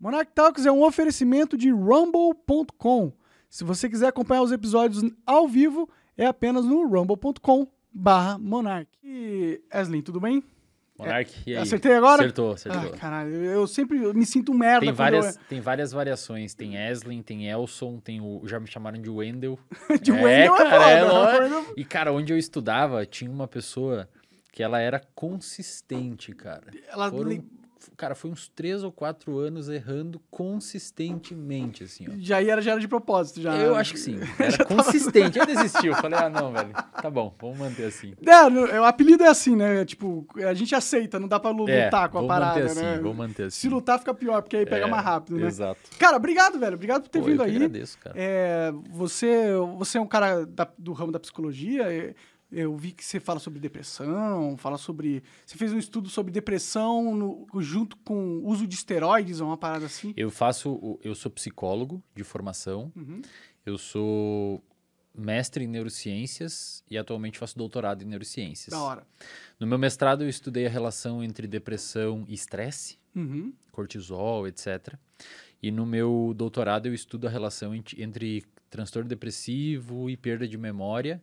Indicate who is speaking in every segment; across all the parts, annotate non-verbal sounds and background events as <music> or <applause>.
Speaker 1: Monarch Talks é um oferecimento de rumble.com. Se você quiser acompanhar os episódios ao vivo, é apenas no rumble.com barra Monarch. E, Eslin, tudo bem?
Speaker 2: Monark, e aí?
Speaker 1: Acertei agora?
Speaker 2: Acertou, acertou.
Speaker 1: Ah, caralho, eu sempre me sinto um merda
Speaker 2: tem,
Speaker 1: quando eu-
Speaker 2: várias, tem várias variações. Tem Eslin, tem Elson, tem o. Já me chamaram de Wendell. <laughs>
Speaker 1: De
Speaker 2: é,
Speaker 1: Wendell é
Speaker 2: cara, é
Speaker 1: foda.
Speaker 2: lógico. E, cara, onde eu estudava, tinha uma pessoa que ela era consistente, cara.
Speaker 1: Ela
Speaker 2: Foram, cara, foi uns três ou quatro anos errando consistentemente, assim, ó.
Speaker 1: já era, já era de propósito, já.
Speaker 2: Eu acho que sim. <laughs> Era consistente. Eu desisti. Eu falei, ah, não, velho. Tá bom, vamos manter assim.
Speaker 1: É, no- o apelido é assim, né? Tipo, a gente aceita, não dá pra lu-
Speaker 2: É,
Speaker 1: lutar com a parada,
Speaker 2: manter assim,
Speaker 1: né?
Speaker 2: vou manter assim.
Speaker 1: Se lutar fica pior, porque aí pega
Speaker 2: É,
Speaker 1: mais rápido, né?
Speaker 2: Exato.
Speaker 1: Cara, obrigado, velho. Obrigado por ter
Speaker 2: Pô,
Speaker 1: vindo
Speaker 2: eu
Speaker 1: aí.
Speaker 2: agradeço, cara.
Speaker 1: É, você, você é um cara da- do ramo da psicologia. é, Eu vi que você fala sobre depressão, fala sobre. Você fez um estudo sobre depressão no- junto com uso de esteroides, uma parada assim.
Speaker 2: Eu faço, eu sou psicólogo de formação,
Speaker 1: Uhum.
Speaker 2: eu sou mestre em neurociências e atualmente faço doutorado em neurociências.
Speaker 1: Da hora.
Speaker 2: No meu mestrado eu estudei a relação entre depressão e estresse,
Speaker 1: Uhum.
Speaker 2: cortisol, etc. E no meu doutorado eu estudo a relação ent- entre transtorno depressivo e perda de memória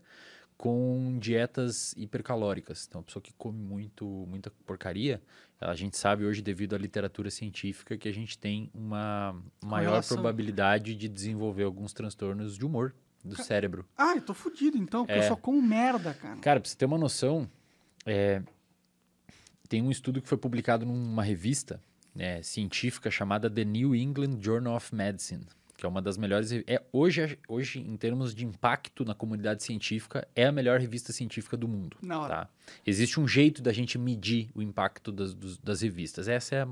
Speaker 2: com dietas hipercalóricas. Então, a pessoa que come muito, muita porcaria, a gente sabe hoje, devido à literatura científica, que a gente tem uma maior
Speaker 1: Correlação.
Speaker 2: probabilidade de desenvolver alguns transtornos de humor do cérebro.
Speaker 1: Ah, eu tô fudido então, porque
Speaker 2: É.
Speaker 1: eu só como merda, cara.
Speaker 2: Cara, pra você ter uma noção, é, tem um estudo que foi publicado numa revista né, científica chamada The New England Journal of Medicine, que é uma das melhores. É, hoje, hoje, em termos de impacto na comunidade científica, é a melhor revista científica do mundo.
Speaker 1: Na hora.
Speaker 2: Tá? Existe um jeito da gente medir o impacto das, dos- das revistas. Essa é a-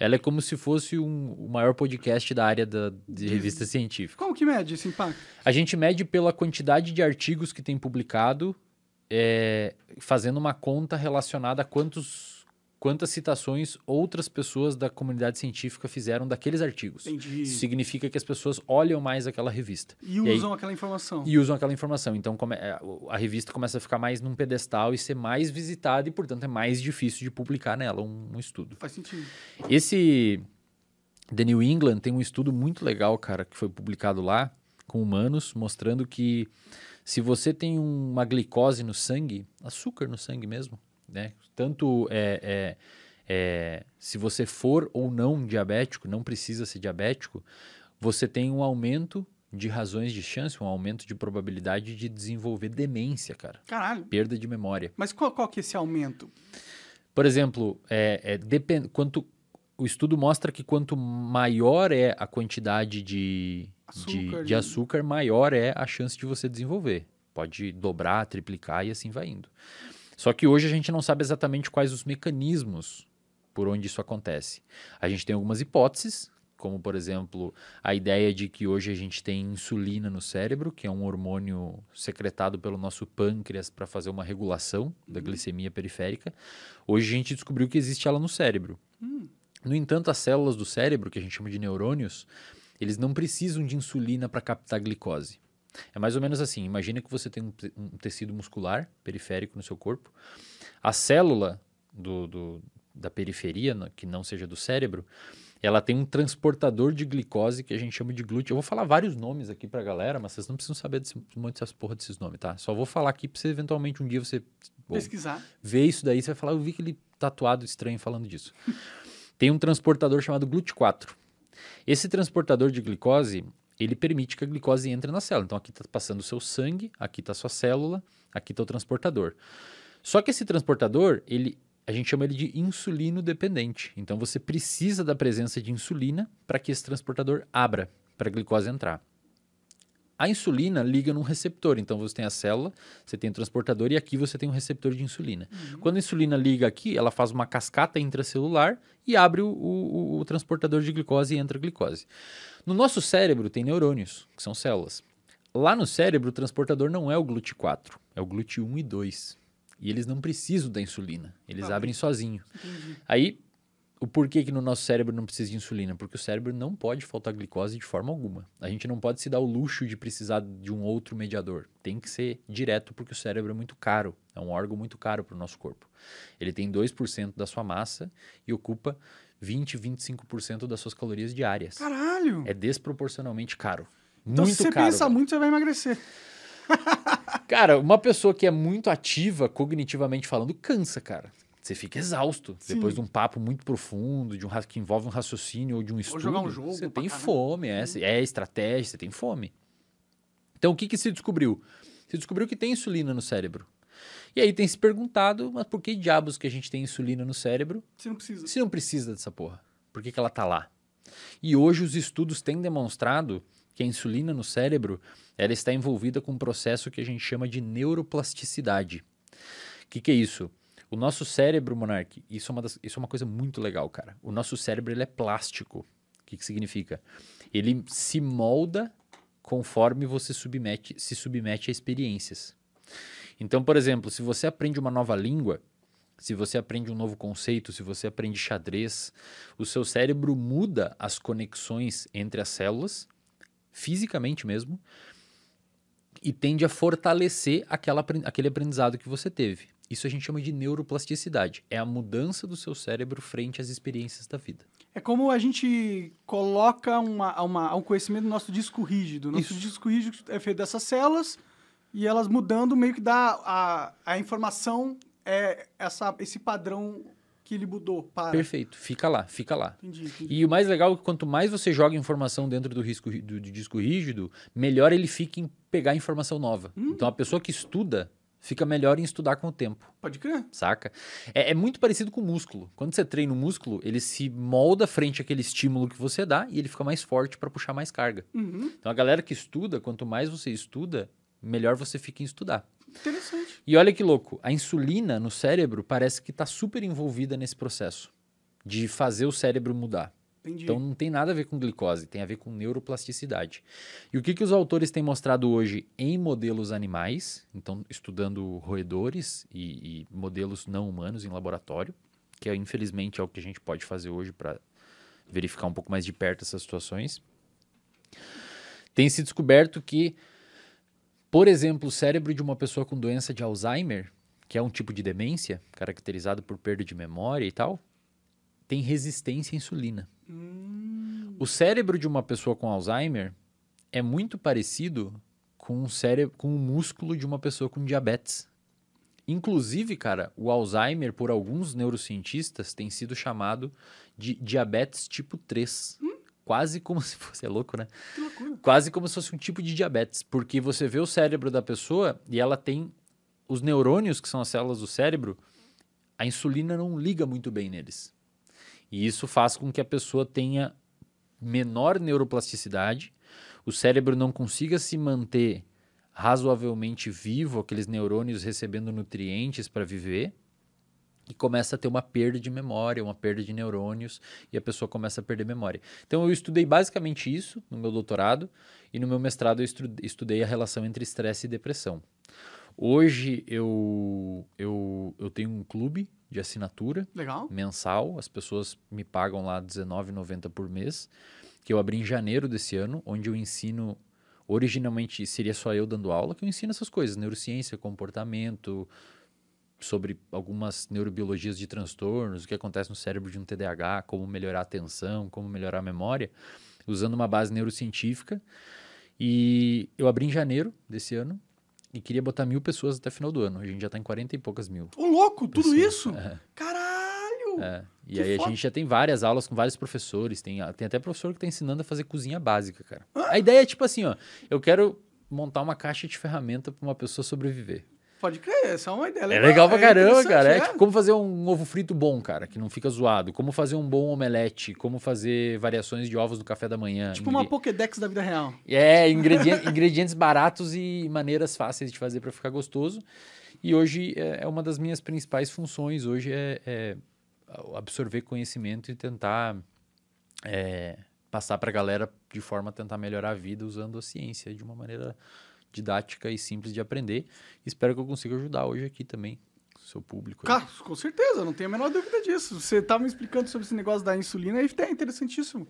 Speaker 2: Ela é como se fosse um- o maior podcast da área da, de revista científica.
Speaker 1: Como que mede esse impacto?
Speaker 2: A gente mede pela quantidade de artigos que tem publicado, é, fazendo uma conta relacionada a quantos, quantas citações outras pessoas da comunidade científica fizeram daqueles artigos.
Speaker 1: Entendi.
Speaker 2: Isso significa que as pessoas olham mais aquela revista
Speaker 1: E
Speaker 2: E aí-
Speaker 1: usam aquela informação.
Speaker 2: e usam aquela informação. Então come- é, a revista começa a ficar mais num pedestal e ser mais visitada e, portanto, é mais difícil de publicar nela um- um estudo.
Speaker 1: Faz sentido.
Speaker 2: Esse The New England tem um estudo muito legal, cara, que foi publicado lá com humanos, mostrando que se você tem uma glicose no sangue, açúcar no sangue mesmo, né? Tanto é, é- é, se você for ou não diabético, não precisa ser diabético, você tem um aumento de razões de chance, um aumento de probabilidade de desenvolver demência, cara.
Speaker 1: Caralho.
Speaker 2: Perda de memória.
Speaker 1: Mas qual, qual que é esse aumento?
Speaker 2: Por exemplo, é, é, depen- quanto, o estudo mostra que quanto maior é a quantidade de
Speaker 1: Açúcar,
Speaker 2: de, de
Speaker 1: né?
Speaker 2: açúcar, maior é a chance de você desenvolver. Pode dobrar, triplicar e assim vai indo. Só que hoje a gente não sabe exatamente quais os mecanismos por onde isso acontece. A gente tem algumas hipóteses, como por exemplo a ideia de que hoje a gente tem insulina no cérebro, que é um hormônio secretado pelo nosso pâncreas para fazer uma regulação da glicemia periférica. Hoje a gente descobriu que existe ela no cérebro. No entanto, as células do cérebro, que a gente chama de neurônios, eles não precisam de insulina para captar glicose. É mais ou menos assim: imagina que você tem um, um tecido muscular periférico no seu corpo. A célula do, do- da periferia, que não seja do cérebro, ela tem um transportador de glicose que a gente chama de glúteo. Eu vou falar vários nomes aqui pra galera, mas vocês não precisam saber desse, muito dessas porra desses nomes, tá? Só vou falar aqui pra você eventualmente um dia você
Speaker 1: Pesquisar.
Speaker 2: ver isso daí, você vai falar, eu vi aquele tatuado estranho falando disso. <laughs> Tem um transportador chamado GLUT4. Esse transportador de glicose, ele permite que a glicose entre na célula. Então aqui está passando o seu sangue, aqui está a sua célula, aqui está o transportador. Só que esse transportador, ele, a gente chama ele de insulino dependente. Então você precisa da presença de insulina para que esse transportador abra, para a glicose entrar. A insulina liga num receptor, então você tem a célula, você tem o transportador e aqui você tem um receptor de insulina. Quando a insulina liga aqui, ela faz uma cascata intracelular e abre o, o- o transportador de glicose e entra a glicose. No nosso cérebro tem neurônios, que são células. Lá no cérebro, o transportador não é o GLUT4, é o GLUT1 e 2. E eles não precisam da insulina, eles abrem sozinho.
Speaker 1: Entendi.
Speaker 2: Aí, o porquê que no nosso cérebro não precisa de insulina? Porque o cérebro não pode faltar glicose de forma alguma. A gente não pode se dar o luxo de precisar de um outro mediador. Tem que ser direto porque o cérebro é muito caro. É um órgão muito caro para o nosso corpo. Ele tem 2% da sua massa e ocupa 20, 25% das suas calorias diárias.
Speaker 1: Caralho!
Speaker 2: É desproporcionalmente caro.
Speaker 1: então,
Speaker 2: muito
Speaker 1: se você
Speaker 2: caro.
Speaker 1: pensa muito, você vai emagrecer.
Speaker 2: Cara, uma pessoa que é muito ativa, cognitivamente falando, cansa, cara. Você fica exausto
Speaker 1: Sim.
Speaker 2: depois de um papo muito profundo, de um que envolve um raciocínio ou de um estudo.
Speaker 1: jogar um jogo
Speaker 2: Você tem
Speaker 1: caramba.
Speaker 2: fome, é, é estratégia, você tem fome. Então, o que, que se descobriu? Se descobriu que tem insulina no cérebro. E aí tem se perguntado, mas por que diabos que a gente tem insulina no cérebro
Speaker 1: Você não precisa.
Speaker 2: se não precisa dessa porra? Por que, que ela tá lá? E hoje os estudos têm demonstrado que a insulina no cérebro ela está envolvida com um processo que a gente chama de neuroplasticidade. O que, que é isso? O nosso cérebro, Monark, isso é, uma das- isso é uma coisa muito legal, cara. O nosso cérebro ele é plástico. O que, que significa? Ele se molda conforme você submete, se submete a experiências. Então, por exemplo, se você aprende uma nova língua, se você aprende um novo conceito, se você aprende xadrez, o seu cérebro muda as conexões entre as células, fisicamente mesmo, e tende a fortalecer aquela, aquele aprendizado que você teve. Isso a gente chama de neuroplasticidade. É a mudança do seu cérebro frente às experiências da vida.
Speaker 1: É como a gente coloca uma, uma, um conhecimento no nosso disco rígido. Nosso
Speaker 2: Isso.
Speaker 1: disco rígido é feito dessas células e elas mudando meio que dá a, a informação, é essa, esse padrão que ele mudou para.
Speaker 2: Perfeito. Fica lá, fica lá.
Speaker 1: Entendi, entendi.
Speaker 2: E o mais legal é que quanto mais você joga informação dentro do, risco, ri- do, do disco rígido, melhor ele fica em pegar informação nova. Então a pessoa que estuda fica melhor em estudar com o tempo.
Speaker 1: Pode crer.
Speaker 2: saca? É, é muito parecido com o músculo. Quando você treina o músculo, ele se molda frente àquele estímulo que você dá e ele fica mais forte para puxar mais carga.
Speaker 1: Uhum.
Speaker 2: Então a galera que estuda, quanto mais você estuda, melhor você fica em estudar.
Speaker 1: Interessante.
Speaker 2: E olha que louco, a insulina no cérebro parece que está super envolvida nesse processo de fazer o cérebro mudar.
Speaker 1: Entendi.
Speaker 2: Então não tem nada a ver com glicose, tem a ver com neuroplasticidade. E o que, que os autores têm mostrado hoje em modelos animais, então estudando roedores e, e modelos não humanos em laboratório, que é, infelizmente é o que a gente pode fazer hoje para verificar um pouco mais de perto essas situações. Tem se descoberto que, por exemplo, o cérebro de uma pessoa com doença de Alzheimer, que é um tipo de demência caracterizado por perda de memória e tal, tem resistência à insulina.
Speaker 1: Hum,
Speaker 2: O cérebro de uma pessoa com Alzheimer é muito parecido com o cérebro, com o músculo de uma pessoa com diabetes. Inclusive, cara, o Alzheimer, por alguns neurocientistas, tem sido chamado de diabetes tipo 3. Quase como se fosse. É louco, né?
Speaker 1: que loucura.
Speaker 2: Quase como se fosse um tipo de diabetes. Porque você vê o cérebro da pessoa e ela tem os neurônios, que são as células do cérebro, a insulina não liga muito bem neles. E isso faz com que a pessoa tenha menor neuroplasticidade, o cérebro não consiga se manter razoavelmente vivo, aqueles neurônios recebendo nutrientes para viver, e começa a ter uma perda de memória, uma perda de neurônios, e a pessoa começa a perder memória. Então eu estudei basicamente isso no meu doutorado, e no meu mestrado eu estu- estudei a relação entre estresse e depressão. Hoje eu, eu, eu tenho um clube de assinatura
Speaker 1: Legal.
Speaker 2: mensal, as pessoas me pagam lá R$19,90 por mês, que eu abri em janeiro desse ano, onde eu ensino, originalmente seria só eu dando aula, que eu ensino essas coisas, neurociência, comportamento, sobre algumas neurobiologias de transtornos, o que acontece no cérebro de um TDAH, como melhorar a atenção, como melhorar a memória, usando uma base neurocientífica. E eu abri em janeiro desse ano e queria botar mil pessoas até final do ano. A gente já está em 40 e poucas mil.
Speaker 1: Ô, louco, tudo
Speaker 2: pessoas.
Speaker 1: isso?
Speaker 2: É.
Speaker 1: Caralho!
Speaker 2: É, e
Speaker 1: Que
Speaker 2: aí
Speaker 1: foda.
Speaker 2: a gente já tem várias aulas com vários professores. Tem, tem até professor que tá ensinando a fazer cozinha básica, cara. A ideia é tipo assim, ó. Eu quero montar uma caixa de ferramenta para uma pessoa sobreviver.
Speaker 1: Pode crer, essa é uma ideia
Speaker 2: É legal pra caramba,
Speaker 1: interessante,
Speaker 2: cara. É.
Speaker 1: é.
Speaker 2: como fazer um ovo frito bom, cara, que não fica zoado. Como fazer um bom omelete. Como fazer variações de ovos no café da manhã.
Speaker 1: Tipo uma
Speaker 2: Ingre-
Speaker 1: Pokédex da vida real.
Speaker 2: É, ingredien- <laughs> ingredientes baratos e maneiras fáceis de fazer para ficar gostoso. E hoje é é uma das minhas principais funções. Hoje é, é absorver conhecimento e tentar é, passar para a galera de forma a tentar melhorar a vida usando a ciência de uma maneira didática e simples de aprender. Espero que eu consiga ajudar hoje aqui também, seu público. aí.
Speaker 1: Cara, com certeza, não tenho a menor dúvida disso. Você estava me explicando sobre esse negócio da insulina e é interessantíssimo.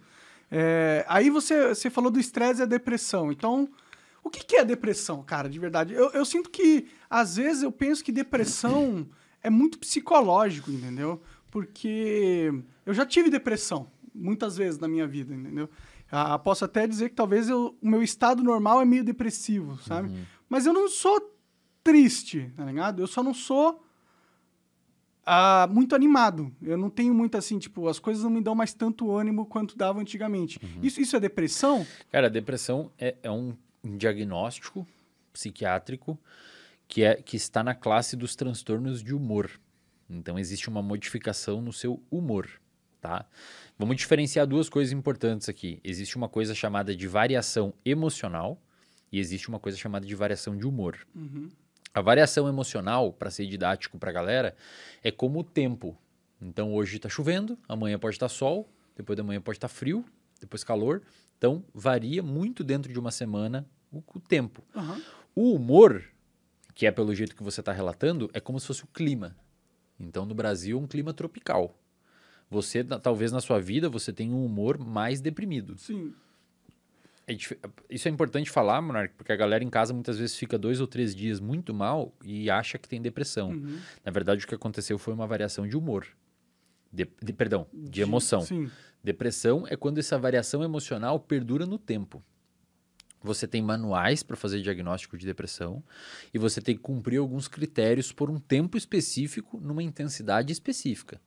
Speaker 1: É, aí você, você falou do estresse e a depressão. Então, o que, que é depressão, cara, de verdade? Eu, eu sinto que, às vezes, eu penso que depressão <laughs> é muito psicológico, entendeu? porque eu já tive depressão muitas vezes na minha vida, entendeu? Ah, posso até dizer que talvez eu, o meu estado normal é meio depressivo, sabe?
Speaker 2: Uhum.
Speaker 1: Mas eu não sou triste, tá ligado? Eu só não sou ah, muito animado. Eu não tenho muito assim, tipo, as coisas não me dão mais tanto ânimo quanto dava antigamente. Isso, isso é depressão?
Speaker 2: Cara, depressão é, é um diagnóstico psiquiátrico que, é, que está na classe dos transtornos de humor. Então, existe uma modificação no seu humor, tá? Vamos diferenciar duas coisas importantes aqui. Existe uma coisa chamada de variação emocional e existe uma coisa chamada de variação de humor.
Speaker 1: Uhum.
Speaker 2: A variação emocional, para ser didático para a galera, é como o tempo. Então, hoje está chovendo, amanhã pode estar sol, depois da manhã pode estar frio, depois calor. Então, varia muito dentro de uma semana o, o tempo.
Speaker 1: Aham.
Speaker 2: O humor, que é pelo jeito que você está relatando, é como se fosse o clima. Então, no Brasil, um clima tropical. Você, talvez na sua vida, você tenha um humor mais deprimido.
Speaker 1: Sim.
Speaker 2: É isso é importante falar, Monark, porque a galera em casa muitas vezes fica dois ou três dias muito mal e acha que tem depressão.
Speaker 1: Uhum.
Speaker 2: Na verdade, o que aconteceu foi uma variação de humor. De, de- perdão, de emoção.
Speaker 1: Sim.
Speaker 2: Depressão é quando essa variação emocional perdura no tempo. Você tem manuais para fazer diagnóstico de depressão e você tem que cumprir alguns critérios por um tempo específico, numa intensidade específica.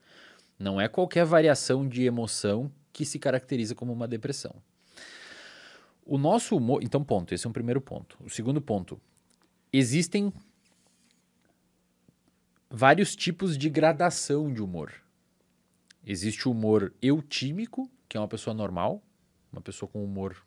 Speaker 2: Não é qualquer variação de emoção que se caracteriza como uma depressão. O nosso humor. Então, ponto. Esse é um primeiro ponto. O segundo ponto. Existem vários tipos de gradação de humor. Existe o humor eutímico, que é uma pessoa normal, uma pessoa com humor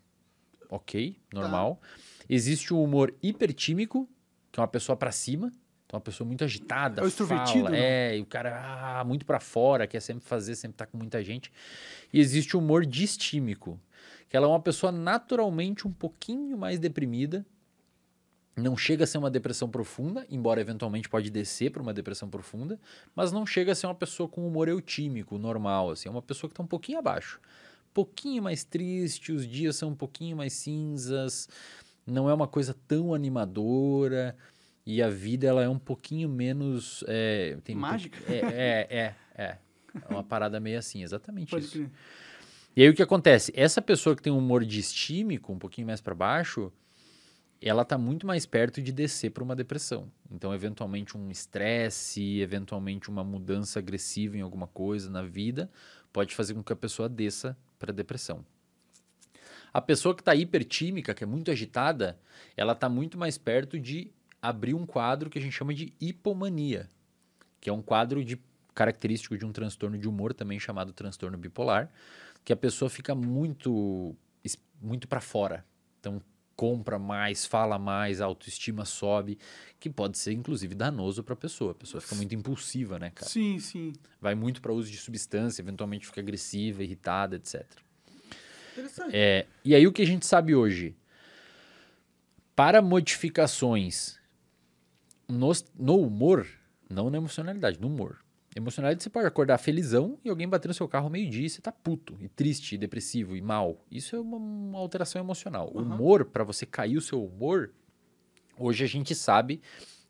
Speaker 2: ok, normal. Existe o humor hipertímico, que é uma pessoa pra cima, uma pessoa muito agitada,
Speaker 1: É o extrovertido,
Speaker 2: fala, é, e o cara ah, muito pra fora, quer sempre fazer, sempre tá com muita gente. E existe o humor distímico, que ela é uma pessoa naturalmente um pouquinho mais deprimida, não chega a ser uma depressão profunda, embora eventualmente pode descer para uma depressão profunda, mas não chega a ser uma pessoa com humor eutímico, normal, assim, é uma pessoa que está um pouquinho abaixo. Pouquinho mais triste, os dias são um pouquinho mais cinzas, não é uma coisa tão animadora, e a vida ela é um pouquinho menos... É, um
Speaker 1: Mágica?
Speaker 2: É, é, é, é. É uma parada meio assim, exatamente
Speaker 1: Pode
Speaker 2: isso.
Speaker 1: crer.
Speaker 2: E aí o que acontece? Essa pessoa que tem um humor distímico, um pouquinho mais para baixo, ela tá muito mais perto de descer para uma depressão. Então, eventualmente um estresse, eventualmente uma mudança agressiva em alguma coisa na vida, pode fazer com que a pessoa desça para depressão. A pessoa que está hipertímica, que é muito agitada, ela está muito mais perto de abrir um quadro que a gente chama de hipomania, que é um quadro de característico de um transtorno de humor também chamado transtorno bipolar, que a pessoa fica muito muito para fora. Então compra mais, fala mais, a autoestima sobe, que pode ser inclusive danoso para a pessoa. A pessoa fica muito impulsiva, né, cara?
Speaker 1: Sim, sim.
Speaker 2: Vai muito para uso de substância, eventualmente fica agressiva, irritada, etc.
Speaker 1: Interessante.
Speaker 2: É, e aí o que a gente sabe hoje? Para modificações nos- no humor, não na emocionalidade, no humor. Emocionalidade você pode acordar felizão e alguém bater no seu carro meio-dia e você tá puto, e triste, e depressivo, e mal. Isso é uma, uma alteração emocional. O
Speaker 1: Aham.
Speaker 2: humor, para você cair o seu humor, hoje a gente sabe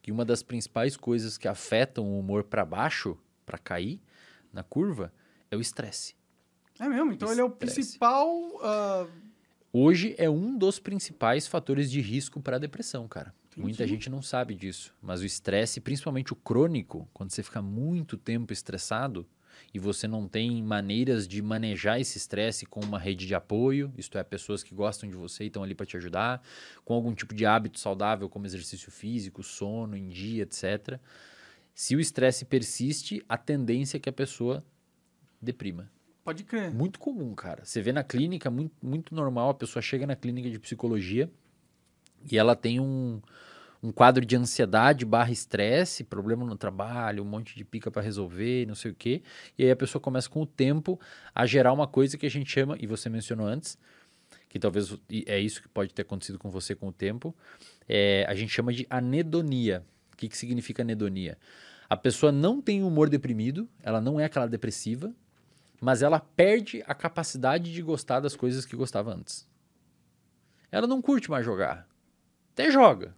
Speaker 2: que uma das principais coisas que afetam o humor para baixo, para cair na curva, é o estresse.
Speaker 1: É mesmo? Então ele é o
Speaker 2: Estresse.
Speaker 1: principal. ah,
Speaker 2: Hoje é um dos principais fatores de risco para a depressão, cara.
Speaker 1: Entendi.
Speaker 2: Muita gente não sabe disso, mas o estresse, principalmente o crônico, quando você fica muito tempo estressado e você não tem maneiras de manejar esse estresse com uma rede de apoio, isto é, pessoas que gostam de você e estão ali para te ajudar, com algum tipo de hábito saudável, como exercício físico, sono em dia, etc. Se o estresse persiste, a tendência é que a pessoa deprima.
Speaker 1: Pode crer.
Speaker 2: Muito comum, cara. Você vê na clínica, muito, muito normal, a pessoa chega na clínica de psicologia e ela tem um, um quadro de ansiedade barra estresse, problema no trabalho, um monte de pica para resolver, não sei o quê. E aí a pessoa começa com o tempo a gerar uma coisa que a gente chama, e você mencionou antes, que talvez é isso que pode ter acontecido com você com o tempo, é, a gente chama de anedonia. O que, que significa anedonia? A pessoa não tem humor deprimido, ela não é aquela depressiva, mas ela perde a capacidade de gostar das coisas que gostava antes. Ela não curte mais jogar. Até joga.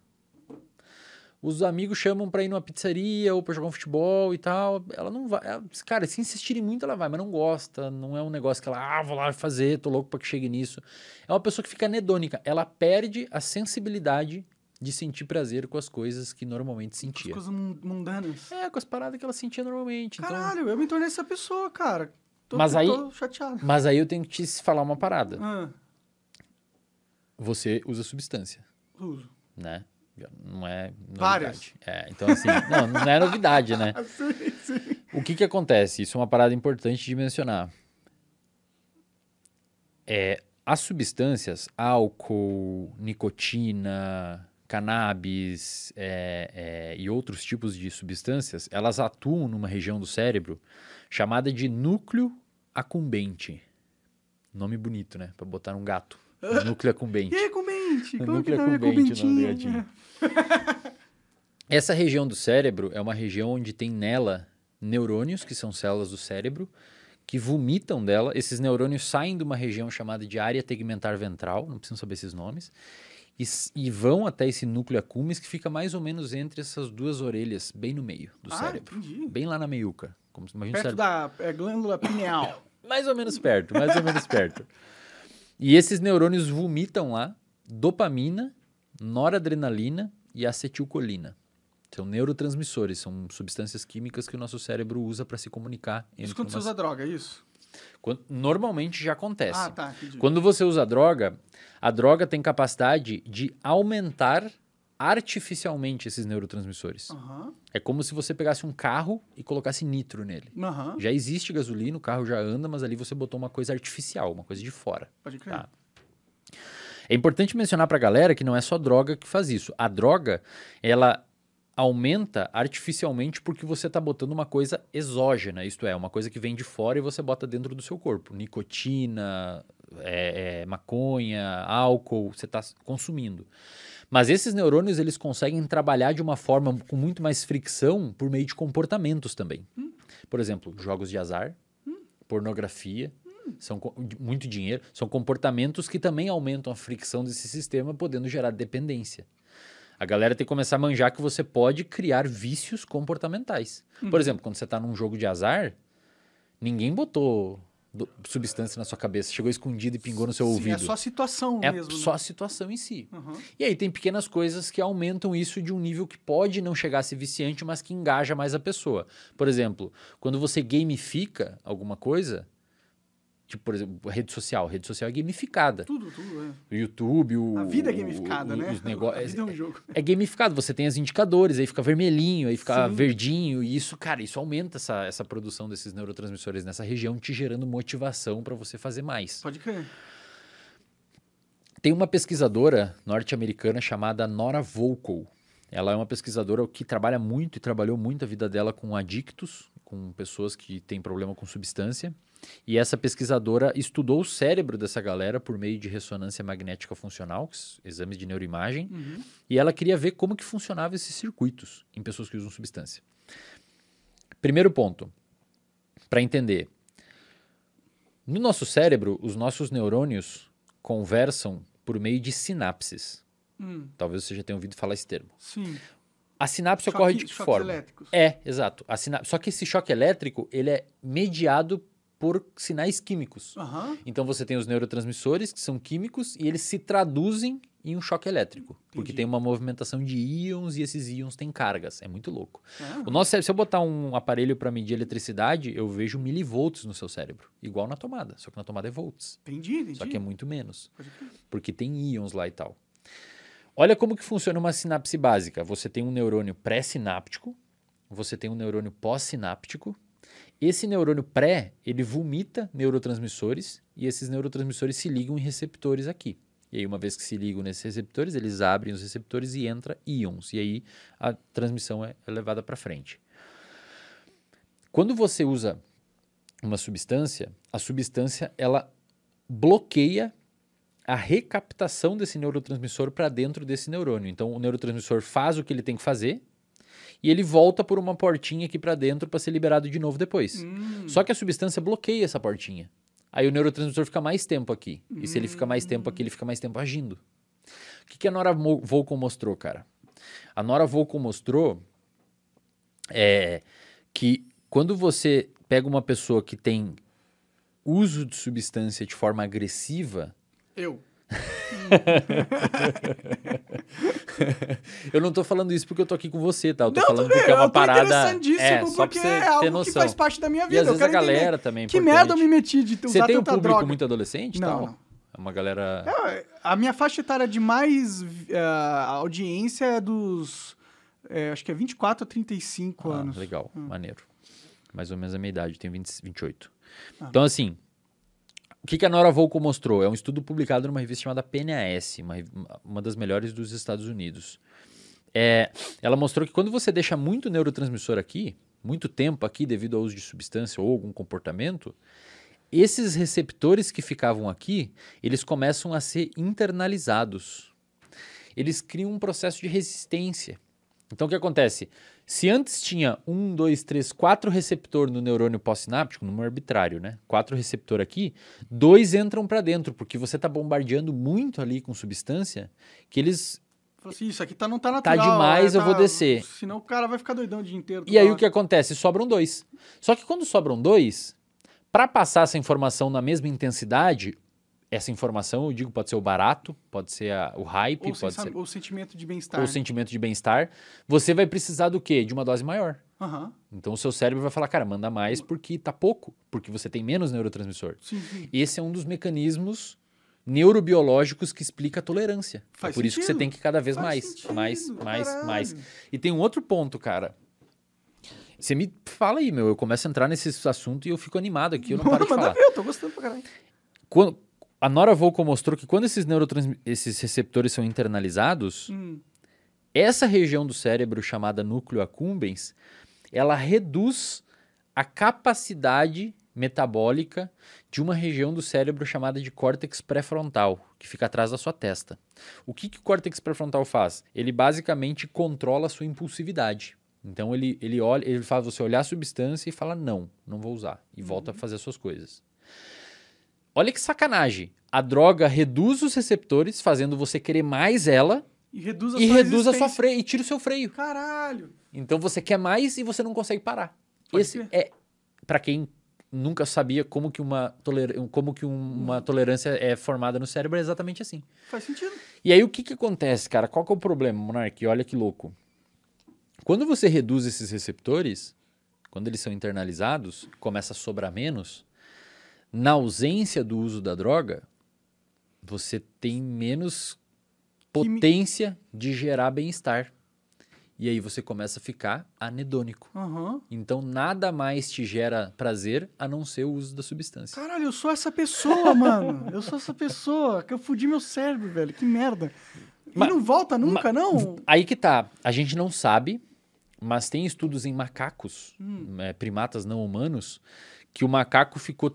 Speaker 2: os amigos chamam pra ir numa pizzaria ou pra jogar um futebol e tal. Ela não vai. ela- cara, se insistirem muito, ela vai, mas não gosta. Não é um negócio que ela, ah, vou lá fazer, tô louco pra que chegue nisso. É uma pessoa que fica anedônica. Ela perde a sensibilidade de sentir prazer com as coisas que normalmente
Speaker 1: As
Speaker 2: sentia.
Speaker 1: coisas mun- mundanas.
Speaker 2: É, com as paradas que ela sentia normalmente. Então...
Speaker 1: Caralho, eu me tornei essa pessoa, cara. Tô,
Speaker 2: Mas aí-
Speaker 1: tô chateado.
Speaker 2: Mas aí eu tenho que te falar uma parada.
Speaker 1: Ah,
Speaker 2: Você usa substância,
Speaker 1: uso.
Speaker 2: né? Não é novidade.
Speaker 1: Várias.
Speaker 2: É, então assim, não, não é novidade, né? <laughs>
Speaker 1: sim, sim.
Speaker 2: O que que acontece? Isso é uma parada importante de mencionar. É, as substâncias, álcool, nicotina, cannabis é, é, e outros tipos de substâncias, elas atuam numa região do cérebro chamada de núcleo acumbente. Nome bonito, né? Pra botar um gato. <laughs> Núcleo
Speaker 1: E
Speaker 2: acumbente.
Speaker 1: aí, comente? Como que
Speaker 2: núcleo
Speaker 1: minha
Speaker 2: acumbente, nome do gatinho. Essa região do cérebro é uma região onde tem nela neurônios, que são células do cérebro, que vomitam dela. Esses neurônios saem de uma região chamada de área tegmentar ventral, não precisam saber esses nomes, e, e vão até esse núcleo accumbens que fica mais ou menos entre essas duas orelhas, bem no meio do
Speaker 1: Ah,
Speaker 2: cérebro.
Speaker 1: entendi.
Speaker 2: Bem lá na meiuca. Como imagina
Speaker 1: Perto da é, glândula pineal. <laughs>
Speaker 2: mais ou menos perto, mais ou menos perto. E esses neurônios vomitam lá dopamina, noradrenalina e acetilcolina. São neurotransmissores, são substâncias químicas que o nosso cérebro usa para se comunicar.
Speaker 1: Isso quando você usa droga, é isso?
Speaker 2: Quando- Normalmente já acontece.
Speaker 1: Ah, tá.
Speaker 2: Quando você usa droga, a droga tem capacidade de aumentar artificialmente esses neurotransmissores.
Speaker 1: Aham,
Speaker 2: É como se você pegasse um carro e colocasse nitro nele.
Speaker 1: aham,
Speaker 2: Já existe gasolina, o carro já anda, mas ali você botou uma coisa artificial, uma coisa de fora.
Speaker 1: pode crer.
Speaker 2: Tá. É importante mencionar pra galera que não é só droga que faz isso. A droga, ela aumenta artificialmente porque você tá botando uma coisa exógena, isto é, uma coisa que vem de fora e você bota dentro do seu corpo. Nicotina, é, é, maconha, álcool, você tá consumindo. Mas esses neurônios, eles conseguem trabalhar de uma forma com muito mais fricção por meio de comportamentos também. Por exemplo, jogos de azar, pornografia, são co- de- muito dinheiro, são comportamentos que também aumentam a fricção desse sistema, podendo gerar dependência. A galera tem que começar a manjar que você pode criar vícios comportamentais. Por exemplo, quando você está num jogo de azar, ninguém botou do- substância na sua cabeça, chegou escondido e pingou no seu
Speaker 1: Sim,
Speaker 2: ouvido.
Speaker 1: É só a situação
Speaker 2: É
Speaker 1: mesmo.
Speaker 2: só
Speaker 1: né?
Speaker 2: a situação em si.
Speaker 1: Aham.
Speaker 2: E aí tem pequenas coisas que aumentam isso de um nível que pode não chegar a ser viciante, mas que engaja mais a pessoa. Por exemplo, quando você gamifica alguma coisa, tipo, por exemplo, rede social. Rede social é gamificada.
Speaker 1: Tudo, tudo,
Speaker 2: O YouTube, o...
Speaker 1: é. A vida é gamificada,
Speaker 2: o-
Speaker 1: né?
Speaker 2: Os nego... <laughs>
Speaker 1: A vida é um jogo.
Speaker 2: É gamificado, você tem os indicadores, aí fica vermelhinho, aí fica
Speaker 1: Sim.
Speaker 2: verdinho, e isso, cara, isso aumenta essa, essa produção desses neurotransmissores nessa região, te gerando motivação para você fazer mais.
Speaker 1: Pode crer.
Speaker 2: Tem uma pesquisadora norte-americana chamada Nora Volkow. Ela é uma pesquisadora que trabalha muito e trabalhou muito a vida dela com adictos, com pessoas que têm problema com substância. E essa pesquisadora estudou o cérebro dessa galera por meio de ressonância magnética funcional, exames de neuroimagem,
Speaker 1: Uhum.
Speaker 2: e ela queria ver como que funcionavam esses circuitos em pessoas que usam substância. Primeiro ponto, para entender. No nosso cérebro, os nossos neurônios conversam por meio de sinapses.
Speaker 1: Hum,
Speaker 2: Talvez você já tenha ouvido falar esse termo.
Speaker 1: sim.
Speaker 2: A sinapse
Speaker 1: Choque-
Speaker 2: ocorre de que forma?
Speaker 1: elétricos.
Speaker 2: É, exato. A sina- Só que esse choque elétrico, ele é mediado por sinais químicos.
Speaker 1: Aham.
Speaker 2: Então você tem os neurotransmissores, que são químicos, e eles se traduzem em um choque elétrico. Porque
Speaker 1: Entendi.
Speaker 2: tem uma movimentação de íons e esses íons têm cargas. É muito louco. O nosso cérebro, se eu botar um aparelho para medir eletricidade, eu vejo milivolts no seu cérebro. Igual na tomada, só que na tomada é volts.
Speaker 1: Entendi, entendi.
Speaker 2: Só que é muito menos, porque tem íons lá e tal. Olha como que funciona uma sinapse básica. Você tem um neurônio pré-sináptico, você tem um neurônio pós-sináptico. Esse neurônio pré, ele vomita neurotransmissores e esses neurotransmissores se ligam em receptores aqui. E aí, uma vez que se ligam nesses receptores, eles abrem os receptores e entra íons. E aí a transmissão é é levada para frente. Quando você usa uma substância, a substância ela bloqueia a recaptação desse neurotransmissor para dentro desse neurônio. Então, o neurotransmissor faz o que ele tem que fazer e ele volta por uma portinha aqui para dentro para ser liberado de novo depois.
Speaker 1: Hum,
Speaker 2: Só que a substância bloqueia essa portinha. Aí o neurotransmissor fica mais tempo aqui. E se ele fica mais tempo aqui, ele fica mais tempo agindo. O que, que a Nora Volkow mostrou, cara? A Nora Volkow mostrou é, que quando você pega uma pessoa que tem uso de substância de forma agressiva,
Speaker 1: Eu. <laughs>
Speaker 2: eu não tô falando isso porque eu tô aqui com você, tá? Eu tô
Speaker 1: Não,
Speaker 2: falando porque é uma
Speaker 1: eu tô
Speaker 2: parada. É, só pra
Speaker 1: porque
Speaker 2: você
Speaker 1: é
Speaker 2: ter
Speaker 1: algo
Speaker 2: noção.
Speaker 1: que faz parte da minha
Speaker 2: E
Speaker 1: vida.
Speaker 2: às
Speaker 1: eu
Speaker 2: vezes a galera também. é
Speaker 1: Que merda eu me meti de usar
Speaker 2: Você tem um público
Speaker 1: droga.
Speaker 2: muito adolescente e
Speaker 1: Não,
Speaker 2: tal?
Speaker 1: não.
Speaker 2: É uma galera.
Speaker 1: É, A minha faixa etária de mais eh, audiência é dos. eh, acho que é 24 a 35
Speaker 2: Ah,
Speaker 1: anos.
Speaker 2: legal, maneiro. Mais ou menos a minha idade, tenho 20, 28.
Speaker 1: Ah.
Speaker 2: Então, assim, que, que a Nora Volkow mostrou? É um estudo publicado numa revista chamada PNAS, uma, uma das melhores dos Estados Unidos. É, ela mostrou que quando você deixa muito neurotransmissor aqui, muito tempo aqui devido ao uso de substância ou algum comportamento, esses receptores que ficavam aqui, eles começam a ser internalizados. Eles criam um processo de resistência. Então, o que acontece? Se antes tinha um, dois, três, quatro receptor no neurônio pós-sináptico, número arbitrário, né? Quatro receptor aqui, dois entram para dentro, porque você está bombardeando muito ali com substância, que eles
Speaker 1: assim, isso aqui tá, não tá natural.
Speaker 2: demais,
Speaker 1: é,
Speaker 2: eu vou
Speaker 1: tá-
Speaker 2: descer.
Speaker 1: Senão o cara vai ficar doidão o dia inteiro.
Speaker 2: E aí
Speaker 1: toda
Speaker 2: o que acontece? Sobram dois. Só que quando sobram dois, para passar essa informação na mesma intensidade, essa informação, eu digo, pode ser o barato, pode ser a- o hype,
Speaker 1: Ou,
Speaker 2: pode ser
Speaker 1: ou sentimento de bem-estar.
Speaker 2: o sentimento de bem-estar, você vai precisar do quê? De uma dose maior.
Speaker 1: Aham.
Speaker 2: Então o seu cérebro vai falar, cara, manda mais porque tá pouco, porque você tem menos neurotransmissor.
Speaker 1: Sim, sim.
Speaker 2: Esse é um dos mecanismos neurobiológicos que explica a tolerância.
Speaker 1: Faz
Speaker 2: é por isso que você
Speaker 1: sentido.
Speaker 2: tem que cada vez
Speaker 1: Faz
Speaker 2: mais,
Speaker 1: sentido,
Speaker 2: mais, mais,
Speaker 1: caralho.
Speaker 2: mais. E tem um outro ponto, cara. Você me fala aí, meu. Eu começo a entrar nesse assunto e eu fico animado aqui, eu não <laughs> paro de falar.
Speaker 1: ver, eu tô gostando pra caralho.
Speaker 2: Quando, a Nora Volkow mostrou que quando esses neurotransmi- esses receptores são internalizados,
Speaker 1: Hum.
Speaker 2: essa região do cérebro chamada núcleo accumbens, ela reduz a capacidade metabólica de uma região do cérebro chamada de córtex pré-frontal, que fica atrás da sua testa. O que, que o córtex pré-frontal faz? Ele basicamente controla a sua impulsividade. Então ele, ele olha, ele faz você olhar a substância e fala não, não vou usar e volta a fazer as suas coisas. Olha que sacanagem. A droga reduz os receptores, fazendo você querer mais ela
Speaker 1: E reduz a
Speaker 2: e
Speaker 1: sua
Speaker 2: reduz a sua freio e tira o seu freio.
Speaker 1: Caralho.
Speaker 2: Então você quer mais e você não consegue parar.
Speaker 1: Pode
Speaker 2: Esse
Speaker 1: crer.
Speaker 2: é para quem nunca sabia como que uma toler... como que um- uma tolerância é formada no cérebro é exatamente assim.
Speaker 1: Faz sentido.
Speaker 2: E aí o que que acontece, cara? Qual que é o problema, Monark? Olha que louco. Quando você reduz esses receptores, quando eles são internalizados, começa a sobrar menos, na ausência do uso da droga, você tem menos potência de gerar bem-estar. E aí você começa a ficar anedônico.
Speaker 1: Aham.
Speaker 2: Então nada mais te gera prazer a não ser o uso da substância.
Speaker 1: Caralho, eu sou essa pessoa, mano. Eu sou essa pessoa. Que eu fudi meu cérebro, velho. Que merda. E
Speaker 2: Mas-
Speaker 1: não volta nunca, não?
Speaker 2: Aí que tá. A gente não sabe, mas tem estudos em macacos,
Speaker 1: Hum.
Speaker 2: é, primatas não humanos, que o macaco ficou.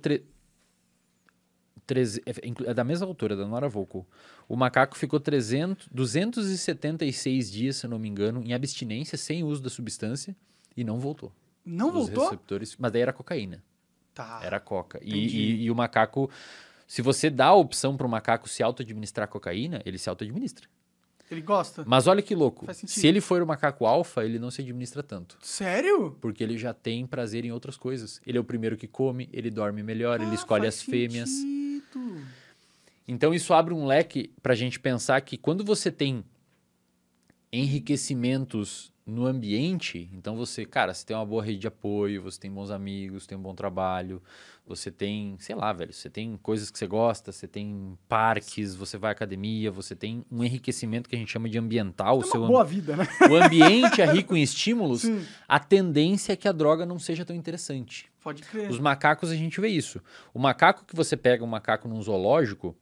Speaker 2: Tre... treze- é, é da mesma autora, da Nora Volkow. O macaco ficou 300, 276 dias, se eu não me engano, em abstinência, sem uso da substância, e não voltou.
Speaker 1: Não
Speaker 2: Os
Speaker 1: voltou?
Speaker 2: receptores, mas daí era cocaína.
Speaker 1: Tá.
Speaker 2: Era coca. E, e- e o macaco, se você dá a opção para o macaco se auto-administrar cocaína, ele se auto-administra.
Speaker 1: Ele gosta?
Speaker 2: Mas olha que louco. Se ele for o macaco alfa, ele não se administra tanto.
Speaker 1: Sério?
Speaker 2: Porque ele já tem prazer em outras coisas. Ele é o primeiro que come, ele dorme melhor, ele
Speaker 1: Ah,
Speaker 2: escolhe
Speaker 1: faz
Speaker 2: as fêmeas.
Speaker 1: sentido.
Speaker 2: Então isso abre um leque para a gente pensar que quando você tem enriquecimentos no ambiente, então você, cara, você tem uma boa rede de apoio, você tem bons amigos, tem um bom trabalho, você tem, sei lá, velho, você tem coisas que você gosta, você tem parques, você vai à academia, você tem um enriquecimento que a gente chama de ambiental, o
Speaker 1: Tem
Speaker 2: seu
Speaker 1: uma boa vida, né?
Speaker 2: o ambiente é rico em estímulos,
Speaker 1: Sim.
Speaker 2: a tendência é que a droga não seja tão interessante.
Speaker 1: Pode crer.
Speaker 2: Os macacos a gente vê isso. O macaco que você pega um macaco num zoológico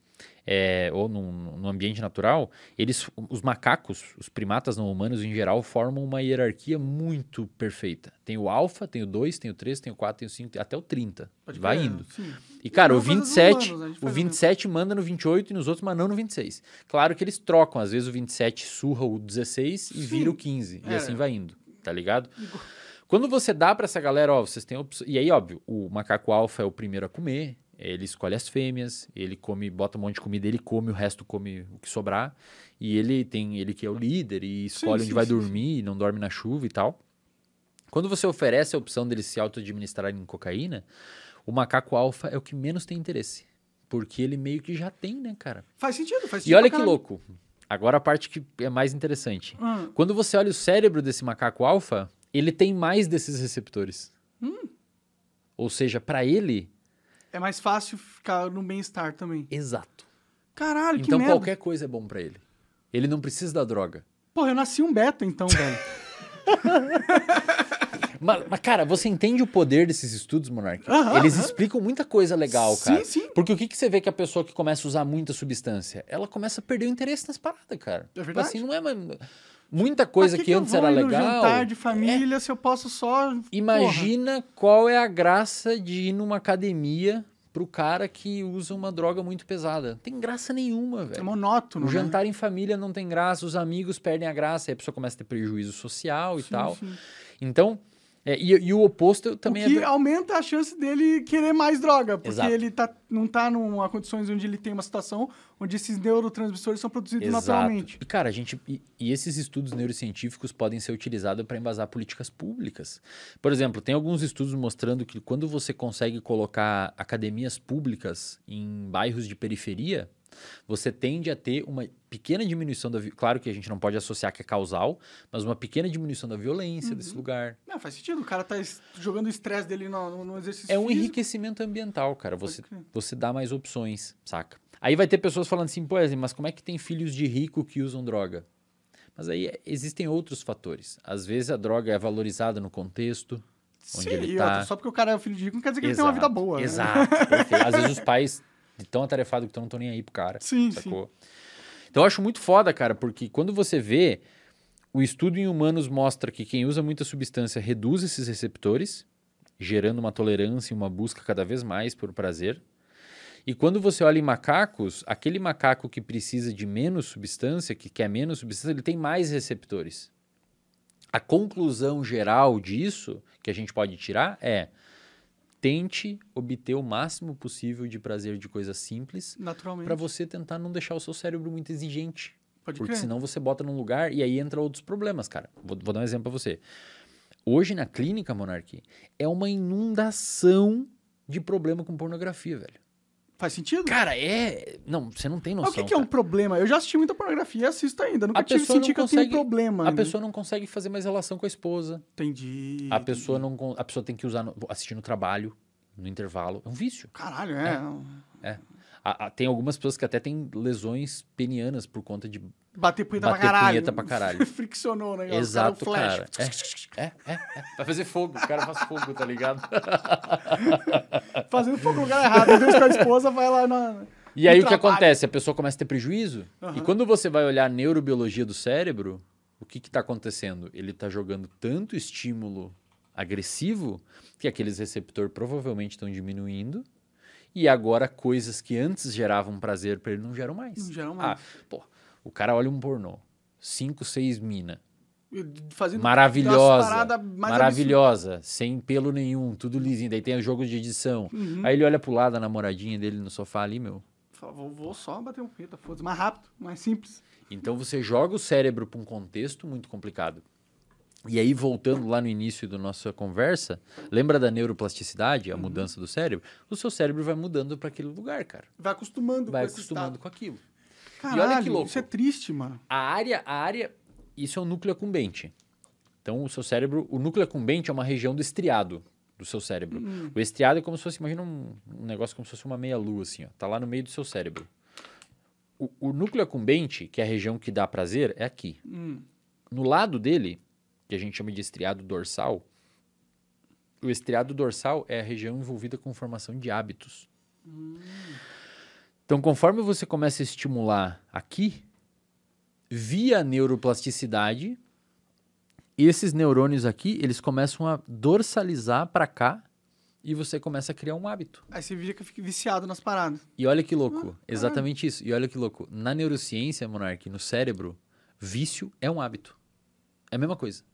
Speaker 2: é, ou num, num ambiente natural, eles, os macacos, os primatas não humanos em geral, formam uma hierarquia muito perfeita. Tem o alfa, tem o 2, tem o 3, tem o 4, tem o 5, até o 30.
Speaker 1: Pode
Speaker 2: Vai indo.
Speaker 1: sim.
Speaker 2: E, cara, o
Speaker 1: Não, mas os
Speaker 2: 27,
Speaker 1: humanos, gente
Speaker 2: o
Speaker 1: faz o
Speaker 2: 27 manda no 28 e nos outros, mas não no 26. Claro que eles trocam. Às vezes o 27 surra o 16 e
Speaker 1: Sim.
Speaker 2: vira o 15. E
Speaker 1: É.
Speaker 2: assim vai indo, tá ligado? Quando você dá pra essa galera, ó, vocês têm opção. E aí, óbvio, o macaco alfa é o primeiro a comer, Ele escolhe as fêmeas, ele come, bota um monte de comida, ele come, o resto come o que sobrar. E ele tem, ele que é o líder e escolhe
Speaker 1: Sim,
Speaker 2: onde
Speaker 1: sim,
Speaker 2: vai
Speaker 1: sim,
Speaker 2: dormir, não dorme na chuva e tal. Quando você oferece a opção deles se auto-administrarem cocaína, o macaco alfa é o que menos tem interesse. Porque ele meio que já tem, né, cara?
Speaker 1: Faz sentido, faz sentido.
Speaker 2: E olha que louco. Agora a parte que é mais interessante.
Speaker 1: Hum,
Speaker 2: Quando você olha o cérebro desse macaco alfa, ele tem mais desses receptores.
Speaker 1: Hum.
Speaker 2: Ou seja, para ele,
Speaker 1: é mais fácil ficar no bem-estar também.
Speaker 2: exato.
Speaker 1: Caralho, que
Speaker 2: Então
Speaker 1: merda.
Speaker 2: qualquer coisa é bom para ele. Ele não precisa da droga.
Speaker 1: Porra, eu nasci um beta então, <laughs> velho.
Speaker 2: Mas, mas, cara, você entende o poder desses estudos, Monark?
Speaker 1: Aham,
Speaker 2: Eles
Speaker 1: aham.
Speaker 2: explicam muita coisa legal,
Speaker 1: Sim,
Speaker 2: cara.
Speaker 1: sim.
Speaker 2: Porque o que, que você vê que a pessoa que começa a usar muita substância, ela começa a perder o interesse nas paradas, cara.
Speaker 1: É
Speaker 2: Tipo
Speaker 1: verdade.
Speaker 2: assim, não é mais... Muita coisa que,
Speaker 1: eu
Speaker 2: antes
Speaker 1: vou
Speaker 2: era
Speaker 1: ir no
Speaker 2: legal.
Speaker 1: jantar de família se eu posso só...
Speaker 2: Imagina qual é a graça de ir numa academia pro cara que usa uma droga muito pesada. Tem graça nenhuma,
Speaker 1: Porra, é
Speaker 2: velho.
Speaker 1: monótono,
Speaker 2: O
Speaker 1: né?
Speaker 2: jantar em família não tem graça, os amigos perdem a graça, aí a pessoa começa a ter prejuízo social e
Speaker 1: Sim,
Speaker 2: tal.
Speaker 1: sim.
Speaker 2: Então, é, e, e o oposto também
Speaker 1: o que
Speaker 2: é.
Speaker 1: aumenta a chance dele querer mais droga, porque
Speaker 2: Exato.
Speaker 1: ele tá, não tá numa condições onde ele tem uma situação onde esses neurotransmissores são produzidos
Speaker 2: Exato.
Speaker 1: naturalmente.
Speaker 2: E, cara, a gente. E, e esses estudos neurocientíficos podem ser utilizados para embasar políticas públicas. Por exemplo, tem alguns estudos mostrando que quando você consegue colocar academias públicas em bairros de periferia, você tende a ter uma pequena diminuição da. vi- Claro que a gente não pode associar que é causal, mas uma pequena diminuição da violência
Speaker 1: Uhum.
Speaker 2: desse lugar.
Speaker 1: Não, faz sentido. O cara tá es- jogando o estresse dele no, no- exercício
Speaker 2: É um
Speaker 1: físico.
Speaker 2: enriquecimento ambiental, cara. Você, você dá mais opções, saca? Aí vai ter pessoas falando assim, pô, mas como é que tem filhos de rico que usam droga? Mas aí é- existem outros fatores. Às vezes a droga é valorizada no contexto. onde
Speaker 1: Sim,
Speaker 2: ele tá.
Speaker 1: só porque o cara é filho de rico não quer dizer que ele tem uma vida boa. né?
Speaker 2: Exato, perfeito. Às vezes os pais de tão atarefados que estão não estão nem aí pro cara.
Speaker 1: Sim,
Speaker 2: sacou? Então eu acho muito foda, cara, porque quando você vê, o estudo em humanos mostra que quem usa muita substância reduz esses receptores, gerando uma tolerância e uma busca cada vez mais por prazer. E quando você olha em macacos, aquele macaco que precisa de menos substância, que quer menos substância, ele tem mais receptores. A conclusão geral disso, que a gente pode tirar, é tente obter o máximo possível de prazer de coisas simples
Speaker 1: Naturalmente.
Speaker 2: para você tentar não deixar o seu cérebro muito exigente.
Speaker 1: Pode
Speaker 2: Porque
Speaker 1: crer.
Speaker 2: senão você bota num lugar e aí entra outros problemas, cara. Vou, vou dar um exemplo pra você. Hoje na clínica, Monark, é uma inundação de problema com pornografia, velho.
Speaker 1: Faz sentido?
Speaker 2: Cara, é. Não, você não tem
Speaker 1: Mas
Speaker 2: noção.
Speaker 1: o que, que é um problema? Eu já assisti muita pornografia e assisto ainda. Nunca
Speaker 2: A
Speaker 1: tive
Speaker 2: pessoa não
Speaker 1: senti que eu
Speaker 2: consegue-
Speaker 1: tenho problema.
Speaker 2: A
Speaker 1: ainda.
Speaker 2: pessoa não consegue fazer mais relação com a esposa.
Speaker 1: Entendi.
Speaker 2: A pessoa não a pessoa tem que usar no- assistir no trabalho, no intervalo. É um vício.
Speaker 1: Caralho, é.
Speaker 2: É. A- a- tem algumas pessoas que até têm lesões penianas por conta de
Speaker 1: Bater punheta
Speaker 2: Bater
Speaker 1: pra caralho.
Speaker 2: punheta pra caralho.
Speaker 1: Friccionou negócio.
Speaker 2: Exato, cara. É, é, é, é. Vai fazer fogo. O cara faz fogo, tá ligado? <laughs>
Speaker 1: Fazendo fogo no lugar errado. Vezes com a esposa vai lá na...
Speaker 2: E aí o que acontece? A pessoa começa a ter prejuízo. E
Speaker 1: Aham.
Speaker 2: quando você vai olhar a neurobiologia do cérebro, o que está acontecendo? Ele está jogando tanto estímulo agressivo que aqueles receptores provavelmente estão diminuindo. E agora coisas que antes geravam prazer para ele não geram mais.
Speaker 1: Não geram
Speaker 2: Ah,
Speaker 1: mais.
Speaker 2: pô, o cara olha um pornô. Cinco, seis mina.
Speaker 1: Fazendo
Speaker 2: Maravilhosa. Maravilhosa. Sem pelo nenhum. Tudo lisinho. Daí tem os jogos de edição.
Speaker 1: Uhum.
Speaker 2: Aí ele olha pro lado, a namoradinha dele no sofá ali, meu.
Speaker 1: Fala, Vou, vou só bater um punheta, foda-se. Mais rápido, mais simples.
Speaker 2: Então você joga o cérebro para um contexto muito complicado. E aí, voltando lá no início da nossa conversa, lembra da neuroplasticidade, a
Speaker 1: Uhum.
Speaker 2: mudança do cérebro? O seu cérebro vai mudando para aquele lugar, cara.
Speaker 1: Vai acostumando
Speaker 2: Vai
Speaker 1: com
Speaker 2: acostumando com aquilo.
Speaker 1: Caralho,
Speaker 2: olha que louco.
Speaker 1: isso é triste, mano.
Speaker 2: A área, a área, isso é o núcleo accumbente. Então, o seu cérebro, o núcleo accumbente é uma região do estriado do seu cérebro.
Speaker 1: Hum.
Speaker 2: O estriado é como se fosse, imagina um, um negócio como se fosse uma meia-lua, assim, ó. Tá lá no meio do seu cérebro. O, o núcleo accumbente, que é a região que dá prazer, é aqui.
Speaker 1: Hum.
Speaker 2: No lado dele, que a gente chama de estriado dorsal, o estriado dorsal é a região envolvida com formação de hábitos. Então, conforme você começa a estimular aqui, via neuroplasticidade, esses neurônios aqui, eles começam a dorsalizar para cá e você começa a criar um hábito.
Speaker 1: Aí você vira que fica viciado nas paradas.
Speaker 2: E olha que louco,
Speaker 1: Ah,
Speaker 2: exatamente isso. E olha que louco, na neurociência, Monark, no cérebro, vício é um hábito. É a mesma coisa.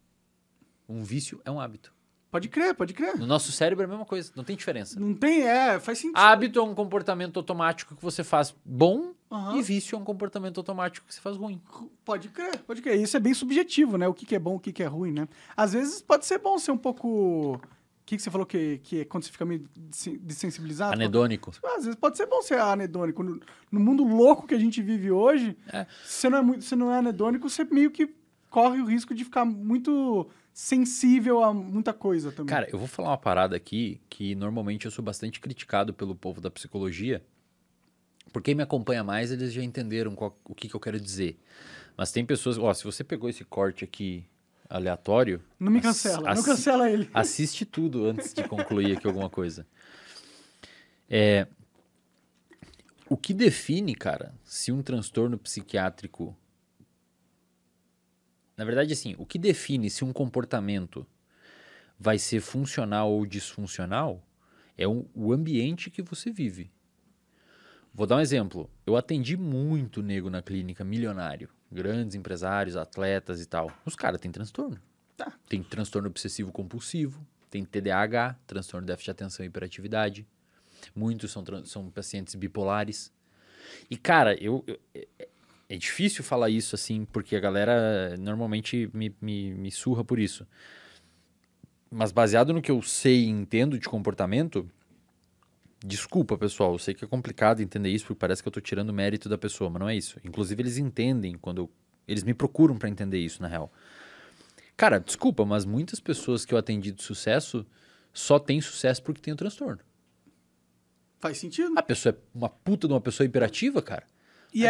Speaker 2: Um vício é um hábito.
Speaker 1: Pode crer, pode crer.
Speaker 2: No nosso cérebro é a mesma coisa, não tem diferença.
Speaker 1: Não tem, é, faz sentido.
Speaker 2: Hábito é um comportamento automático que você faz bom
Speaker 1: Aham.
Speaker 2: e vício é um comportamento automático que você faz ruim.
Speaker 1: Pode crer, pode crer. Isso é bem subjetivo, né? O que, que é bom, o que, que é ruim, né? Às vezes pode ser bom ser um pouco. O que, que você falou que, que é quando você fica meio desen- desensibilizado?
Speaker 2: Anedônico.
Speaker 1: Às vezes pode ser bom ser anedônico. No, no mundo louco que a gente vive hoje,
Speaker 2: É.
Speaker 1: se você não é, muito, se não é anedônico, você meio que corre o risco de ficar muito sensível a muita coisa também.
Speaker 2: Cara, eu vou falar uma parada aqui que normalmente eu sou bastante criticado pelo povo da psicologia. Por quem me acompanha mais, eles já entenderam qual- o que, que eu quero dizer. Mas tem pessoas. Ó, se você pegou esse corte aqui aleatório.
Speaker 1: não me cancela, não cancela ele. <laughs>
Speaker 2: Assiste tudo antes de concluir aqui alguma coisa. É, o que define, cara, se um transtorno psiquiátrico. Na verdade, assim, o que define se um comportamento vai ser funcional ou disfuncional é o, o ambiente que você vive. Vou dar um exemplo. Eu atendi muito nego na clínica, milionário. Grandes empresários, atletas e tal. Os caras têm transtorno.
Speaker 1: Tá.
Speaker 2: Tem transtorno obsessivo compulsivo, tem TDAH, transtorno de déficit de atenção e hiperatividade. Muitos são, são pacientes bipolares. E, cara, eu, eu- é, difícil falar isso assim, porque a galera normalmente me, me, me surra por isso. Mas baseado no que eu sei e entendo de comportamento, desculpa, pessoal, eu sei que é complicado entender isso, porque parece que eu tô tirando mérito da pessoa, mas não é isso. Inclusive, eles entendem quando eu, eles me procuram para entender isso, na real. Cara, desculpa, mas muitas pessoas que eu atendi de sucesso só têm sucesso porque tem o transtorno.
Speaker 1: Faz sentido?
Speaker 2: A pessoa é uma puta de uma pessoa hiperativa, cara.
Speaker 1: E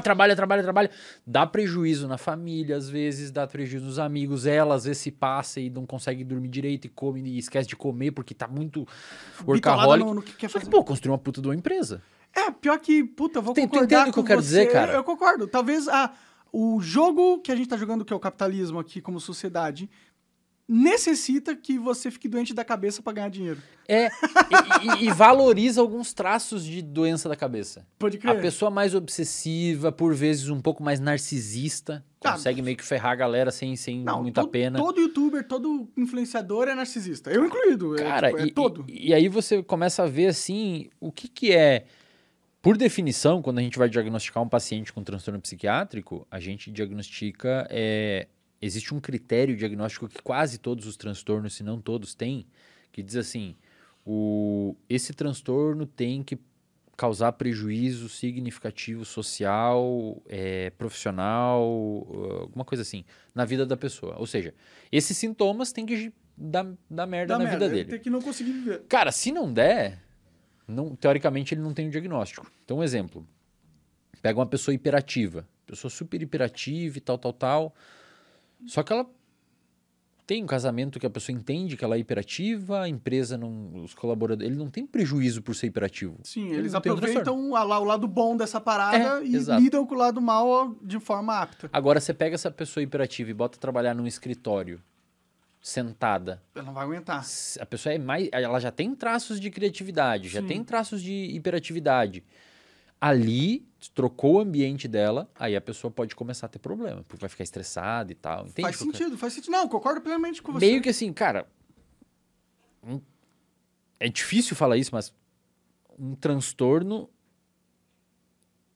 Speaker 2: trabalha, trabalha, trabalha. Dá prejuízo na família, às vezes, dá prejuízo nos amigos. Ela, às vezes, se passa e não consegue dormir direito e come e esquece de comer porque tá muito workaholic.
Speaker 1: No, no que quer fazer.
Speaker 2: Mas, pô, construir uma puta de uma empresa.
Speaker 1: É, pior que, puta, eu vou
Speaker 2: Tem,
Speaker 1: concordar
Speaker 2: com o que eu quero
Speaker 1: você.
Speaker 2: dizer, cara?
Speaker 1: Eu, eu concordo. Talvez a, o jogo que a gente tá jogando, que é o capitalismo aqui como sociedade, necessita que você fique doente da cabeça pra ganhar dinheiro.
Speaker 2: É, e, e- valoriza alguns traços de doença da cabeça.
Speaker 1: Pode
Speaker 2: A
Speaker 1: crer.
Speaker 2: pessoa mais obsessiva, por vezes um pouco mais narcisista,
Speaker 1: Ah,
Speaker 2: consegue meio que ferrar a galera sem, sem
Speaker 1: Não,
Speaker 2: muita
Speaker 1: todo,
Speaker 2: pena.
Speaker 1: todo youtuber, todo influenciador é narcisista. Eu incluído. é,
Speaker 2: Cara,
Speaker 1: tipo, é
Speaker 2: e,
Speaker 1: todo.
Speaker 2: E, e aí você começa a ver assim, o que que é... Por definição, quando a gente vai diagnosticar um paciente com transtorno psiquiátrico, a gente diagnostica... É, existe um critério diagnóstico que quase todos os transtornos, se não todos, têm, que diz assim, o, esse transtorno tem que causar prejuízo significativo social, é, profissional, alguma coisa assim, na vida da pessoa. Ou seja, esses sintomas têm que dar, dar merda
Speaker 1: Dá
Speaker 2: na
Speaker 1: merda,
Speaker 2: vida
Speaker 1: ele
Speaker 2: dele.
Speaker 1: Tem que não conseguir viver.
Speaker 2: Cara, se não der, não- teoricamente ele não tem o diagnóstico. Então, um exemplo. Pega uma pessoa hiperativa. Pessoa super hiperativa e tal, tal, tal. Só que ela tem um casamento que a pessoa entende que ela é hiperativa, a empresa não. Os colaboradores. Ele não tem prejuízo por ser hiperativo.
Speaker 1: Sim,
Speaker 2: Ele
Speaker 1: eles aproveitam a lá- o lado bom dessa parada
Speaker 2: É,
Speaker 1: e
Speaker 2: exato.
Speaker 1: lidam com o lado mal de forma apta.
Speaker 2: Agora, você pega essa pessoa hiperativa e bota trabalhar num escritório, sentada.
Speaker 1: Ela não vai aguentar.
Speaker 2: a pessoa é mais. Ela já tem traços de criatividade, já
Speaker 1: Sim.
Speaker 2: tem traços de hiperatividade. Ali, trocou o ambiente dela, aí a pessoa pode começar a ter problema, porque vai ficar estressada e tal. Entende?
Speaker 1: faz sentido, faz sentido. Não, concordo plenamente com você.
Speaker 2: Meio que assim, cara. um- É difícil falar isso, mas um transtorno.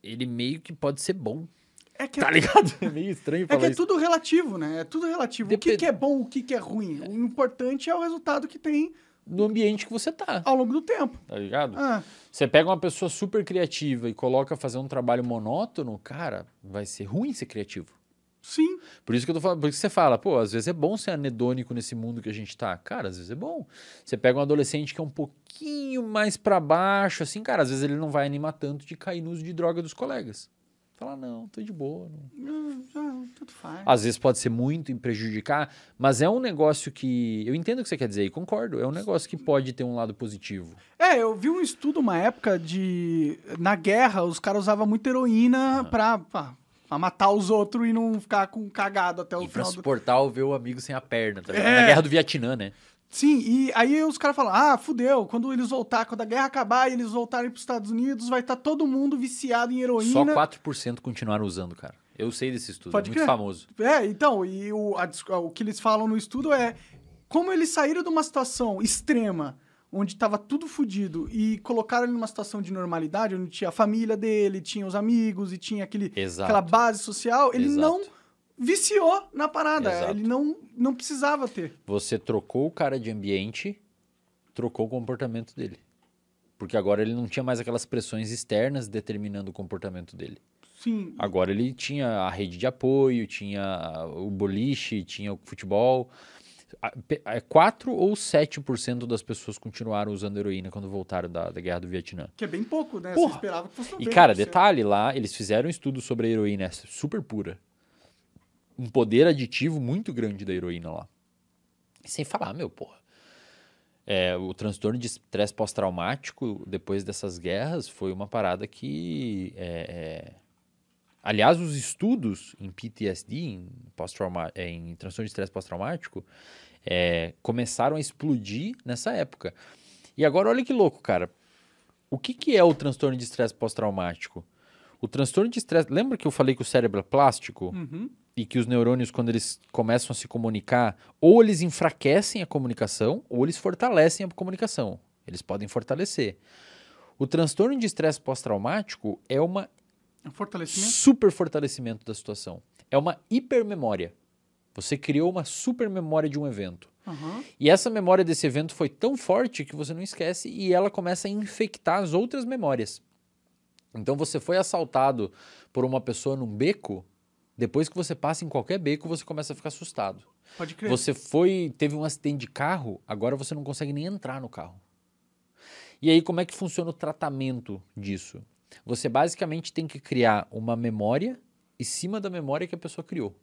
Speaker 2: Ele meio que pode ser bom.
Speaker 1: É que,
Speaker 2: Tá ligado? <laughs> É meio estranho
Speaker 1: é,
Speaker 2: falar
Speaker 1: que é
Speaker 2: isso.
Speaker 1: tudo relativo, né? É tudo relativo. O que, que é bom, o que, que é ruim. O importante é o resultado que tem
Speaker 2: No ambiente que você tá,
Speaker 1: ao longo do tempo.
Speaker 2: tá ligado?
Speaker 1: Ah,
Speaker 2: Você pega uma pessoa super criativa e coloca fazer um trabalho monótono, cara, vai ser ruim ser criativo.
Speaker 1: sim.
Speaker 2: Por isso que eu tô falando, por isso que você fala, pô, às vezes é bom ser anedônico nesse mundo que a gente tá. Cara, às vezes é bom. Você pega um adolescente que é um pouquinho mais pra baixo, assim, cara, às vezes ele não vai animar tanto de cair no uso de droga dos colegas. Fala, não, tô de boa. não."
Speaker 1: Ah, tudo faz.
Speaker 2: Às vezes pode ser muito em prejudicar, mas é um negócio que. Eu entendo o que você quer dizer e concordo. É um negócio que pode ter um lado positivo.
Speaker 1: É, eu vi um estudo uma época de. Na guerra, os caras usavam muita heroína pra, pra, pra matar os outros e não ficar com cagado até o
Speaker 2: E pra
Speaker 1: final do.
Speaker 2: suportar o ver o amigo sem a perna, tá?
Speaker 1: É.
Speaker 2: Na guerra do Vietnã, né?
Speaker 1: Sim, e aí os caras falam: ah, fudeu, quando eles voltar, quando a guerra acabar e eles voltarem pros Estados Unidos, vai estar todo mundo viciado em heroína.
Speaker 2: Só 4% continuaram usando, cara. Eu sei desse estudo,
Speaker 1: Pode
Speaker 2: é muito
Speaker 1: crer.
Speaker 2: famoso.
Speaker 1: É, então, e o, a o que eles falam no estudo é como eles saíram de uma situação extrema, onde estava tudo fodido, e colocaram ele numa situação de normalidade, onde tinha a família dele, tinha os amigos e tinha aquele,
Speaker 2: Exato.
Speaker 1: aquela base social, ele
Speaker 2: Exato.
Speaker 1: não viciou na parada.
Speaker 2: Exato.
Speaker 1: Ele não, não precisava ter.
Speaker 2: Você trocou o cara de ambiente, trocou o comportamento dele. Porque agora ele não tinha mais aquelas pressões externas determinando o comportamento dele.
Speaker 1: Sim.
Speaker 2: Agora ele tinha a rede de apoio, tinha o boliche, tinha o futebol. A- pe- é, 4 ou 7% das pessoas continuaram usando heroína quando voltaram da, da guerra do Vietnã.
Speaker 1: Que é bem pouco, né?
Speaker 2: Porra.
Speaker 1: Você esperava que fosse
Speaker 2: E,
Speaker 1: 90%.
Speaker 2: cara, detalhe lá, eles fizeram um estudo sobre a heroína super pura. Um poder aditivo muito grande da heroína lá. Sem falar, meu, porra. É, o transtorno de estresse pós-traumático depois dessas guerras foi uma parada que. é, é, Aliás, os estudos em PTSD, em, é, em transtorno de estresse pós-traumático, é, começaram a explodir nessa época. E agora, olha que louco, cara. O que, que é o transtorno de estresse pós-traumático? O transtorno de estresse. Lembra que eu falei que o cérebro é plástico?
Speaker 1: Uhum.
Speaker 2: E que os neurônios, quando eles começam a se comunicar, ou eles enfraquecem a comunicação, ou eles fortalecem a comunicação. Eles podem fortalecer. O transtorno de estresse pós-traumático é uma
Speaker 1: É um fortalecimento.
Speaker 2: super fortalecimento da situação. É uma hipermemória. Você criou uma super memória de um evento.
Speaker 1: Aham.
Speaker 2: E essa memória desse evento foi tão forte que você não esquece e ela começa a infectar as outras memórias. Então você foi assaltado por uma pessoa num beco, depois que você passa em qualquer beco, você começa a ficar assustado.
Speaker 1: Pode crer.
Speaker 2: Você foi, teve um acidente de carro, agora você não consegue nem entrar no carro. E aí como é que funciona o tratamento disso? Você basicamente tem que criar uma memória em cima da memória que a pessoa criou.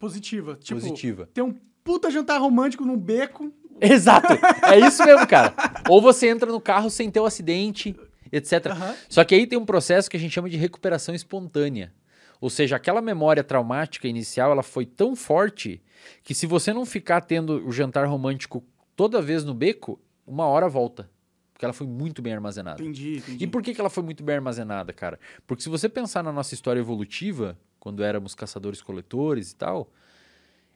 Speaker 1: Positiva. Tipo,
Speaker 2: Positiva.
Speaker 1: ter um puta jantar romântico num beco. <laughs>
Speaker 2: Exato. É isso mesmo, cara. Ou você entra no carro sem ter o acidente, etc.
Speaker 1: Aham.
Speaker 2: Só que aí tem um processo que a gente chama de recuperação espontânea. Ou seja, aquela memória traumática inicial, ela foi tão forte que se você não ficar tendo o jantar romântico toda vez no beco, uma hora volta. Porque ela foi muito bem armazenada.
Speaker 1: Entendi, entendi.
Speaker 2: E por que, que ela foi muito bem armazenada, cara? Porque se você pensar na nossa história evolutiva, quando éramos caçadores-coletores e tal,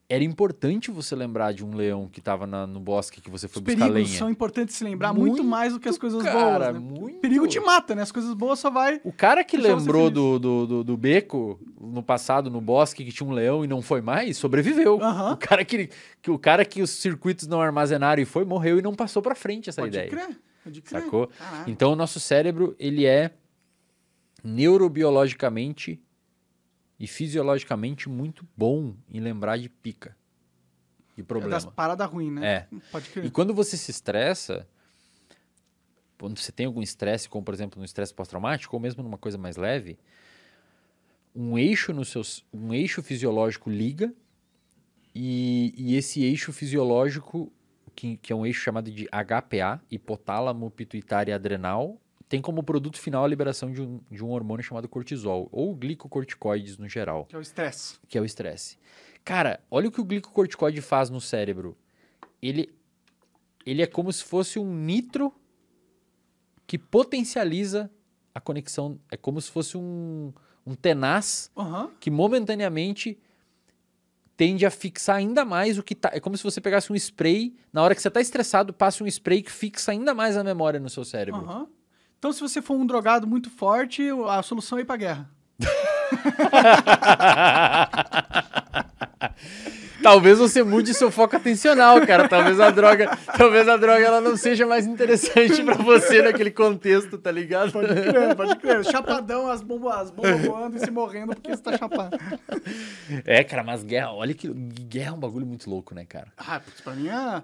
Speaker 2: era importante você lembrar de um leão que estava no bosque que você foi
Speaker 1: Os
Speaker 2: buscar
Speaker 1: perigos
Speaker 2: lenha.
Speaker 1: são importantes se lembrar muito,
Speaker 2: Muito,
Speaker 1: mais do que as coisas
Speaker 2: cara,
Speaker 1: boas. Né?
Speaker 2: muito.
Speaker 1: O perigo te mata, né? As coisas boas só vai.
Speaker 2: O cara que lembrou do, do, do, do beco no passado, no bosque, que tinha um leão e não foi mais, sobreviveu.
Speaker 1: Aham.
Speaker 2: O, cara que, que, o cara que os circuitos não armazenaram e foi, morreu e não passou pra frente essa
Speaker 1: Pode
Speaker 2: ideia.
Speaker 1: crer. Pode crer.
Speaker 2: Sacou?
Speaker 1: Caralho.
Speaker 2: Então o nosso cérebro, ele é neurobiologicamente e fisiologicamente muito bom em lembrar de pica. De
Speaker 1: É
Speaker 2: problema.
Speaker 1: das paradas ruins, né?
Speaker 2: É. <laughs>
Speaker 1: Pode crer.
Speaker 2: E quando você se estressa, quando você tem algum estresse, como por exemplo no estresse pós-traumático, ou mesmo numa coisa mais leve, um eixo no seus, um eixo fisiológico liga e, e esse eixo fisiológico, que, que é um eixo chamado de HPA, hipotálamo pituitária adrenal, tem como produto final a liberação de um, de um hormônio chamado cortisol, ou glicocorticoides no geral
Speaker 1: Que é o estresse.
Speaker 2: que é o estresse. Cara, olha o que o glicocorticoide faz no cérebro. Ele, ele é como se fosse um nitro que potencializa a conexão. É como se fosse um, um tenaz
Speaker 1: Aham.
Speaker 2: que momentaneamente tende a fixar ainda mais o que tá. É como se você pegasse um spray, na hora que você tá estressado, passe um spray que fixa ainda mais a memória no seu cérebro.
Speaker 1: Aham. Então, se você for um drogado muito forte, a solução é ir pra guerra. <laughs>
Speaker 2: Talvez você mude seu foco atencional, cara. Talvez a droga, talvez a droga ela não seja mais interessante pra você naquele contexto, tá ligado?
Speaker 1: Pode crer, pode crer. Chapadão, as bombas, as bombas voando e se morrendo porque você tá chapado.
Speaker 2: É, cara, mas guerra, olha que guerra é um bagulho muito louco, né, cara?
Speaker 1: Ah, pra mim é, é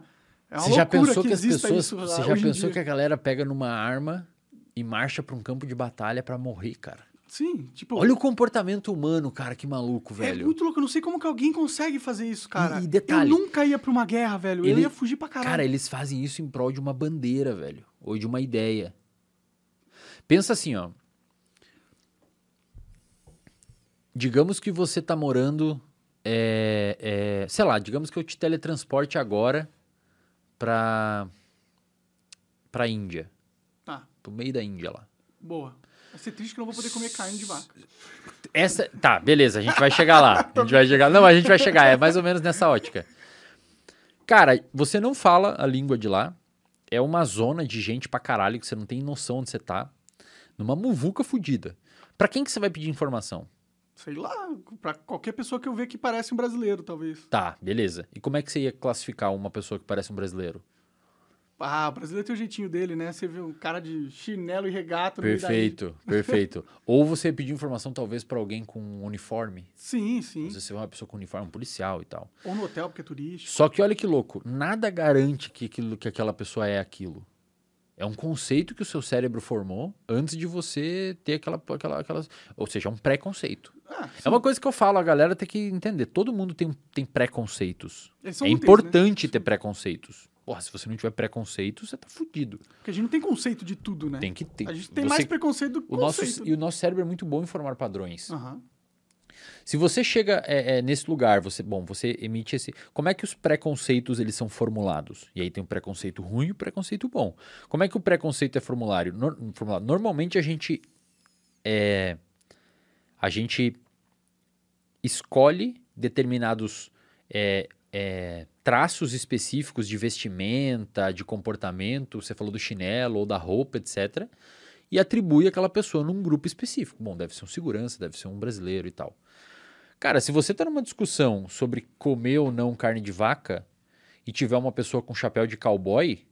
Speaker 1: uma
Speaker 2: Você já
Speaker 1: loucura
Speaker 2: pensou
Speaker 1: que,
Speaker 2: que, as
Speaker 1: exista
Speaker 2: pessoas,
Speaker 1: isso
Speaker 2: você já pensou
Speaker 1: dia.
Speaker 2: que a galera pega numa arma e marcha pra um campo de batalha pra morrer, cara?
Speaker 1: Sim, tipo...
Speaker 2: Olha o comportamento humano, cara, que maluco,
Speaker 1: É
Speaker 2: velho.
Speaker 1: muito louco, eu não sei como que alguém consegue fazer isso, cara.
Speaker 2: E- e detalhe,
Speaker 1: eu nunca ia pra uma guerra, velho. Eu
Speaker 2: ele-
Speaker 1: ia fugir pra caralho.
Speaker 2: Cara, eles fazem isso em prol de uma bandeira, velho. Ou de uma ideia. Pensa assim, ó. Digamos que você tá morando. é, é, sei lá, digamos que eu te teletransporte agora pra. pra Índia. Pro meio da Índia lá.
Speaker 1: boa. Vai ser triste que eu não vou poder comer carne de vaca.
Speaker 2: Essa. Tá, beleza, a gente vai chegar lá. A gente vai chegar. Não, a gente vai chegar. É mais ou menos nessa ótica. Cara, você não fala a língua de lá. É uma zona de gente pra caralho que você não tem noção onde você tá. Numa muvuca fudida. Pra quem que você vai pedir informação?
Speaker 1: Sei lá, pra qualquer pessoa que eu ver que parece um brasileiro, talvez.
Speaker 2: Tá, beleza. E como é que você ia classificar uma pessoa que parece um brasileiro?
Speaker 1: Ah, o brasileiro tem o jeitinho dele, né? Você vê um cara de chinelo e regata.
Speaker 2: Perfeito, perfeito. <laughs> Ou você pedir informação talvez pra alguém com um uniforme.
Speaker 1: Sim, sim.
Speaker 2: Às vezes você vê uma pessoa com uniforme, um policial e tal.
Speaker 1: Ou no hotel, porque é turístico.
Speaker 2: Só que olha que louco, nada garante que, aquilo, que aquela pessoa é aquilo. É um conceito que o seu cérebro formou antes de você ter aquela, aquela, aquelas. Ou seja, é um preconceito.
Speaker 1: Ah,
Speaker 2: É uma coisa que eu falo, a galera tem que entender. Todo mundo tem, tem preconceitos. É
Speaker 1: úteis,
Speaker 2: importante ter preconceitos. Porra, se você não tiver preconceito, você tá fudido.
Speaker 1: Porque a gente não tem conceito de tudo, né?
Speaker 2: Tem que ter.
Speaker 1: A gente tem
Speaker 2: Você-
Speaker 1: mais preconceito do que
Speaker 2: o nosso,
Speaker 1: conceito.
Speaker 2: E o nosso cérebro é muito bom em formar padrões.
Speaker 1: Aham.
Speaker 2: Se você chega é, é, nesse lugar, você, bom, você emite esse. Como é que os preconceitos eles são formulados? E aí tem o preconceito ruim e o preconceito bom. Como é que o preconceito é formulado? Normalmente a gente é, a gente escolhe determinados é, traços específicos de vestimenta, de comportamento. Você falou do chinelo ou da roupa, etc. E atribui aquela pessoa num grupo específico. Bom, deve ser um segurança, deve ser um brasileiro e tal. Cara, se você tá numa discussão sobre comer ou não carne de vaca e tiver uma pessoa com chapéu de cowboy,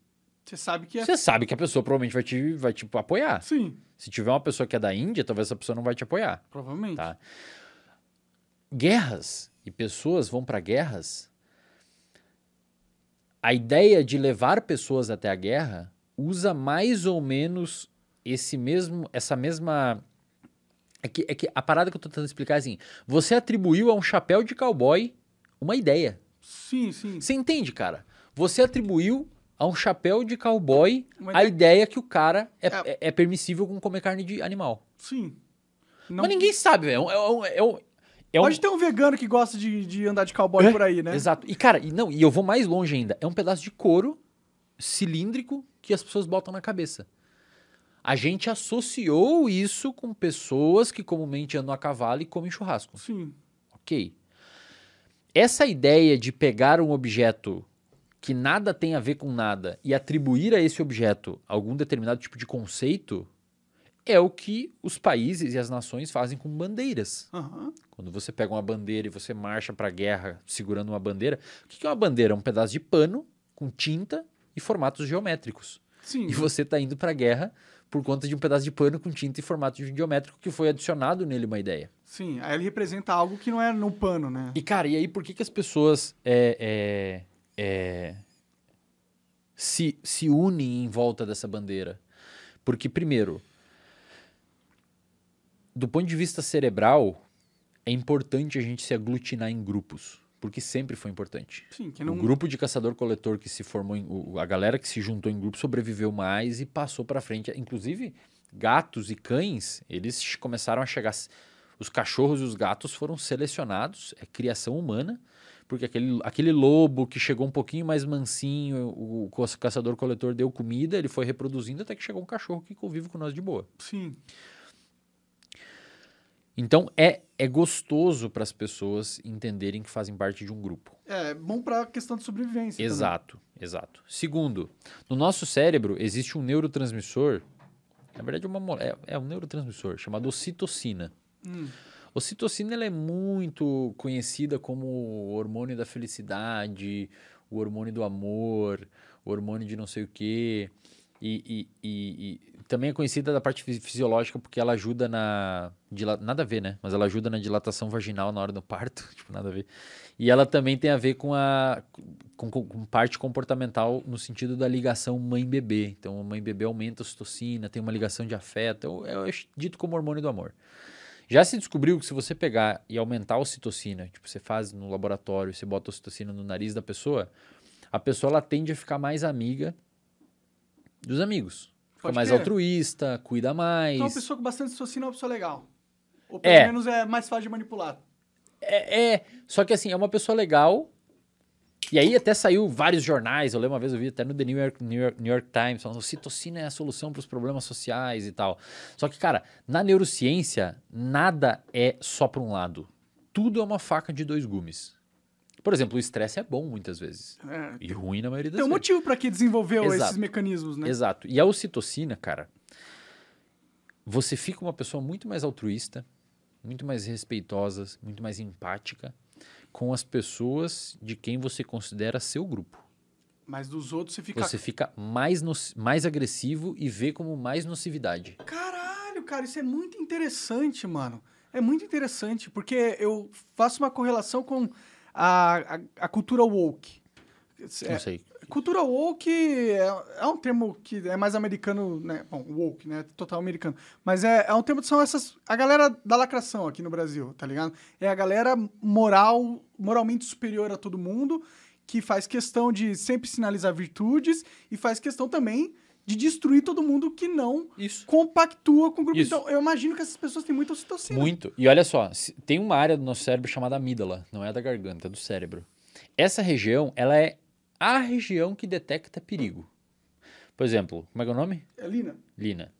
Speaker 1: Você sabe que é.
Speaker 2: você sabe que a pessoa provavelmente vai te, vai te apoiar.
Speaker 1: Sim,
Speaker 2: Se tiver uma pessoa que é da Índia, talvez essa pessoa não vai te apoiar.
Speaker 1: provavelmente.
Speaker 2: Tá. Guerras e pessoas vão para guerras. A ideia de levar pessoas até a guerra usa mais ou menos esse mesmo, essa mesma. É que, é que a parada que eu tô tentando explicar é assim: você atribuiu a um chapéu de cowboy uma ideia.
Speaker 1: Sim, sim.
Speaker 2: Você entende, cara? Você atribuiu a um chapéu de cowboy a
Speaker 1: ideia-
Speaker 2: ideia que o cara é,
Speaker 1: É.
Speaker 2: é- é permissível com comer carne de animal.
Speaker 1: Sim. Não-
Speaker 2: Mas ninguém sabe, velho. É um- é um- é é um-
Speaker 1: Pode ter um vegano que gosta de, de andar de cowboy
Speaker 2: É,
Speaker 1: por aí, né?
Speaker 2: Exato. E, cara, e, não, e eu vou mais longe ainda. É um pedaço de couro cilíndrico que as pessoas botam na cabeça. A gente associou isso com pessoas que comumente andam a cavalo e comem churrasco.
Speaker 1: Sim.
Speaker 2: Ok. Essa ideia de pegar um objeto que nada tem a ver com nada e atribuir a esse objeto algum determinado tipo de conceito é o que os países e as nações fazem com bandeiras.
Speaker 1: Aham.
Speaker 2: Quando você pega uma bandeira e você marcha para a guerra segurando uma bandeira, o que que é uma bandeira? É um pedaço de pano com tinta e formatos geométricos.
Speaker 1: Sim.
Speaker 2: E você está indo para a guerra por conta de um pedaço de pano com tinta e formato geométrico que foi adicionado nele uma ideia.
Speaker 1: Sim. Aí ele representa algo que não é no pano, né?
Speaker 2: E, cara, e aí por que, que as pessoas é, é, é, se, se unem em volta dessa bandeira? Porque, primeiro, do ponto de vista cerebral, é importante a gente se aglutinar em grupos. Porque sempre foi importante.
Speaker 1: Sim, que
Speaker 2: O
Speaker 1: não.
Speaker 2: grupo de caçador-coletor que se formou, em, o- a galera que se juntou em grupo sobreviveu mais e passou para frente. Inclusive, gatos e cães, eles começaram a chegar. Os cachorros e os gatos foram selecionados, é criação humana, porque aquele, aquele lobo que chegou um pouquinho mais mansinho, o, o ca- caçador-coletor deu comida, ele foi reproduzindo até que chegou um cachorro que convive com nós de boa.
Speaker 1: Sim.
Speaker 2: Então é, é gostoso para as pessoas entenderem que fazem parte de um grupo.
Speaker 1: É bom pra questão de sobrevivência. também.
Speaker 2: Exato, exato. Segundo, no nosso cérebro existe um neurotransmissor, na verdade é, uma, é, é um neurotransmissor chamado ocitocina.
Speaker 1: Hum.
Speaker 2: Ocitocina ela é muito conhecida como o hormônio da felicidade, o hormônio do amor, o hormônio de não sei o quê. E, e- e- e também é conhecida da parte fisi- fisiológica porque ela ajuda na. Nada a ver, né? Mas ela ajuda na dilatação vaginal na hora do parto. <laughs> Tipo, nada a ver. E ela também tem a ver com a. com, com- parte comportamental no sentido da ligação mãe-bebê. Então, a mãe-bebê aumenta a ocitocina, tem uma ligação de afeto. É, é dito como hormônio do amor. Já se descobriu que se você pegar e aumentar a ocitocina, tipo, você faz no laboratório, você bota a ocitocina no nariz da pessoa, a pessoa ela tende a ficar mais amiga dos amigos. Fica mais
Speaker 1: crer.
Speaker 2: altruísta, cuida mais.
Speaker 1: Então, uma pessoa com bastante socina é uma pessoa legal. Ou pelo
Speaker 2: É.
Speaker 1: menos é mais fácil de manipular.
Speaker 2: É, é, só que assim, é uma pessoa legal. E aí até saiu vários jornais, eu lembro uma vez, eu vi até no The New York, New York, New York Times, falando citocina é a solução para os problemas sociais e tal. Só que, cara, na neurociência, nada é só para um lado. Tudo é uma faca de dois gumes. Por exemplo, o estresse é bom muitas vezes.
Speaker 1: É,
Speaker 2: E ruim na maioria das
Speaker 1: tem um
Speaker 2: vezes.
Speaker 1: motivo para que desenvolveu
Speaker 2: Exato.
Speaker 1: esses mecanismos, né?
Speaker 2: Exato. E a ocitocina, cara, você fica uma pessoa muito mais altruísta, muito mais respeitosa, muito mais empática com as pessoas de quem você considera seu grupo.
Speaker 1: Mas dos outros você fica.
Speaker 2: Você fica mais, noci- mais agressivo e vê como mais nocividade.
Speaker 1: Caralho, cara, isso é muito interessante, mano. É muito interessante, porque eu faço uma correlação com a, a, a cultura woke. É,
Speaker 2: Não sei.
Speaker 1: Cultura woke é, é um termo que é mais americano, né? Bom, woke, né? Total americano. Mas é, é um termo que são essas. A galera da lacração aqui no Brasil, tá ligado? É a galera moral, moralmente superior a todo mundo, que faz questão de sempre sinalizar virtudes e faz questão também de destruir todo mundo que não
Speaker 2: Isso.
Speaker 1: compactua com o grupo.
Speaker 2: Isso.
Speaker 1: Então, eu imagino que essas pessoas têm muita ocitocina.
Speaker 2: Muito. E olha só, tem uma área do nosso cérebro chamada amígdala, não é da garganta, é do cérebro. Essa região, ela é a região que detecta perigo. Por exemplo, como é que é o nome?
Speaker 1: É, Lina?
Speaker 2: Lina.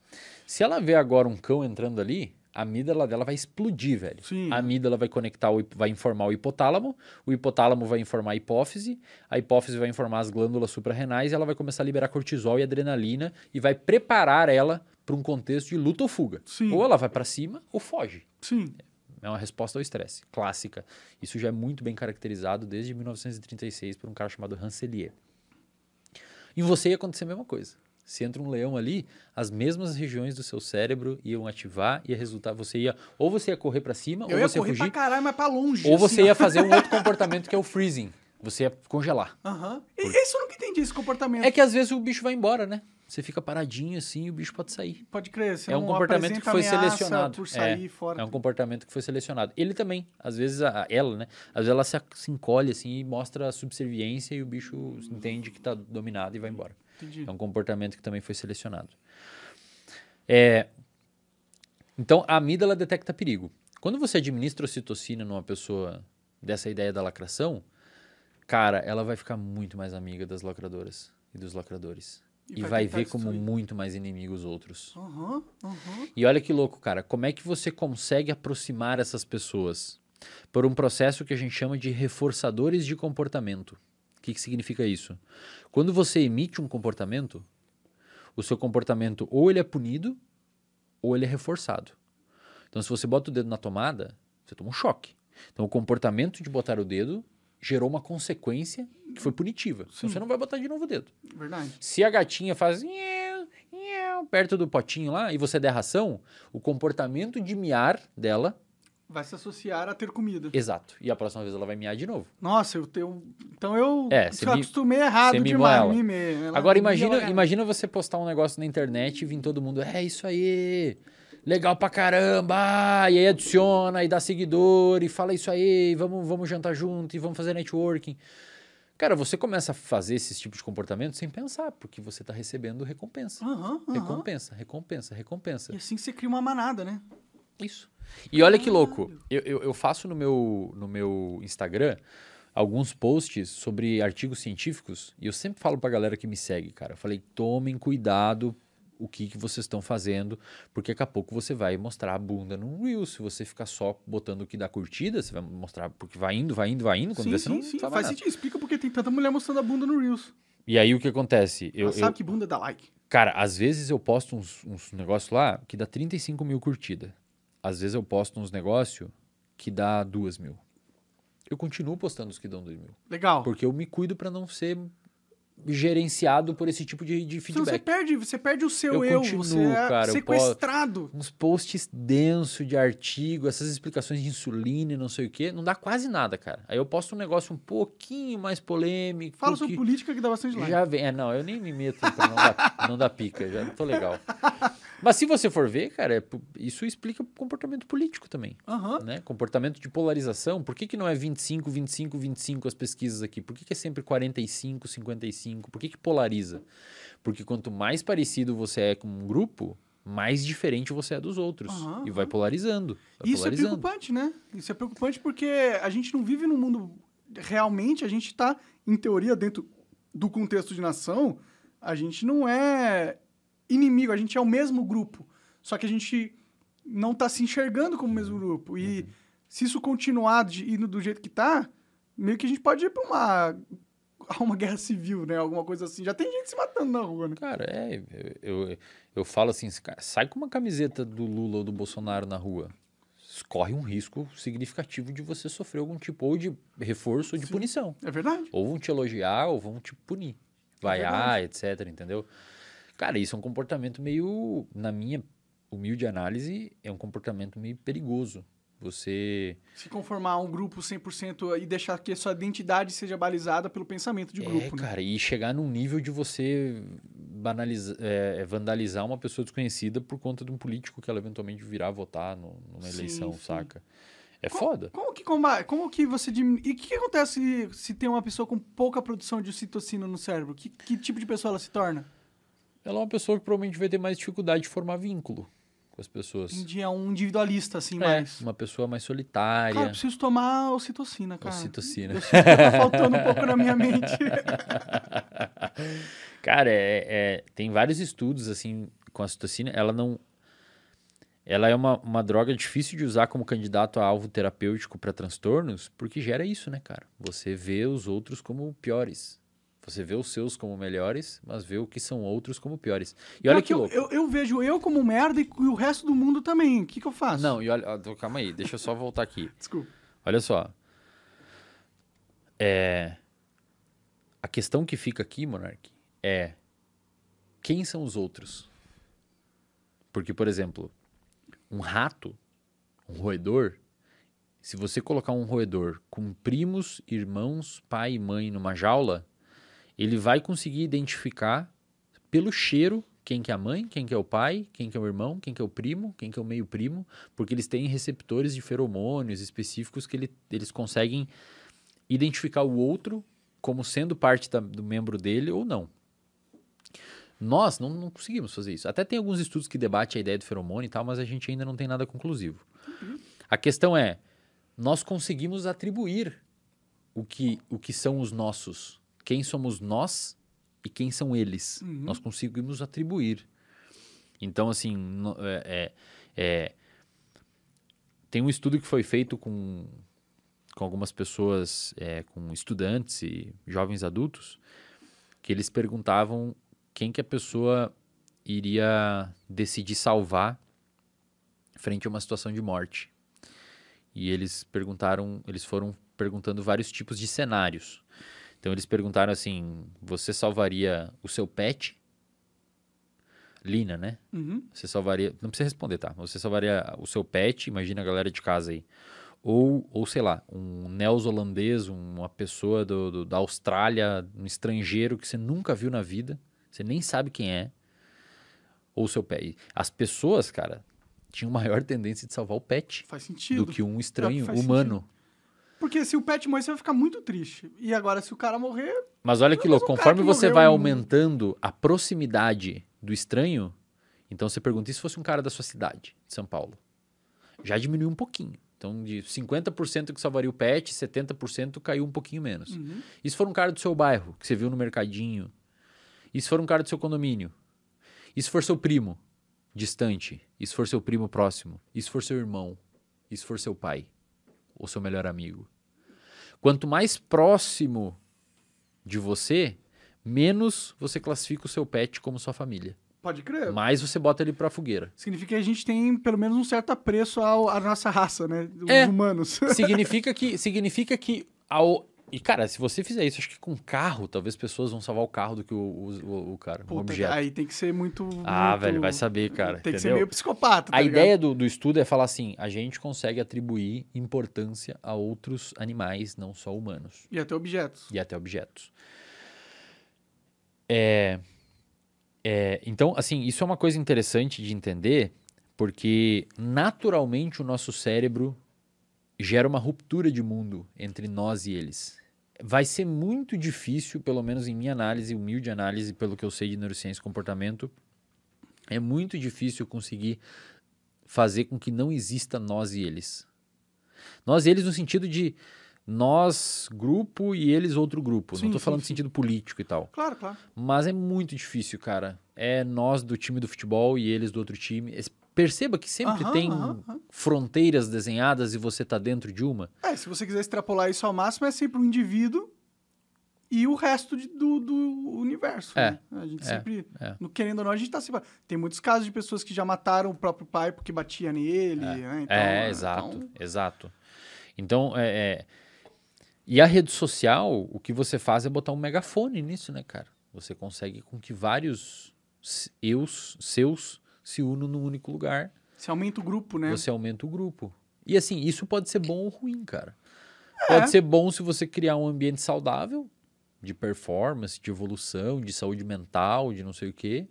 Speaker 2: Se ela vê agora um cão entrando ali, a amígdala dela vai explodir, velho.
Speaker 1: Sim.
Speaker 2: A amígdala vai conectar, o, vai informar o hipotálamo, o hipotálamo vai informar a hipófise, a hipófise vai informar as glândulas suprarrenais e ela vai começar a liberar cortisol e adrenalina e vai preparar ela para um contexto de luta ou fuga.
Speaker 1: Sim.
Speaker 2: Ou ela vai para cima ou foge.
Speaker 1: Sim.
Speaker 2: É uma resposta ao estresse, clássica. Isso já é muito bem caracterizado desde 1936 por um cara chamado Rancelier. Em você ia acontecer a mesma coisa. Se entra um leão ali, as mesmas regiões do seu cérebro iam ativar e ia resultar. Você ia, ou você ia correr para cima,
Speaker 1: Eu
Speaker 2: ou
Speaker 1: ia
Speaker 2: você ia
Speaker 1: correr
Speaker 2: fugir,
Speaker 1: pra caralho, mas pra longe.
Speaker 2: ou
Speaker 1: assim,
Speaker 2: você ia fazer um outro <laughs> comportamento que é o freezing. Você ia congelar.
Speaker 1: Aham. E Isso eu nunca entendi, esse comportamento.
Speaker 2: É que às vezes o bicho vai embora, né? Você fica paradinho assim e o bicho pode sair.
Speaker 1: Pode crer, você
Speaker 2: é um
Speaker 1: não
Speaker 2: comportamento que foi selecionado.
Speaker 1: por sair
Speaker 2: é,
Speaker 1: fora.
Speaker 2: é um comportamento que foi selecionado. Ele também, às vezes, a, ela, né? Às vezes ela se, se encolhe assim e mostra a subserviência e o bicho entende que tá dominado e vai embora.
Speaker 1: Entendi.
Speaker 2: É um comportamento que também foi selecionado. É, então, a amígdala detecta perigo. Quando você administra ocitocina numa pessoa dessa ideia da lacração, cara, ela vai ficar muito mais amiga das lacradoras e dos lacradores.
Speaker 1: E
Speaker 2: E,
Speaker 1: vai
Speaker 2: vai, ver como
Speaker 1: destruir.
Speaker 2: muito mais inimigo os outros.
Speaker 1: Aham, aham.
Speaker 2: E olha que louco, cara. Como é que você consegue aproximar essas pessoas? Por um processo que a gente chama de reforçadores de comportamento. O que, que significa isso? Quando você emite um comportamento, o seu comportamento ou ele é punido ou ele é reforçado. Então, se você bota o dedo na tomada, você toma um choque. Então, o comportamento de botar o dedo gerou uma consequência que foi punitiva. Então, você não vai botar de novo o dedo.
Speaker 1: Verdade.
Speaker 2: Se a gatinha faz perto do potinho lá e você der ração, o comportamento de miar dela,
Speaker 1: Vai se associar a ter comida.
Speaker 2: exato. E a próxima vez ela vai miar de novo.
Speaker 1: Nossa, eu tenho. Então eu
Speaker 2: É, mi-
Speaker 1: acostumei errado demais. Mimei. Ela
Speaker 2: Agora imagina,
Speaker 1: ela-
Speaker 2: imagina você postar um negócio na internet e vir todo mundo, é isso aí, legal pra caramba, e aí adiciona e dá seguidor e fala isso aí, vamos, vamos jantar junto e vamos fazer networking. Cara, você começa a fazer esse tipo de comportamento sem pensar, porque você tá recebendo recompensa.
Speaker 1: Aham, aham.
Speaker 2: Recompensa, recompensa, recompensa.
Speaker 1: E assim você cria uma manada, né?
Speaker 2: Isso. E olha que louco, eu, eu, eu faço no meu, no meu Instagram alguns posts sobre artigos científicos e eu sempre falo pra galera que me segue, cara. Eu falei, tomem cuidado o que, que vocês estão fazendo, porque daqui a pouco você vai mostrar a bunda num Reel. Se você ficar só botando o que dá curtida, você vai mostrar porque vai indo, vai indo, vai indo. Quando
Speaker 1: sim,
Speaker 2: vê,
Speaker 1: sim, sim.
Speaker 2: faz
Speaker 1: Faz
Speaker 2: nada.
Speaker 1: sentido. Explica porque tem tanta mulher mostrando a bunda no Reels.
Speaker 2: E aí o que acontece? Eu,
Speaker 1: Ela sabe
Speaker 2: eu-
Speaker 1: que bunda dá like.
Speaker 2: Cara, às vezes eu posto uns, uns negócios lá que dá 35 mil curtidas. Às vezes eu posto uns negócios que dá 2 mil. Eu continuo postando os que dão 2 mil.
Speaker 1: Legal.
Speaker 2: Porque eu me cuido pra não ser gerenciado por esse tipo de, de
Speaker 1: Senão você
Speaker 2: feedback.
Speaker 1: perde, você perde o seu
Speaker 2: Eu
Speaker 1: eu,
Speaker 2: continuo,
Speaker 1: você é
Speaker 2: cara, eu
Speaker 1: sequestrado.
Speaker 2: Uns posts densos de artigo, essas explicações de insulina e não sei o quê, não dá quase nada, cara. Aí eu posto um negócio um pouquinho mais polêmico.
Speaker 1: Fala
Speaker 2: que-
Speaker 1: sobre política que dá bastante like.
Speaker 2: Já vem. É, não, eu nem me meto pra não dar, não dar pica, já tô legal. <laughs> Mas se você for ver, cara, é isso explica o comportamento político também.
Speaker 1: Aham.
Speaker 2: Né? Comportamento de polarização. Por que, que não é 25, 25, 25 as pesquisas aqui? Por que, que é sempre 45, 55? Por que, que polariza? Porque quanto mais parecido você é com um grupo, mais diferente você é dos outros.
Speaker 1: Aham,
Speaker 2: e vai polarizando. Vai
Speaker 1: Isso é
Speaker 2: polarizando.
Speaker 1: preocupante, né? Isso é preocupante porque a gente não vive num mundo. Realmente, a gente está, em teoria, dentro do contexto de nação, a gente não é inimigo, a gente é o mesmo grupo. Só que a gente não está se enxergando como o mesmo grupo. E se isso continuar de, indo do jeito que tá, meio que a gente pode ir pra uma, <laughs> uma guerra civil, né? Alguma coisa assim. Já tem gente se matando na rua, né?
Speaker 2: Cara, é. Eu, eu, eu falo assim, sai com uma camiseta do Lula ou do Bolsonaro na rua. Corre um risco significativo de você sofrer algum tipo ou de reforço ou de
Speaker 1: Sim.
Speaker 2: punição.
Speaker 1: É verdade.
Speaker 2: Ou vão te elogiar ou vão te punir. Vaiar, etc, entendeu? Cara, isso é um comportamento meio, na minha humilde análise, é um comportamento meio perigoso. Você
Speaker 1: Se conformar a um grupo 100% e deixar que a sua identidade seja balizada pelo pensamento de grupo,
Speaker 2: é,
Speaker 1: né?
Speaker 2: cara, e chegar num nível de você banalizar, é, vandalizar uma pessoa desconhecida por conta de um político que ela eventualmente virá votar no- numa
Speaker 1: Sim,
Speaker 2: eleição,
Speaker 1: sim.
Speaker 2: saca? É foda.
Speaker 1: Como que, como que você diminui... E o que, que acontece se, se tem uma pessoa com pouca produção de ocitocina no cérebro? Que, que tipo de pessoa ela se torna?
Speaker 2: Ela é uma pessoa que provavelmente vai ter mais dificuldade de formar vínculo com as pessoas.
Speaker 1: É um individualista, assim,
Speaker 2: É,
Speaker 1: mais...
Speaker 2: uma pessoa mais solitária.
Speaker 1: Cara, eu preciso tomar ocitocina, cara.
Speaker 2: Ocitocina.
Speaker 1: Eu sinto que tá faltando um pouco na minha mente. <laughs>
Speaker 2: Cara, é, é- tem vários estudos assim com a citocina. Ela não. Ela é uma, uma droga difícil de usar como candidato a alvo terapêutico para transtornos, porque gera isso, né, cara? Você vê os outros como piores. Você vê os seus como melhores, mas vê o que são outros como piores. E olha que
Speaker 1: eu,
Speaker 2: louco.
Speaker 1: eu, eu vejo eu como merda e o resto do mundo também. O que, que eu faço?
Speaker 2: Não, e olha, ó, calma aí, deixa eu só voltar aqui. <laughs>
Speaker 1: Desculpa.
Speaker 2: Olha só. É... A questão que fica aqui, Monark, é quem são os outros? Porque, por exemplo, um rato, um roedor, se você colocar um roedor com primos, irmãos, pai e mãe numa jaula, ele vai conseguir identificar pelo cheiro quem que é a mãe, quem que é o pai, quem que é o irmão, quem que é o primo, quem que é o meio primo, porque eles têm receptores de feromônios específicos que ele- eles conseguem identificar o outro como sendo parte da- do membro dele ou não. Nós não, não conseguimos fazer isso. Até tem alguns estudos que debatem a ideia do feromônio e tal, mas a gente ainda não tem nada conclusivo. A questão é, nós conseguimos atribuir o que, o que são os nossos. Quem somos nós e quem são eles.
Speaker 1: Uhum.
Speaker 2: Nós conseguimos atribuir. Então, assim, no- é- é- é, tem um estudo que foi feito com, com algumas pessoas, é, com estudantes e jovens adultos, que eles perguntavam quem que a pessoa iria decidir salvar frente a uma situação de morte. E eles perguntaram, eles foram perguntando vários tipos de cenários. Então eles perguntaram assim: você salvaria o seu pet? Lina, né?
Speaker 1: Uhum.
Speaker 2: Você salvaria. Não precisa responder, tá? Você salvaria o seu pet, imagina a galera de casa aí. Ou, ou sei lá, um neozelandês, uma pessoa do, do- da Austrália, um estrangeiro que você nunca viu na vida, você nem sabe quem é. Ou o seu pet. As pessoas, cara, tinham maior tendência de salvar o pet
Speaker 1: Faz sentido.
Speaker 2: do que um estranho
Speaker 1: faz
Speaker 2: humano.
Speaker 1: Porque se o pet morrer, você vai ficar muito triste. E agora, se o cara morrer,
Speaker 2: Mas olha que louco, conforme você
Speaker 1: morreu
Speaker 2: vai aumentando a proximidade do estranho, então você pergunta, e se fosse um cara da sua cidade, de São Paulo? Já diminuiu um pouquinho. Então, de 50% que salvaria o pet, 70% caiu um pouquinho menos.
Speaker 1: Uhum.
Speaker 2: E se for um cara do seu bairro, que você viu no mercadinho? E se for um cara do seu condomínio? E se for seu primo, distante? E se for seu primo próximo? E se for seu irmão? E se for seu pai? Ou seu melhor amigo? Quanto mais próximo de você, menos você classifica o seu pet como sua família.
Speaker 1: pode crer.
Speaker 2: Mais você bota ele pra fogueira.
Speaker 1: Significa que a gente tem pelo menos um certo apreço ao, à nossa raça, né? Os
Speaker 2: É.
Speaker 1: humanos. <laughs>
Speaker 2: significa que significa que ao e cara, se você fizer isso, acho que com carro, talvez pessoas vão salvar o carro do que o, o, o- cara,
Speaker 1: Puta,
Speaker 2: objeto.
Speaker 1: aí tem que ser muito.
Speaker 2: Ah,
Speaker 1: muito-
Speaker 2: velho, vai saber, cara.
Speaker 1: Tem que ser
Speaker 2: entendeu?
Speaker 1: meio psicopata. tá
Speaker 2: A
Speaker 1: ligado?
Speaker 2: ideia do, do estudo é falar assim: a gente consegue atribuir importância a outros animais, não só humanos,
Speaker 1: E até objetos.
Speaker 2: e até objetos. É, é, então, assim, isso é uma coisa interessante de entender, porque naturalmente o nosso cérebro gera uma ruptura de mundo entre nós e eles. Vai ser muito difícil, pelo menos em minha análise, humilde análise, pelo que eu sei de neurociência e comportamento, é muito difícil conseguir fazer com que não exista nós e eles. Nós e eles no sentido de nós grupo e eles outro grupo.
Speaker 1: Sim,
Speaker 2: não
Speaker 1: sim,
Speaker 2: falando no
Speaker 1: sim.
Speaker 2: sentido político e tal.
Speaker 1: Claro, claro.
Speaker 2: Mas é muito difícil, cara. É nós do time do futebol e eles do outro time. Perceba que sempre
Speaker 1: Aham,
Speaker 2: tem
Speaker 1: aham, aham.
Speaker 2: fronteiras desenhadas e você tá dentro de uma.
Speaker 1: É, se você quiser extrapolar isso ao máximo, é sempre o indivíduo e o resto de- do, do universo.
Speaker 2: É,
Speaker 1: né? A gente
Speaker 2: é,
Speaker 1: sempre,
Speaker 2: é.
Speaker 1: no- querendo ou não, a gente tá sempre... Tem muitos casos de pessoas que já mataram o próprio pai porque batia nele, né? Então,
Speaker 2: é, exato,
Speaker 1: então-
Speaker 2: exato. Então, é, é- E a rede social, o que você faz é botar um megafone nisso, né, cara? Você consegue com que vários eus seus se unam num único lugar.
Speaker 1: Você aumenta o grupo, né?
Speaker 2: Você aumenta o grupo. E assim, isso pode ser bom ou ruim, cara.
Speaker 1: É.
Speaker 2: Pode ser bom se você criar um ambiente saudável, de performance, de evolução, de saúde mental, de não sei o quê.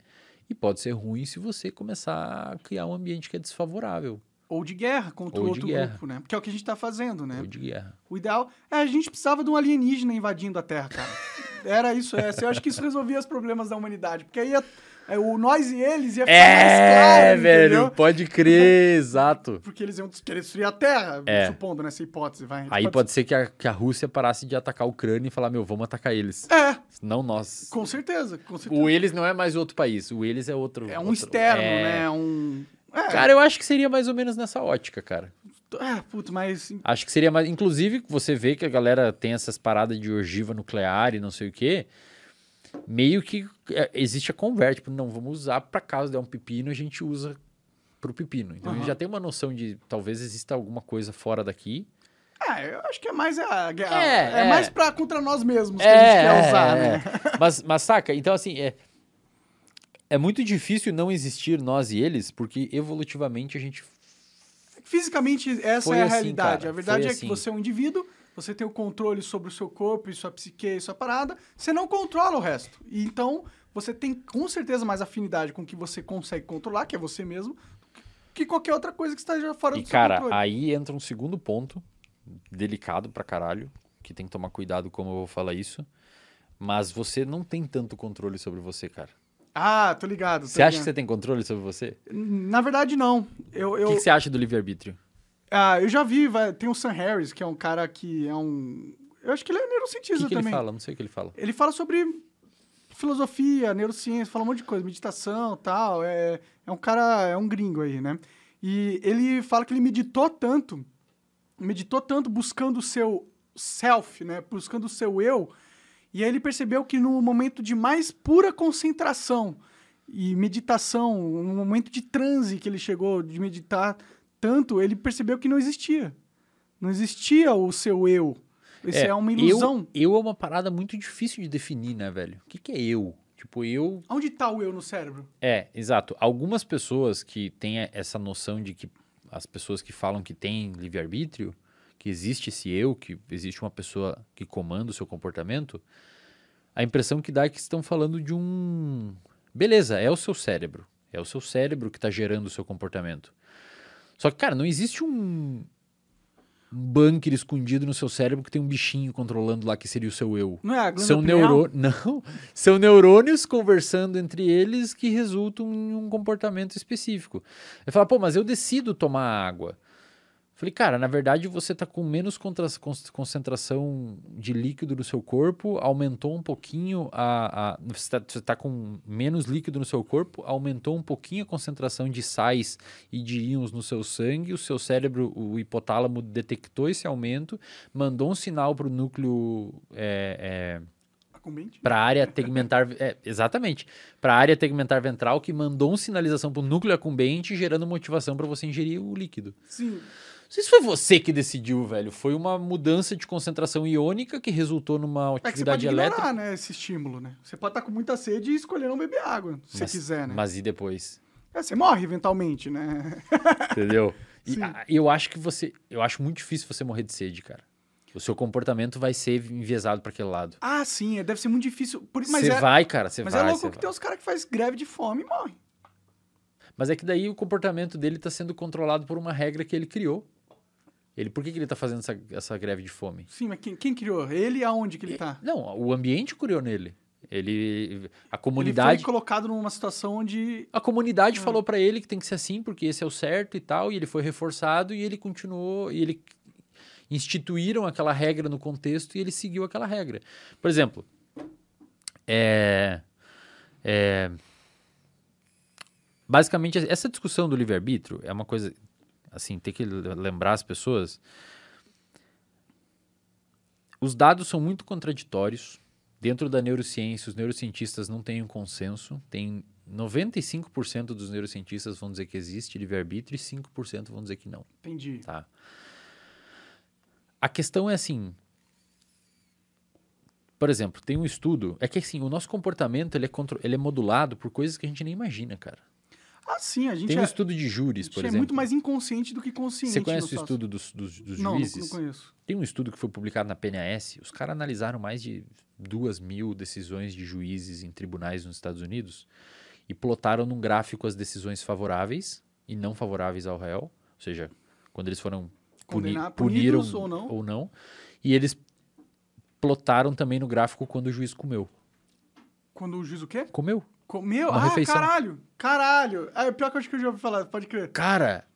Speaker 2: E pode ser ruim se você começar a criar um ambiente que é desfavorável,
Speaker 1: Ou de guerra contra o
Speaker 2: Ou
Speaker 1: outro
Speaker 2: guerra.
Speaker 1: grupo, né? Porque é o que a gente tá fazendo, né?
Speaker 2: ou de guerra.
Speaker 1: O ideal é a gente precisava de um alienígena invadindo a Terra, cara. <laughs> Era isso, é. Eu acho que isso resolvia os problemas da humanidade. Porque aí ia- o nós e eles ia ficar
Speaker 2: É,
Speaker 1: claro,
Speaker 2: velho,
Speaker 1: entendeu?
Speaker 2: pode crer, exato.
Speaker 1: Porque eles iam querer destruir a Terra,
Speaker 2: É.
Speaker 1: supondo nessa hipótese, vai.
Speaker 2: Aí pode ser que a, que a Rússia parasse de atacar a Ucrânia e falar, meu, vamos atacar eles.
Speaker 1: É,
Speaker 2: Não nós.
Speaker 1: com certeza, com certeza.
Speaker 2: O eles não é mais outro país, o eles é outro.
Speaker 1: É um
Speaker 2: outro-
Speaker 1: externo,
Speaker 2: é.
Speaker 1: né? Um... É,
Speaker 2: Cara, eu acho que seria mais ou menos nessa ótica, cara.
Speaker 1: é, putz, mas...
Speaker 2: Acho que seria mais. Inclusive, você vê que a galera tem essas paradas de ogiva nuclear e não sei o quê. Meio que é, existe a conversa. Tipo, não, vamos usar pra caso der um pepino, a gente usa pro pepino. Então a gente já tem uma noção de talvez exista alguma coisa fora daqui.
Speaker 1: É, eu acho que é mais a guerra.
Speaker 2: É,
Speaker 1: É,
Speaker 2: é.
Speaker 1: mais pra contra nós mesmos que a gente quer usar,
Speaker 2: é.
Speaker 1: né?
Speaker 2: Mas, mas saca, então assim, é, é muito difícil não existir nós e eles, porque evolutivamente a gente.
Speaker 1: Fisicamente, essa
Speaker 2: Foi
Speaker 1: é a
Speaker 2: assim,
Speaker 1: realidade.
Speaker 2: cara,
Speaker 1: a verdade
Speaker 2: foi
Speaker 1: é
Speaker 2: assim.
Speaker 1: que você é um indivíduo, você tem o controle sobre o seu corpo e sua psique e sua parada, você não controla o resto. E então, você tem com certeza mais afinidade com o que você consegue controlar, que é você mesmo, que qualquer outra coisa que esteja fora
Speaker 2: E
Speaker 1: do
Speaker 2: cara,
Speaker 1: seu controle.
Speaker 2: aí entra um segundo ponto, delicado pra caralho, que tem que tomar cuidado como eu vou falar isso. Mas você não tem tanto controle sobre você, cara.
Speaker 1: Ah, tô ligado. tô
Speaker 2: Você acha que
Speaker 1: ligado.
Speaker 2: você tem controle sobre você?
Speaker 1: Na verdade, não. Eu,
Speaker 2: O
Speaker 1: eu,
Speaker 2: que, que você acha do livre-arbítrio?
Speaker 1: Ah, eu já vi, tem o Sam Harris, que é um cara que é um... Eu acho que ele é neurocientista
Speaker 2: que, que ele
Speaker 1: também.
Speaker 2: fala? Não sei o que ele fala.
Speaker 1: Ele fala sobre filosofia, neurociência, fala um monte de coisa, meditação tal. É, é um cara, é um gringo aí, né? E ele fala que ele meditou tanto, meditou tanto buscando o seu self, né? Buscando o seu eu. E aí ele percebeu que no momento de mais pura concentração e meditação, no momento de transe que ele chegou de meditar tanto, ele percebeu que não existia. Não existia o seu eu. Isso é, uma ilusão.
Speaker 2: Eu, eu é uma parada muito difícil de definir, né, velho? O que, que é eu? Tipo, eu
Speaker 1: Onde tá o eu no cérebro?
Speaker 2: É, exato. Algumas pessoas que têm essa noção de que as pessoas que falam que têm livre-arbítrio, que existe esse eu, que existe uma pessoa que comanda o seu comportamento, a impressão que dá é que estão falando de um. Beleza, é o seu cérebro. É o seu cérebro que está gerando o seu comportamento. Só que, cara, não existe um, um bunker escondido no seu cérebro que tem um bichinho controlando lá que seria o seu eu.
Speaker 1: Não é a
Speaker 2: São neurônios. <laughs> Não. São neurônios conversando entre eles que resultam em um comportamento específico. Ele fala, pô, mas eu decido tomar água. Falei, cara, na verdade você está com menos concentração de líquido no seu corpo, aumentou um pouquinho a. a você está com menos líquido no seu corpo, aumentou um pouquinho a concentração de sais e de íons no seu sangue, o seu cérebro, o hipotálamo, detectou esse aumento, mandou um sinal para o núcleo. é, é, para a área tegmentar, <laughs> é, exatamente, para a área tegmentar ventral que mandou uma sinalização para o núcleo acumbente, gerando motivação para você ingerir o líquido.
Speaker 1: Sim.
Speaker 2: Não sei se foi você que decidiu, velho. Foi uma mudança de concentração iônica que resultou numa
Speaker 1: É que você
Speaker 2: atividade
Speaker 1: pode ignorar,
Speaker 2: elétrica.
Speaker 1: né, esse estímulo, né? Você pode estar com muita sede e escolher não beber água, se
Speaker 2: Mas-
Speaker 1: você quiser, né?
Speaker 2: Mas e depois?
Speaker 1: É, você morre eventualmente, né? <laughs>
Speaker 2: Entendeu? E
Speaker 1: Sim.
Speaker 2: eu acho que você. Eu acho muito difícil você morrer de sede, cara. O seu comportamento vai ser enviesado para aquele lado.
Speaker 1: ah, sim, é, deve ser muito difícil. Por- mas
Speaker 2: Você
Speaker 1: é,
Speaker 2: vai, cara, você
Speaker 1: mas
Speaker 2: vai.
Speaker 1: é louco que
Speaker 2: vai.
Speaker 1: tem uns caras que faz greve de fome e morrem.
Speaker 2: Mas é que daí o comportamento dele está sendo controlado por uma regra que ele criou. Ele, por que, que ele está fazendo essa, essa greve de fome?
Speaker 1: Sim, mas quem, quem criou? Ele e aonde que ele tá?
Speaker 2: Não, o ambiente criou nele. Ele, a
Speaker 1: Ele
Speaker 2: comunidade,
Speaker 1: foi colocado numa situação onde...
Speaker 2: a comunidade falou pra ele que tem que ser assim porque esse é o certo e tal, e ele foi reforçado e ele continuou e ele instituíram aquela regra no contexto e ele seguiu aquela regra. Por exemplo, é, é, basicamente, essa discussão do livre-arbítrio é uma coisa, assim, tem que lembrar as pessoas. Os dados são muito contraditórios. Dentro da neurociência, os neurocientistas não têm um consenso. Tem 95% dos neurocientistas vão dizer que existe livre-arbítrio e 5% vão dizer que não.
Speaker 1: Entendi.
Speaker 2: Tá. A questão é assim. Por exemplo, tem um estudo. É que assim, o nosso comportamento ele é, contro, ele é modulado por coisas que a gente nem imagina, cara.
Speaker 1: Ah, sim, a gente
Speaker 2: Tem um
Speaker 1: é,
Speaker 2: estudo de júris, por
Speaker 1: é
Speaker 2: exemplo.
Speaker 1: muito mais inconsciente do que consciente.
Speaker 2: Você conhece o estudo dos, dos, dos
Speaker 1: Não, não,
Speaker 2: juízes?
Speaker 1: não conheço.
Speaker 2: Tem um estudo que foi publicado na PNAS. Os caras analisaram mais de duas mil decisões de juízes em tribunais nos Estados Unidos e plotaram num gráfico as decisões favoráveis e não favoráveis ao réu. Ou seja, quando eles foram puni
Speaker 1: Condenar-
Speaker 2: puniram
Speaker 1: punidos ou não.
Speaker 2: ou não. E eles plotaram também no gráfico quando o juiz comeu.
Speaker 1: Quando o juiz o quê?
Speaker 2: Comeu.
Speaker 1: Comeu?
Speaker 2: Uma
Speaker 1: ah,
Speaker 2: refeição.
Speaker 1: caralho! Caralho! Ah, é pior que eu acho que eu já ouvi falar, pode crer.
Speaker 2: Cara,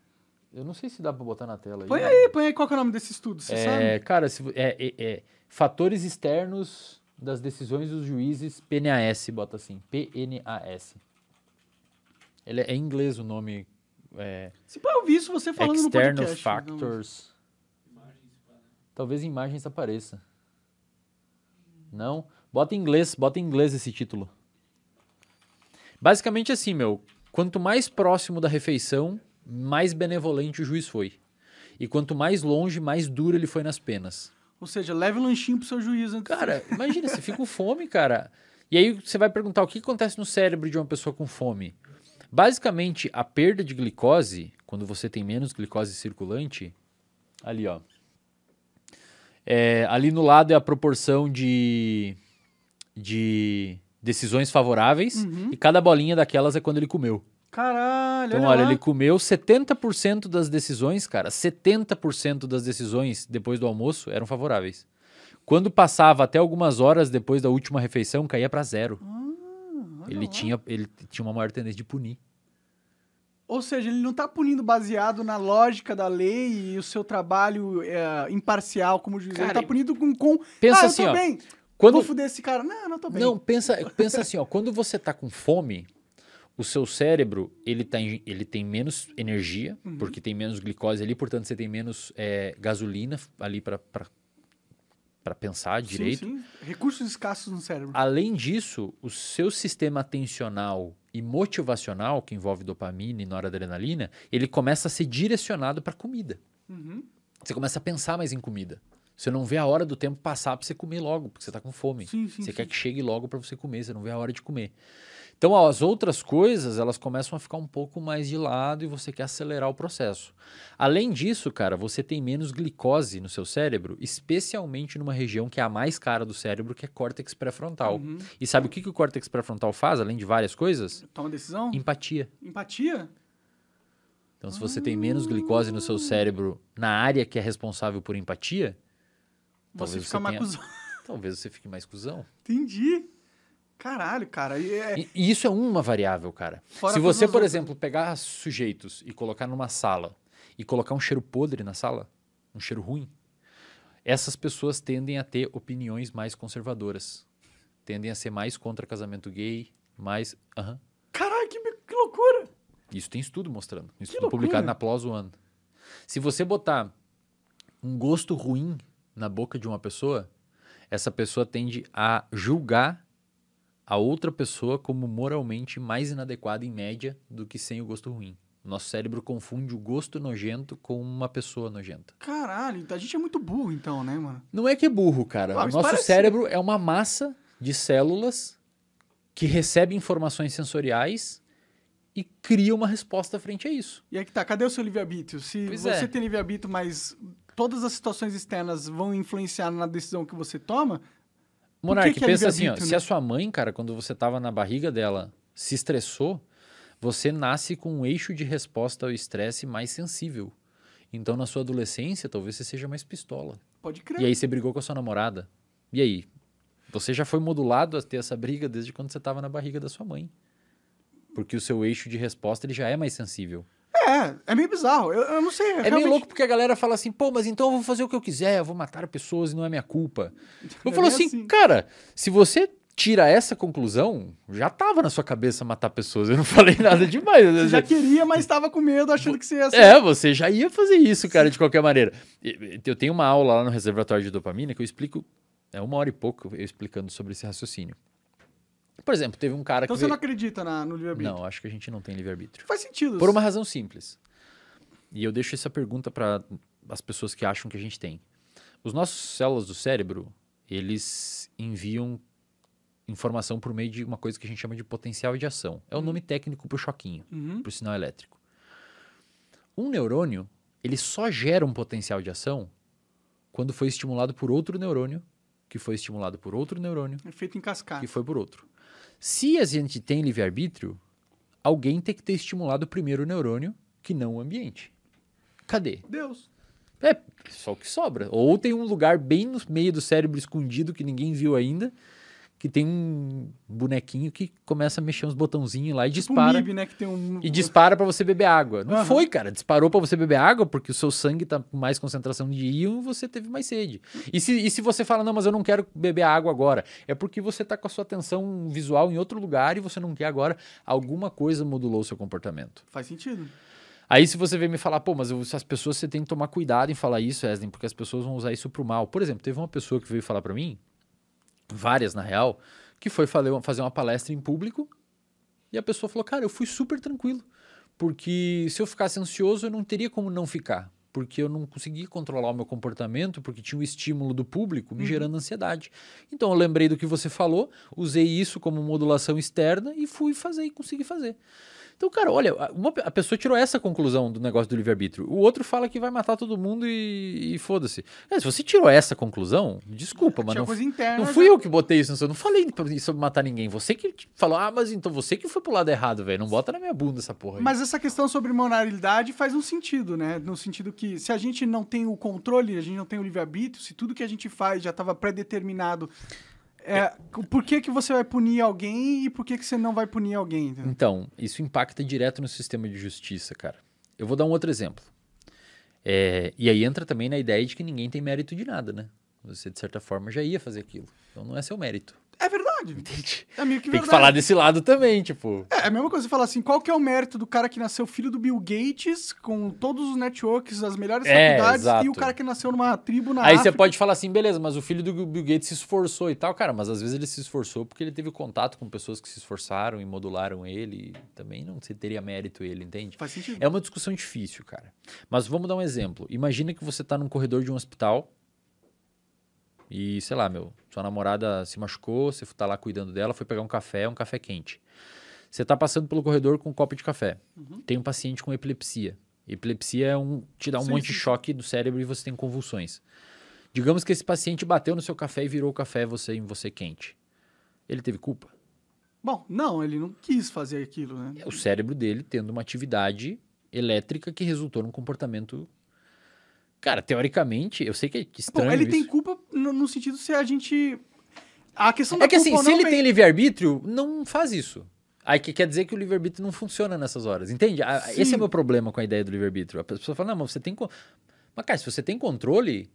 Speaker 2: eu não sei se dá pra botar na tela
Speaker 1: Põe aí, põe aí qual é o nome desse estudo, você
Speaker 2: É,
Speaker 1: sabe?
Speaker 2: cara, se é, é- é fatores externos das decisões dos juízes, PNAS, bota assim, PNAS. Ele é, é em inglês o nome, é,
Speaker 1: Se pode ouvir isso você falando
Speaker 2: External
Speaker 1: no podcast. então.
Speaker 2: Factors. Talvez imagens apareça. Não? Bota em inglês, bota em inglês esse título. Basicamente assim, meu, quanto mais próximo da refeição, mais benevolente o juiz foi. E quanto mais longe, mais duro ele foi nas penas.
Speaker 1: Ou seja, leve um lanchinho pro seu juiz antes.
Speaker 2: Cara, imagina, você fica com fome, cara. E aí você vai perguntar o que acontece no cérebro de uma pessoa com fome. Basicamente, a perda de glicose, quando você tem menos glicose circulante, ali ó. É, ali no lado é a proporção de, de decisões favoráveis
Speaker 1: Uhum.
Speaker 2: e cada bolinha daquelas é quando ele comeu.
Speaker 1: Caralho,
Speaker 2: Então,
Speaker 1: olha,
Speaker 2: olha, ele comeu 70% das decisões, cara, 70% das decisões depois do almoço eram favoráveis. Quando passava até algumas horas depois da última refeição, caía para zero.
Speaker 1: Ah,
Speaker 2: Ele
Speaker 1: lá.
Speaker 2: tinha, ele tinha uma maior tendência de punir.
Speaker 1: Ou seja, ele não tá punindo baseado na lógica da lei e o seu trabalho é, imparcial como juiz. ele
Speaker 2: Cara,
Speaker 1: tá punindo com... com
Speaker 2: pensa
Speaker 1: ah,
Speaker 2: assim, ó,
Speaker 1: bem.
Speaker 2: Quando,
Speaker 1: Vou fuder esse cara. Não, não tô bem.
Speaker 2: Não, pensa, pensa assim, ó, quando você tá com fome, o seu cérebro, ele, tá em- ele tem menos energia,
Speaker 1: Uhum.
Speaker 2: porque tem menos glicose ali, portanto você tem menos é, gasolina ali para pensar
Speaker 1: Sim,
Speaker 2: direito.
Speaker 1: sim. Recursos escassos no cérebro.
Speaker 2: Além disso, o seu sistema atencional e motivacional, que envolve dopamina e noradrenalina, ele começa a ser direcionado para comida.
Speaker 1: Uhum.
Speaker 2: Você começa a pensar mais em comida. Você não vê a hora do tempo passar para você comer logo, porque você está com fome.
Speaker 1: Sim, sim,
Speaker 2: você
Speaker 1: sim.
Speaker 2: quer que chegue logo para você comer, você não vê a hora de comer. Então, ó, as outras coisas, elas começam a ficar um pouco mais de lado e você quer acelerar o processo. Além disso, cara, você tem menos glicose no seu cérebro, especialmente numa região que é a mais cara do cérebro, que é córtex pré-frontal.
Speaker 1: Uhum.
Speaker 2: E sabe o que, que o córtex pré-frontal faz, além de várias coisas?
Speaker 1: Toma decisão?
Speaker 2: Empatia.
Speaker 1: Empatia?
Speaker 2: Então, se você tem menos glicose no seu cérebro na área que é responsável por empatia,
Speaker 1: Você
Speaker 2: Talvez
Speaker 1: fica
Speaker 2: você
Speaker 1: mais
Speaker 2: tenha-
Speaker 1: cuzão. <laughs>
Speaker 2: talvez você fique mais cuzão.
Speaker 1: Entendi. Caralho, cara. E é-
Speaker 2: E, e isso é uma variável, cara.
Speaker 1: Fora
Speaker 2: Se você, por
Speaker 1: outras.
Speaker 2: exemplo, pegar sujeitos e colocar numa sala e colocar um cheiro podre na sala, um cheiro ruim, essas pessoas tendem a ter opiniões mais conservadoras. Tendem a ser mais contra casamento gay, mais. Aham.
Speaker 1: Caralho, que, que loucura!
Speaker 2: Isso tem estudo mostrando. Estudo publicado na PLOS One. Se você botar um gosto ruim na boca de uma pessoa, essa pessoa tende a julgar a outra pessoa como moralmente mais inadequada em média do que sem o gosto ruim. Nosso cérebro confunde o gosto nojento com uma pessoa nojenta.
Speaker 1: Caralho, então a gente é muito burro então, né, mano?
Speaker 2: Não é que é burro, cara.
Speaker 1: Mas
Speaker 2: nosso
Speaker 1: parece-
Speaker 2: cérebro é uma massa de células que recebe informações sensoriais e cria uma resposta frente a isso.
Speaker 1: E aí que tá, cadê o seu livre-arbítrio? Se
Speaker 2: Pois
Speaker 1: você
Speaker 2: é.
Speaker 1: tem livre-arbítrio, mas todas as situações externas vão influenciar na decisão que você toma,
Speaker 2: Monark,
Speaker 1: que é
Speaker 2: pensa assim, ó,
Speaker 1: livre-arbítrio,
Speaker 2: se
Speaker 1: né?
Speaker 2: a sua mãe, cara, quando você tava na barriga dela, se estressou, você nasce com um eixo de resposta ao estresse mais sensível. Então, na sua adolescência, talvez você seja mais pistola.
Speaker 1: pode crer.
Speaker 2: E aí você brigou com a sua namorada. E aí? Você já foi modulado a ter essa briga desde quando você estava na barriga da sua mãe. Porque o seu eixo de resposta ele já é mais sensível.
Speaker 1: É, é meio bizarro. Eu, eu não sei.
Speaker 2: É
Speaker 1: realmente-
Speaker 2: meio louco porque a galera fala assim, pô, mas então eu vou fazer o que eu quiser, eu vou matar pessoas e não é minha culpa. <laughs> Eu
Speaker 1: É
Speaker 2: falo assim,
Speaker 1: assim.
Speaker 2: cara, se você tira essa conclusão, já tava na sua cabeça matar pessoas. Eu não falei nada demais.
Speaker 1: Você <laughs> já queria, mas estava com medo, achando que você ia ser.
Speaker 2: É, você já ia fazer isso, cara, de qualquer maneira. Eu tenho uma aula lá no reservatório de dopamina que eu explico, é uma hora e pouco eu explicando sobre esse raciocínio. Por exemplo, teve um cara
Speaker 1: Então
Speaker 2: que
Speaker 1: você
Speaker 2: veio...
Speaker 1: não acredita na, no livre-arbítrio?
Speaker 2: Não, acho que a gente não tem livre-arbítrio.
Speaker 1: Faz sentido.
Speaker 2: Por uma razão simples. E eu deixo essa pergunta para as pessoas que acham que a gente tem. Os nossos células do cérebro, eles enviam informação por meio de uma coisa que a gente chama de potencial de ação. É o nome técnico para o choquinho,
Speaker 1: Uhum.
Speaker 2: para o sinal elétrico. Um neurônio, ele só gera um potencial de ação quando foi estimulado por outro neurônio, que foi estimulado por outro neurônio,
Speaker 1: É feito em cascata.
Speaker 2: que foi por outro. Se a gente tem livre-arbítrio, alguém tem que ter estimulado o primeiro neurônio, que não o ambiente. Cadê?
Speaker 1: Deus.
Speaker 2: É só o que sobra. Ou tem um lugar bem no meio do cérebro escondido que ninguém viu ainda, que tem um bonequinho que começa a mexer uns botãozinhos lá e
Speaker 1: Tipo
Speaker 2: dispara.
Speaker 1: um MIB, né? Que tem um...
Speaker 2: E dispara pra você beber água. Não
Speaker 1: Aham.
Speaker 2: foi, cara. Disparou pra você beber água porque o seu sangue tá com mais concentração de íon e você teve mais sede. E se, e se você fala, não, mas eu não quero beber água agora, é porque você tá com a sua atenção visual em outro lugar e você não quer agora. Alguma coisa modulou o seu comportamento.
Speaker 1: Faz sentido.
Speaker 2: Aí se você vem me falar, pô, mas eu- as pessoas você tem que tomar cuidado em falar isso, Wesley, porque as pessoas vão usar isso pro mal. Por exemplo, teve uma pessoa que veio falar pra mim, várias na real, que foi fazer uma palestra em público e a pessoa falou, cara, eu fui super tranquilo, porque se eu ficasse ansioso eu não teria como não ficar, porque eu não conseguia controlar o meu comportamento, porque tinha o estímulo do público me gerando ansiedade. Então eu lembrei do que você falou, usei isso como modulação externa e fui fazer e consegui fazer. Então, cara, olha, a- uma a pessoa tirou essa conclusão do negócio do livre-arbítrio. O outro fala que vai matar todo mundo e, e foda-se. É, se você tirou essa conclusão, desculpa, mas
Speaker 1: Tinha
Speaker 2: não,
Speaker 1: interna.
Speaker 2: não
Speaker 1: já.
Speaker 2: fui eu que botei isso. Eu não falei sobre matar ninguém. Você que falou, ah, mas então você que foi pro lado errado, velho. Não bota na minha bunda essa porra aí.
Speaker 1: Mas essa questão sobre moralidade faz um sentido, né? No sentido que se a gente não tem o controle, a gente não tem o livre-arbítrio, se tudo que a gente faz já estava pré-determinado, é, por que, que você vai punir alguém e por que, que você não vai punir alguém? entendeu?
Speaker 2: Então, isso impacta direto no sistema de justiça, cara. Eu vou dar um outro exemplo. É, e aí entra também na ideia de que ninguém tem mérito de nada, né? Você, de certa forma, já ia fazer aquilo. Então não é seu mérito.
Speaker 1: É verdade.
Speaker 2: Entende?
Speaker 1: É meio que
Speaker 2: Tem
Speaker 1: verdade.
Speaker 2: que falar desse lado também, tipo.
Speaker 1: É, é a mesma coisa você falar assim, qual que é o mérito do cara que nasceu filho do Bill Gates, com todos os networks, as melhores
Speaker 2: É,
Speaker 1: faculdades,
Speaker 2: exato.
Speaker 1: e o cara que nasceu numa tribo na
Speaker 2: Aí
Speaker 1: África?
Speaker 2: você pode falar assim, beleza, mas o filho do Bill Gates se esforçou e tal, cara, mas às vezes ele se esforçou porque ele teve contato com pessoas que se esforçaram e modularam ele, e também não se teria mérito ele, entende?
Speaker 1: Faz sentido.
Speaker 2: É uma discussão difícil, cara. Mas vamos dar um exemplo. Imagina que você tá num corredor de um hospital e, sei lá, meu, sua namorada se machucou, você tá lá cuidando dela, foi pegar um café, um café quente. Você tá passando pelo corredor com um copo de café. Tem um paciente com epilepsia. Epilepsia é um, te dá um
Speaker 1: Sim,
Speaker 2: monte
Speaker 1: sim,
Speaker 2: de choque do cérebro e você tem convulsões. Digamos que esse paciente bateu no seu café e virou o café você, em você quente. Ele teve culpa?
Speaker 1: Bom, não, ele não quis fazer aquilo, né?
Speaker 2: É o cérebro dele tendo uma atividade elétrica que resultou num comportamento. Cara, teoricamente, eu sei que é
Speaker 1: Bom,
Speaker 2: estranho.
Speaker 1: ele
Speaker 2: isso.
Speaker 1: tem culpa no, no sentido se a gente. A questão da
Speaker 2: É que assim, se ele
Speaker 1: vem-
Speaker 2: tem livre-arbítrio, não faz isso. Aí que quer dizer que o livre-arbítrio não funciona nessas horas, entende? A-. Esse é o meu problema com a ideia do livre-arbítrio. A pessoa fala, não, mas você tem. co- Mas, cara, se você tem controle,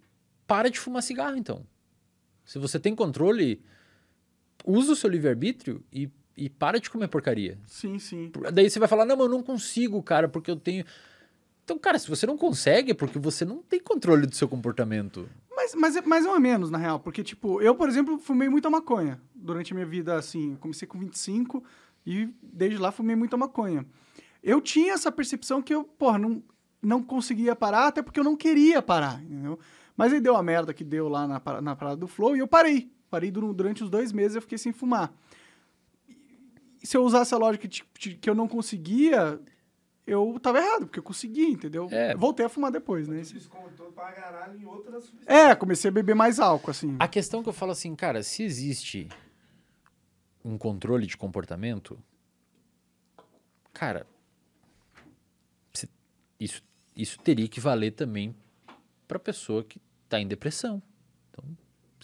Speaker 2: para de fumar cigarro, então. Se você tem controle, usa o seu livre-arbítrio e, e para de comer porcaria.
Speaker 1: Sim, sim.
Speaker 2: Daí você vai falar, não, mas eu não consigo, cara, porque eu tenho. Então, cara, se você não consegue, é porque você não tem controle do seu comportamento.
Speaker 1: Mas, mas, mas é ou menos, na real. Porque, tipo, eu, por exemplo, fumei muita maconha durante a minha vida, assim. Comecei com 25 e desde lá fumei muita maconha. Eu tinha essa percepção que eu, porra, não, não conseguia parar, até porque eu não queria parar, entendeu? Mas aí deu a merda que deu lá na, na parada do Flow e eu parei. Parei dur- durante os dois meses eu fiquei sem fumar. E se eu usasse a lógica de que eu não conseguia, eu tava errado, porque eu consegui, entendeu?
Speaker 2: É.
Speaker 1: Voltei a fumar depois, né?
Speaker 3: Descontou pra caralho em outras substâncias.
Speaker 1: É, comecei a beber mais álcool, assim.
Speaker 2: A questão que eu falo assim, cara, se existe um controle de comportamento, cara, isso, isso teria que valer também pra pessoa que tá em depressão.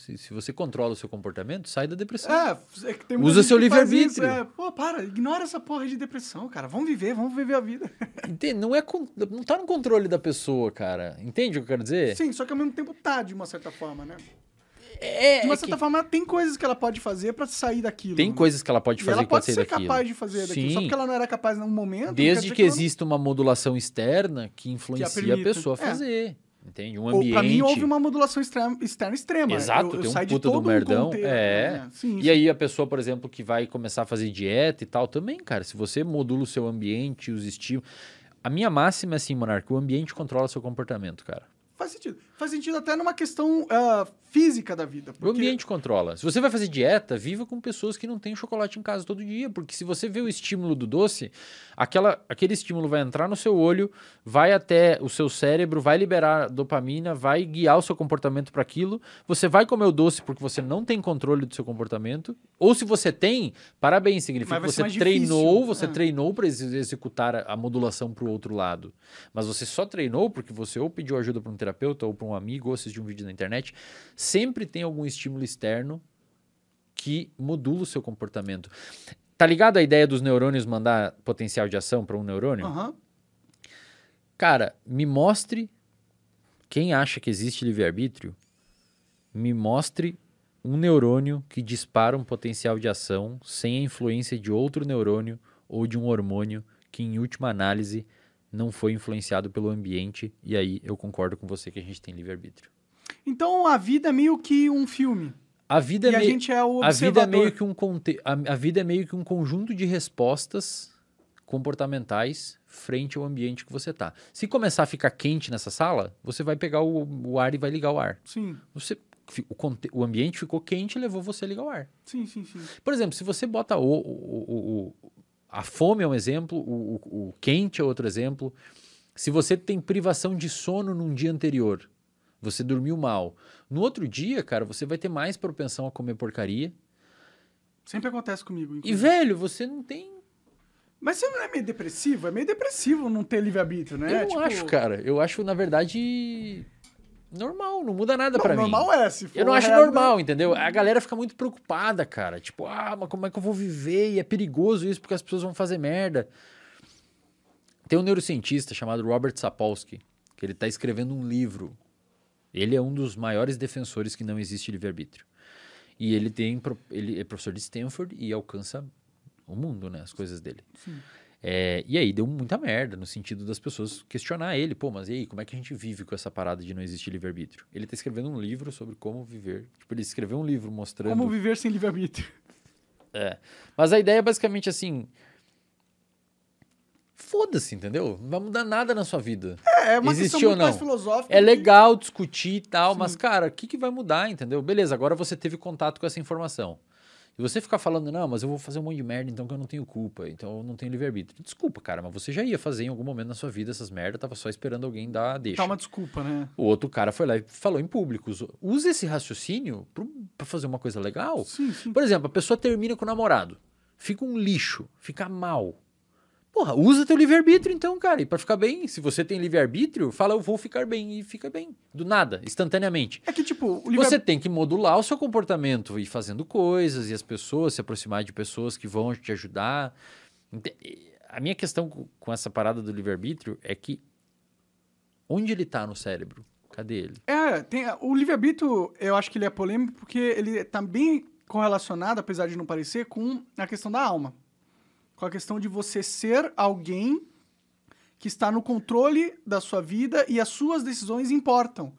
Speaker 2: Se, se você controla o seu comportamento, sai da depressão.
Speaker 1: É, é que tem
Speaker 2: Usa seu
Speaker 1: que
Speaker 2: livre-arbítrio.
Speaker 1: É, pô, para, ignora essa porra de depressão, cara. Vamos viver, vamos viver a vida. <laughs>
Speaker 2: Entende? Não, é, não tá no controle da pessoa, cara. Entende o que eu quero dizer?
Speaker 1: Sim, só que ao mesmo tempo tá, de uma certa forma, né?
Speaker 2: É,
Speaker 1: De uma
Speaker 2: é
Speaker 1: certa
Speaker 2: que
Speaker 1: forma, tem coisas que ela pode fazer pra sair daquilo.
Speaker 2: tem
Speaker 1: né?
Speaker 2: coisas que ela pode fazer
Speaker 1: ela
Speaker 2: que pode
Speaker 1: pode
Speaker 2: sair
Speaker 1: ser
Speaker 2: daquilo.
Speaker 1: capaz de fazer daquilo. Só
Speaker 2: Sim.
Speaker 1: porque ela não era capaz num momento.
Speaker 2: Desde que
Speaker 1: ela não-
Speaker 2: exista uma modulação externa que influencia a
Speaker 1: permita.
Speaker 2: pessoa a
Speaker 1: É.
Speaker 2: fazer. Entende? Um
Speaker 1: Ou,
Speaker 2: ambiente.
Speaker 1: pra mim, houve uma modulação extrema, externa extrema.
Speaker 2: Exato,
Speaker 1: eu, eu
Speaker 2: tem um puta do
Speaker 1: todo um
Speaker 2: merdão,
Speaker 1: contexto,
Speaker 2: é.
Speaker 1: né? Sim,
Speaker 2: E
Speaker 1: sim.
Speaker 2: aí a pessoa, por exemplo, que vai começar a fazer dieta e tal, também, cara, se você modula o seu ambiente, os estímulos... A minha máxima é assim, Monarca, o ambiente controla seu comportamento, cara.
Speaker 1: Faz sentido. Faz sentido até numa questão ah, física da vida.
Speaker 2: O
Speaker 1: Porque...
Speaker 2: ambiente controla. Se você vai fazer dieta, viva com pessoas que não têm chocolate em casa todo dia, porque se você vê o estímulo do doce, aquela, aquele estímulo vai entrar no seu olho, vai até o seu cérebro, vai liberar dopamina, vai guiar o seu comportamento para aquilo. Você vai comer o doce porque você não tem controle do seu comportamento, ou se você tem, parabéns, significa que você treinou,
Speaker 1: difícil.
Speaker 2: você
Speaker 1: É.
Speaker 2: treinou para executar a, a modulação para o outro lado. Mas você só treinou porque você ou pediu ajuda para um terapeuta ou para um amigo ou assistiu um vídeo na internet. Sempre tem algum estímulo externo que modula o seu comportamento. Tá ligado a ideia dos neurônios mandar potencial de ação para um neurônio?
Speaker 1: Aham.
Speaker 2: Cara, me mostre quem acha que existe livre-arbítrio, me mostre um neurônio que dispara um potencial de ação sem a influência de outro neurônio ou de um hormônio que, em última análise, não foi influenciado pelo ambiente. E aí eu concordo com você que a gente tem livre-arbítrio.
Speaker 1: Então a vida é meio que um filme.
Speaker 2: A vida
Speaker 1: e
Speaker 2: é
Speaker 1: a
Speaker 2: meio...
Speaker 1: gente é o
Speaker 2: A vida é
Speaker 1: observador.
Speaker 2: meio que um conte... a, a vida é meio que um conjunto de respostas comportamentais frente ao ambiente que você tá. Se começar a ficar quente nessa sala, você vai pegar o, o ar e vai ligar o ar.
Speaker 1: Sim,
Speaker 2: Você, o, o ambiente ficou quente e levou você a ligar o ar.
Speaker 1: sim, sim, sim.
Speaker 2: Por exemplo, se você bota o- o- o- a fome é um exemplo, o, o- o quente é outro exemplo. Se você tem privação de sono num dia anterior, você dormiu mal. No outro dia, cara, você vai ter mais propensão a comer porcaria.
Speaker 1: Sempre acontece comigo.
Speaker 2: E,
Speaker 1: inclusive.
Speaker 2: velho, você não tem.
Speaker 1: Mas você não é meio depressivo? É meio depressivo não ter livre-arbítrio, né?
Speaker 2: eu não
Speaker 1: Tipo,
Speaker 2: acho, cara. Eu acho, na verdade, normal. Não muda nada
Speaker 1: Não,
Speaker 2: pra mim.
Speaker 1: normal é, se for
Speaker 2: Eu não acho
Speaker 1: real,
Speaker 2: normal, entendeu? A galera fica muito preocupada, cara. Tipo, ah, mas como é que eu vou viver? E é perigoso isso porque as pessoas vão fazer merda. Tem um neurocientista chamado Robert Sapolsky, que ele tá escrevendo um livro. Ele é um dos maiores defensores que não existe livre-arbítrio. E ele tem ele é professor de Stanford e alcança o mundo, né? As coisas dele. É, e aí deu muita merda no sentido das pessoas questionar ele, pô, mas e aí, como é que a gente vive com essa parada de não existir livre-arbítrio? Ele tá escrevendo um livro sobre como viver. Tipo, ele escreveu um livro mostrando.
Speaker 1: Como viver sem livre-arbítrio.
Speaker 2: É. Mas a ideia é basicamente assim. Foda-se, entendeu? Não vai mudar nada na sua vida.
Speaker 1: É, é uma
Speaker 2: Existe
Speaker 1: questão
Speaker 2: ou não?
Speaker 1: filosófica.
Speaker 2: É
Speaker 1: que-
Speaker 2: legal discutir e tal,
Speaker 1: Sim.
Speaker 2: mas, cara, o que, que vai mudar, entendeu? Beleza, agora você teve contato com essa informação. E você ficar falando, não, mas eu vou fazer um monte de merda, então que eu não tenho culpa, então eu não tenho livre-arbítrio. Desculpa, cara, mas você já ia fazer em algum momento na sua vida essas merdas, tava só esperando alguém dar a deixa.
Speaker 1: Tá uma desculpa, né?
Speaker 2: O outro cara foi lá e falou em público. Usa esse raciocínio pra fazer uma coisa legal.
Speaker 1: Sim, sim.
Speaker 2: Por exemplo, a pessoa termina com o namorado, fica um lixo, fica mal. Porra, usa teu livre-arbítrio então, cara. E pra ficar bem, se você tem livre-arbítrio, fala eu vou ficar bem e fica bem. Do nada, instantaneamente.
Speaker 1: É que, tipo,
Speaker 2: Você tem que modular o seu comportamento, ir fazendo coisas e as pessoas, se aproximar de pessoas que vão te ajudar. A minha questão com- com essa parada do livre-arbítrio é que onde ele tá no cérebro? Cadê ele?
Speaker 1: É, tem, o livre-arbítrio, eu acho que ele é polêmico porque ele tá bem correlacionado, apesar de não parecer, com a questão da alma. Com a questão de você ser alguém que está no controle da sua vida e as suas decisões importam.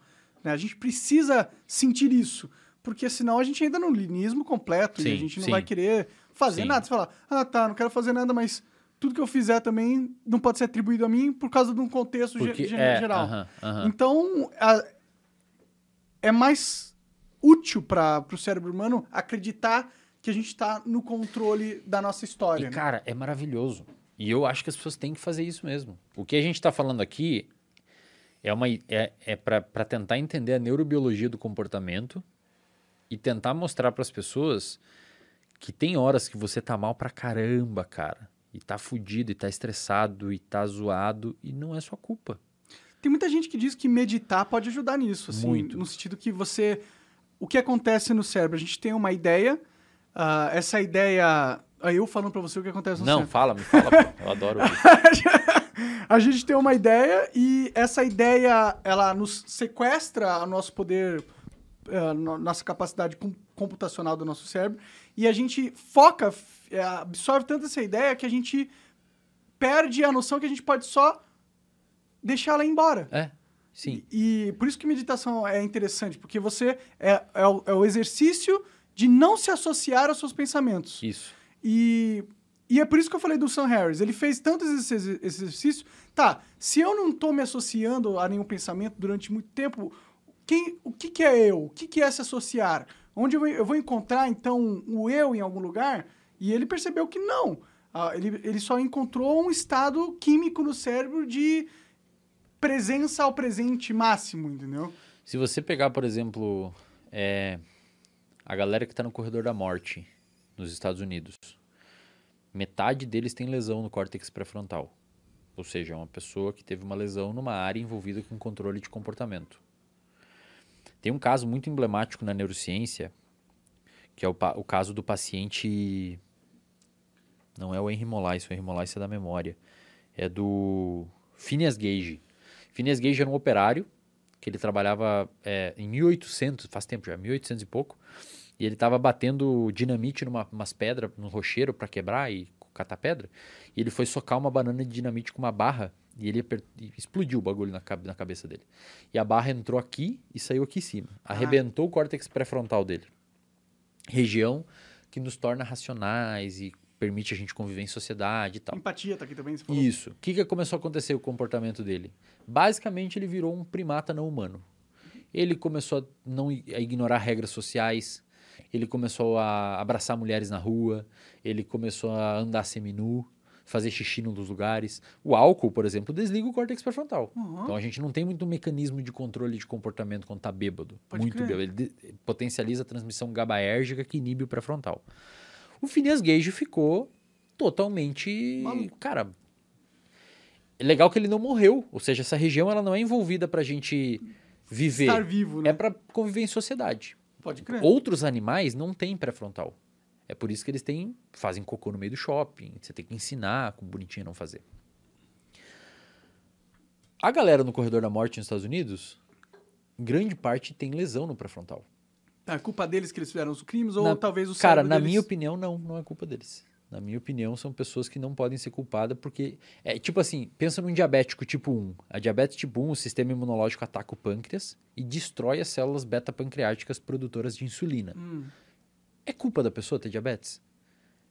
Speaker 1: né? A gente precisa sentir isso, porque senão a gente entra no linismo completo e a
Speaker 2: Sim,
Speaker 1: gente não
Speaker 2: sim.
Speaker 1: vai querer fazer
Speaker 2: Sim.
Speaker 1: nada. Você fala, ah, tá, não quero fazer nada, mas tudo que eu fizer também não pode ser atribuído a mim por causa de um contexto
Speaker 2: Porque
Speaker 1: ge-
Speaker 2: é,
Speaker 1: geral.
Speaker 2: aham, aham.
Speaker 1: Então, a- é mais útil para o cérebro humano acreditar que a gente está no controle da nossa história.
Speaker 2: E,
Speaker 1: né?
Speaker 2: cara, é maravilhoso. E eu acho que as pessoas têm que fazer isso mesmo. O que a gente está falando aqui é, uma, é, é para tentar entender a neurobiologia do comportamento e tentar mostrar para as pessoas que tem horas que você tá mal pra caramba, cara. E tá fudido, e tá estressado, e tá zoado, e não é sua culpa.
Speaker 1: Tem muita gente que diz que meditar pode ajudar nisso, assim,
Speaker 2: Muito.
Speaker 1: no sentido que você... O que acontece no cérebro? A gente tem uma ideia, ah, essa ideia... Aí eu falando para você o que acontece no
Speaker 2: não,
Speaker 1: cérebro.
Speaker 2: fala, me fala, pô. Eu adoro <laughs>
Speaker 1: a gente tem uma ideia e essa ideia ela nos sequestra o nosso poder no- nossa capacidade com- computacional do nosso cérebro. E a gente foca, é, absorve tanto essa ideia que a gente perde a noção que a gente pode só deixar ela ir embora.
Speaker 2: É, sim.
Speaker 1: E, e por isso que meditação é interessante, porque você é, é, o, é o exercício de não se associar aos seus pensamentos.
Speaker 2: Isso.
Speaker 1: E, e é por isso que eu falei do Sam Harris. Ele fez tanto esse, esse exercício. Tá, se eu não tô me associando a nenhum pensamento durante muito tempo, quem, o que, que é eu? O que, que é se associar? Onde eu, vou- eu vou encontrar, então, o eu em algum lugar? E ele percebeu que não. Ah, ele, ele só encontrou um estado químico no cérebro de presença ao presente máximo, entendeu?
Speaker 2: Se você pegar, por exemplo, é, a galera que está no corredor da morte nos Estados Unidos, metade deles tem lesão no córtex pré-frontal. Ou seja, é uma pessoa que teve uma lesão numa área envolvida com controle de comportamento. Tem um caso muito emblemático na neurociência, que é o, o caso do paciente. Não é o Henry Molaise, o Henry Molaise é da memória. É do Phineas Gage. Phineas Gage era um operário que ele trabalhava é, em 1800, faz tempo já, 1800 e pouco, e ele estava batendo dinamite numa umas pedras, num rocheiro para quebrar e catar pedra, e ele foi socar uma banana de dinamite com uma barra e ele explodiu o bagulho na, na cabeça dele. E a barra entrou aqui e saiu aqui em cima. Arrebentou o córtex pré-frontal dele. Região que nos torna racionais e permite a gente conviver em sociedade e tal.
Speaker 1: Empatia tá aqui também, você falou.
Speaker 2: Isso. O que, que começou a acontecer com o comportamento dele? Basicamente, ele virou um primata não humano. Ele começou a, não, a ignorar regras sociais, ele começou a abraçar mulheres na rua, ele começou a andar seminu, fazer xixi nos lugares. O álcool, por exemplo, desliga o córtex pré-frontal.
Speaker 1: Uhum.
Speaker 2: Então a gente não tem muito mecanismo de controle de comportamento quando tá bêbado.
Speaker 1: Pode
Speaker 2: muito
Speaker 1: crer.
Speaker 2: bêbado. Ele potencializa a transmissão gabaérgica que inibe o pré-frontal. O Phineas Gage ficou totalmente.
Speaker 1: Maluco.
Speaker 2: Cara. É legal que ele não morreu. Ou seja, essa região ela não é envolvida pra gente viver.
Speaker 1: Estar vivo, né?
Speaker 2: É pra conviver em sociedade.
Speaker 1: Pode crer.
Speaker 2: Outros animais não têm pré-frontal. É por isso que eles têm, fazem cocô no meio do shopping. Você tem que ensinar como bonitinho a não fazer. A galera no corredor da morte nos Estados Unidos, grande parte tem lesão no pré-frontal.
Speaker 1: É culpa deles que eles fizeram os crimes ou
Speaker 2: Na-
Speaker 1: talvez o
Speaker 2: Cara, na
Speaker 1: deles...
Speaker 2: minha opinião, não, não é culpa deles. Na minha opinião, são pessoas que não podem ser culpadas porque. É tipo assim, pensa num diabético tipo 1. A diabetes tipo 1, o sistema imunológico ataca o pâncreas e destrói as células beta-pancreáticas produtoras de insulina.
Speaker 1: Hum.
Speaker 2: É culpa da pessoa ter diabetes?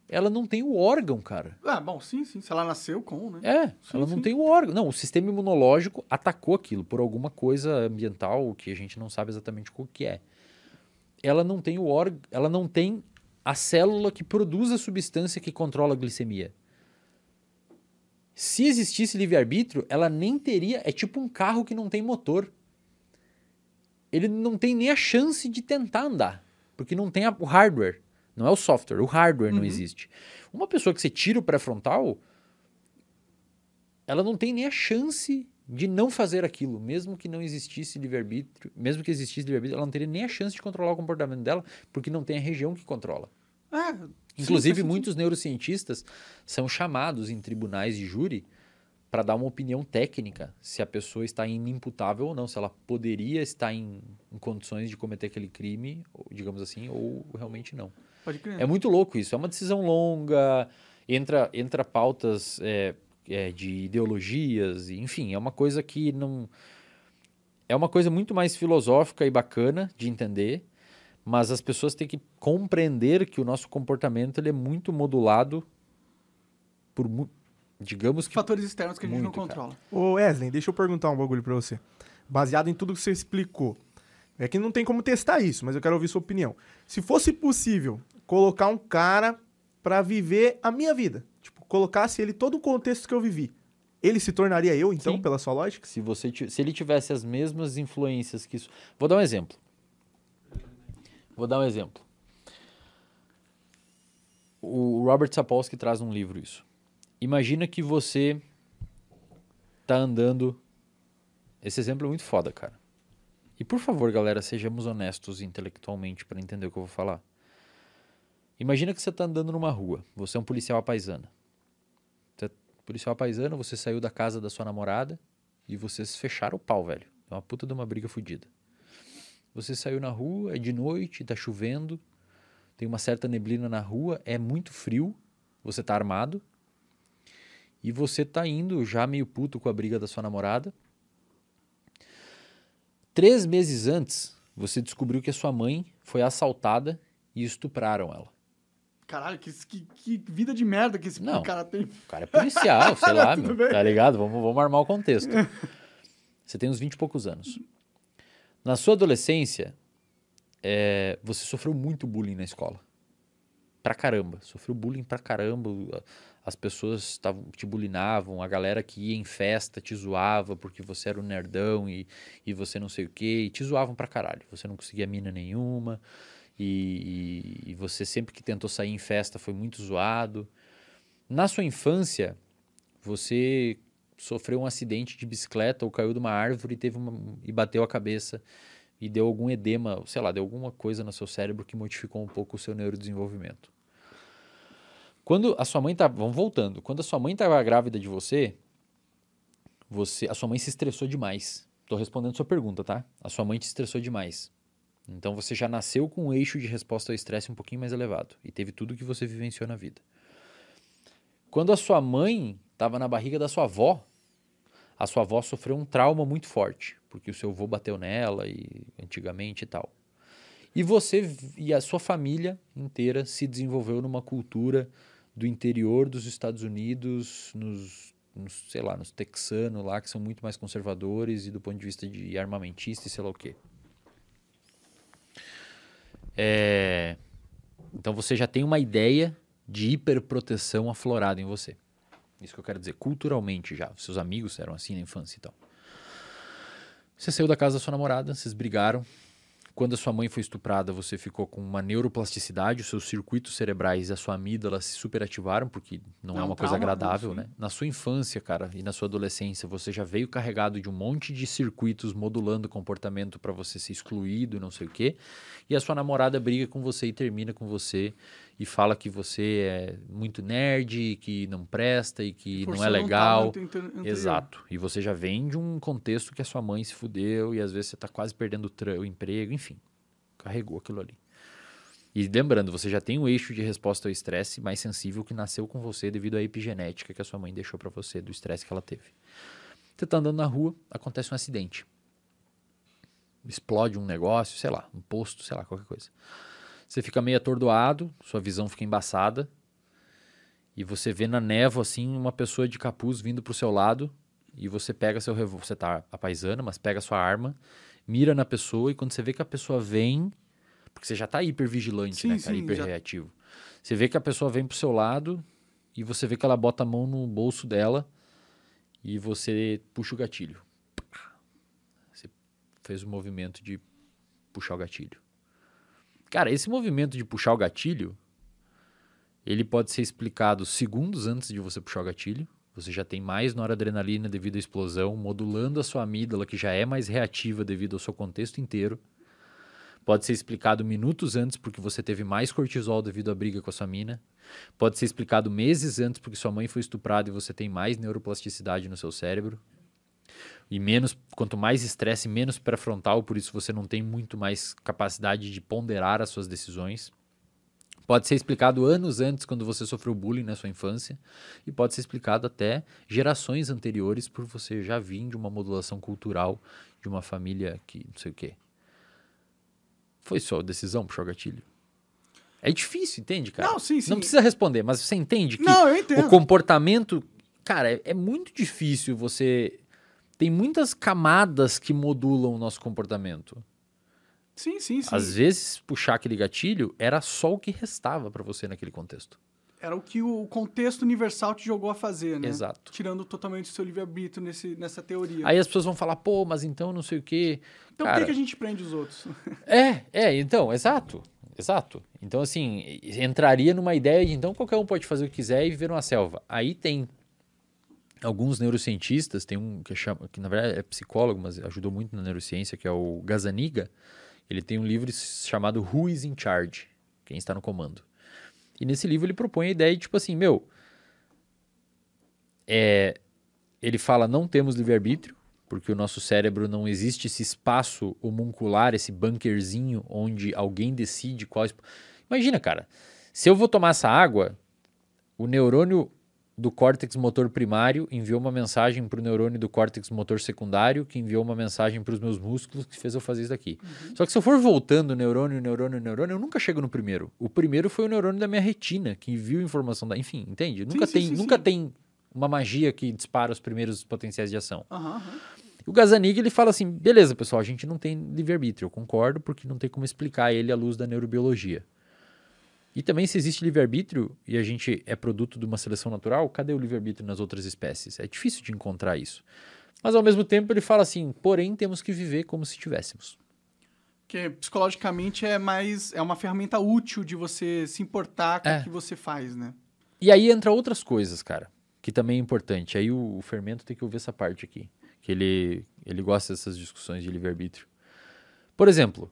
Speaker 2: Ela não tem o órgão, cara.
Speaker 1: Ah, bom, sim, sim. Se ela nasceu com, né?
Speaker 2: É,
Speaker 1: Sim,
Speaker 2: ela não
Speaker 1: sim.
Speaker 2: tem o órgão. Não, o sistema imunológico atacou aquilo por alguma coisa ambiental que a gente não sabe exatamente o que é. Ela não tem o órgão, ela não tem a célula que produz a substância que controla a glicemia. Se existisse livre-arbítrio, ela nem teria. É tipo um carro que não tem motor. Ele não tem nem a chance de tentar andar. Porque não tem a- o hardware. Não é o software, o hardware não
Speaker 1: Uhum.
Speaker 2: existe. Uma pessoa que você tira o pré-frontal, ela não tem nem a chance de não fazer aquilo, mesmo que não existisse livre-arbítrio, mesmo que existisse livre-arbítrio, ela não teria nem a chance de controlar o comportamento dela, porque não tem a região que controla.
Speaker 1: Sim,
Speaker 2: Inclusive,
Speaker 1: faz
Speaker 2: muitos neurocientistas são chamados em tribunais de júri para dar uma opinião técnica se a pessoa está inimputável ou não, se ela poderia estar em, em condições de cometer aquele crime, digamos assim, ou realmente não.
Speaker 1: sentido. Pode crer.
Speaker 2: É muito louco isso. É uma decisão longa, entra, entra pautas é, é, de ideologias, e, enfim, é uma coisa que não. É uma coisa muito mais filosófica e bacana de entender, mas as pessoas têm que compreender que o nosso comportamento ele é muito modulado por, mu- digamos que.
Speaker 1: Fatores externos que a gente
Speaker 2: Muito,
Speaker 1: não
Speaker 2: cara.
Speaker 1: controla.
Speaker 4: Ô Wesley, deixa eu perguntar um bagulho pra você. Baseado em tudo que você explicou. É que não tem como testar isso, mas eu quero ouvir sua opinião. Se fosse possível colocar um cara pra viver a minha vida, colocasse ele todo o contexto que eu vivi, ele se tornaria eu, então,
Speaker 2: Sim.
Speaker 4: pela sua lógica?
Speaker 2: Se, você, se ele tivesse as mesmas influências que isso. Vou dar um exemplo. Vou dar um exemplo. O Robert Sapolsky traz num livro isso. Imagina que você tá andando. Esse exemplo é muito foda, cara. E por favor, galera, sejamos honestos intelectualmente para entender o que eu vou falar. Imagina que você tá andando numa rua. Você é um policial à paisana. Policial à paisana, você saiu da casa da sua namorada e vocês fecharam o pau, velho. É uma puta de uma briga fodida. Você saiu na rua, é de noite, tá chovendo, tem uma certa neblina na rua, é muito frio, você tá armado. E você tá indo já meio puto com a briga da sua namorada. Três meses antes, você descobriu que a sua mãe foi assaltada e estupraram ela.
Speaker 1: Caralho, que, que, que vida de merda que esse
Speaker 2: Não.
Speaker 1: cara tem.
Speaker 2: O cara é policial, sei <laughs> lá, meu, tá ligado? Vamos, vamos armar o contexto. Você tem uns 20 e poucos anos. Na sua adolescência, é, você sofreu muito bullying na escola. Pra caramba. Sofreu bullying pra caramba. As pessoas tavam, te bulinavam, a galera que ia em festa te zoava porque você era um nerdão e, e você não sei o quê. E te zoavam pra caralho. Você não conseguia mina nenhuma. E, e- você sempre que tentou sair em festa foi muito zoado. Na sua infância, você sofreu um acidente de bicicleta ou caiu de uma árvore e, teve uma- e bateu a cabeça e deu algum edema, sei lá, deu alguma coisa no seu cérebro que modificou um pouco o seu neurodesenvolvimento. Quando a sua mãe tá, vamos voltando, quando a sua mãe estava grávida de você, você, a sua mãe se estressou demais. Tô respondendo sua pergunta, tá? A sua mãe te estressou demais. Então você já nasceu com um eixo de resposta ao estresse um pouquinho mais elevado e teve tudo que você vivenciou na vida. Quando a sua mãe estava na barriga da sua avó, a sua avó sofreu um trauma muito forte, porque o seu avô bateu nela e antigamente e tal. E você e a sua família inteira se desenvolveu numa cultura do interior dos Estados Unidos, nos, nos sei lá, nos texanos lá que são muito mais conservadores e do ponto de vista de armamentista e sei lá o quê. É, Então você já tem uma ideia de hiperproteção aflorada em você. Isso que eu quero dizer, culturalmente já. Seus amigos eram assim na infância e tal. Você saiu da casa da sua namorada, vocês brigaram. Quando a sua mãe foi estuprada, você ficou com uma neuroplasticidade, os seus circuitos cerebrais e a sua amígdala se superativaram, porque não
Speaker 1: É
Speaker 2: é
Speaker 1: um
Speaker 2: uma coisa agradável, né? Na sua infância, cara, e na sua adolescência, você já veio carregado de um monte de circuitos modulando o comportamento para você ser excluído e não sei o quê. E a sua namorada briga com você e termina com você e fala que você é muito nerd, que não presta e que não é
Speaker 1: um
Speaker 2: legal. Exato. E você já vem de um contexto que a sua mãe se fudeu e às vezes você tá quase perdendo o, o emprego, enfim. Carregou aquilo ali. E lembrando, você já tem um eixo de resposta ao estresse mais sensível que nasceu com você devido à epigenética que a sua mãe deixou pra você, do estresse que ela teve. Você tá andando na rua, acontece um acidente. Explode um negócio, sei lá, um posto, sei lá, qualquer coisa. Você fica meio atordoado, sua visão fica embaçada, e você vê na névoa assim uma pessoa de capuz vindo pro seu lado e você pega seu revólver, você tá apaisando, mas pega sua arma, mira na pessoa e quando você vê que a pessoa vem, porque você já tá hipervigilante,
Speaker 1: Sim,
Speaker 2: né, cara,
Speaker 1: sim, já-
Speaker 2: hiperreativo. Você vê que a pessoa vem pro seu lado e você vê que ela bota a mão no bolso dela e você puxa o gatilho. Você fez o movimento de puxar o gatilho. Cara, esse movimento de puxar o gatilho, ele pode ser explicado segundos antes de você puxar o gatilho. Você já tem mais noradrenalina devido à explosão, modulando a sua amígdala, que já é mais reativa devido ao seu contexto inteiro. Pode ser explicado minutos antes, porque você teve mais cortisol devido à briga com a sua mina. Pode ser explicado meses antes, porque sua mãe foi estuprada e você tem mais neuroplasticidade no seu cérebro. E menos, quanto mais estresse, menos pré-frontal, por isso você não tem muito mais capacidade de ponderar as suas decisões. Pode ser explicado anos antes, quando você sofreu bullying na sua infância, e pode ser explicado até gerações anteriores, por você já vir de uma modulação cultural de uma família que não sei o quê. Foi sua decisão puxar o gatilho? É difícil, entende, cara?
Speaker 1: Não, sim, sim.
Speaker 2: Não precisa responder, mas você entende que
Speaker 1: Não,
Speaker 2: o comportamento. Cara, é, é muito difícil você. Tem muitas camadas que modulam o nosso comportamento.
Speaker 1: Sim, sim, sim.
Speaker 2: Às vezes, puxar aquele gatilho era só o que restava pra você naquele contexto.
Speaker 1: Era o que o contexto universal te jogou a fazer, né?
Speaker 2: Exato.
Speaker 1: Tirando totalmente o seu livre-arbítrio nessa teoria.
Speaker 2: Aí as pessoas vão falar, pô, mas então não sei o quê.
Speaker 1: então
Speaker 2: Cara,
Speaker 1: por que, que a gente prende os outros? <laughs>
Speaker 2: É, é, então, exato. Exato. Então, assim, entraria numa ideia de então qualquer um pode fazer o que quiser e viver numa selva. Aí tem alguns neurocientistas, tem um que chama, que na verdade é psicólogo, mas ajudou muito na neurociência, que é o Gazaniga. Ele tem um livro chamado Who is in Charge? Quem está no comando? E nesse livro ele propõe a ideia de tipo assim, meu, é, ele fala não temos livre-arbítrio, porque o nosso cérebro não existe esse espaço homuncular, esse bunkerzinho onde alguém decide quais. Imagina, cara, se eu vou tomar essa água, o neurônio do córtex motor primário enviou uma mensagem para o neurônio do córtex motor secundário, que enviou uma mensagem para os meus músculos, que fez eu fazer isso daqui.
Speaker 1: Uhum.
Speaker 2: Só que se eu for voltando neurônio, neurônio, neurônio, eu nunca chego no primeiro. O primeiro foi o neurônio da minha retina, que enviou informação da. Enfim, entende? Nunca,
Speaker 1: sim,
Speaker 2: tem,
Speaker 1: sim,
Speaker 2: nunca
Speaker 1: sim.
Speaker 2: tem uma magia que dispara os primeiros potenciais de ação.
Speaker 1: Aham.
Speaker 2: O Gazzaniga, ele fala assim, beleza, pessoal, a gente não tem livre-arbítrio. Eu concordo, porque não tem como explicar ele à luz da neurobiologia. E também, se existe livre-arbítrio e a gente é produto de uma seleção natural, cadê o livre-arbítrio nas outras espécies? É difícil de encontrar isso. Mas, ao mesmo tempo, ele fala assim, porém, temos que viver como se tivéssemos.
Speaker 1: Porque psicologicamente é mais. É uma ferramenta útil de você se importar com
Speaker 2: É.
Speaker 1: o que você faz, né?
Speaker 2: E aí entra outras coisas, cara, que também é importante. Aí o, o Fermento tem que ouvir essa parte aqui, que ele, ele gosta dessas discussões de livre-arbítrio. Por exemplo,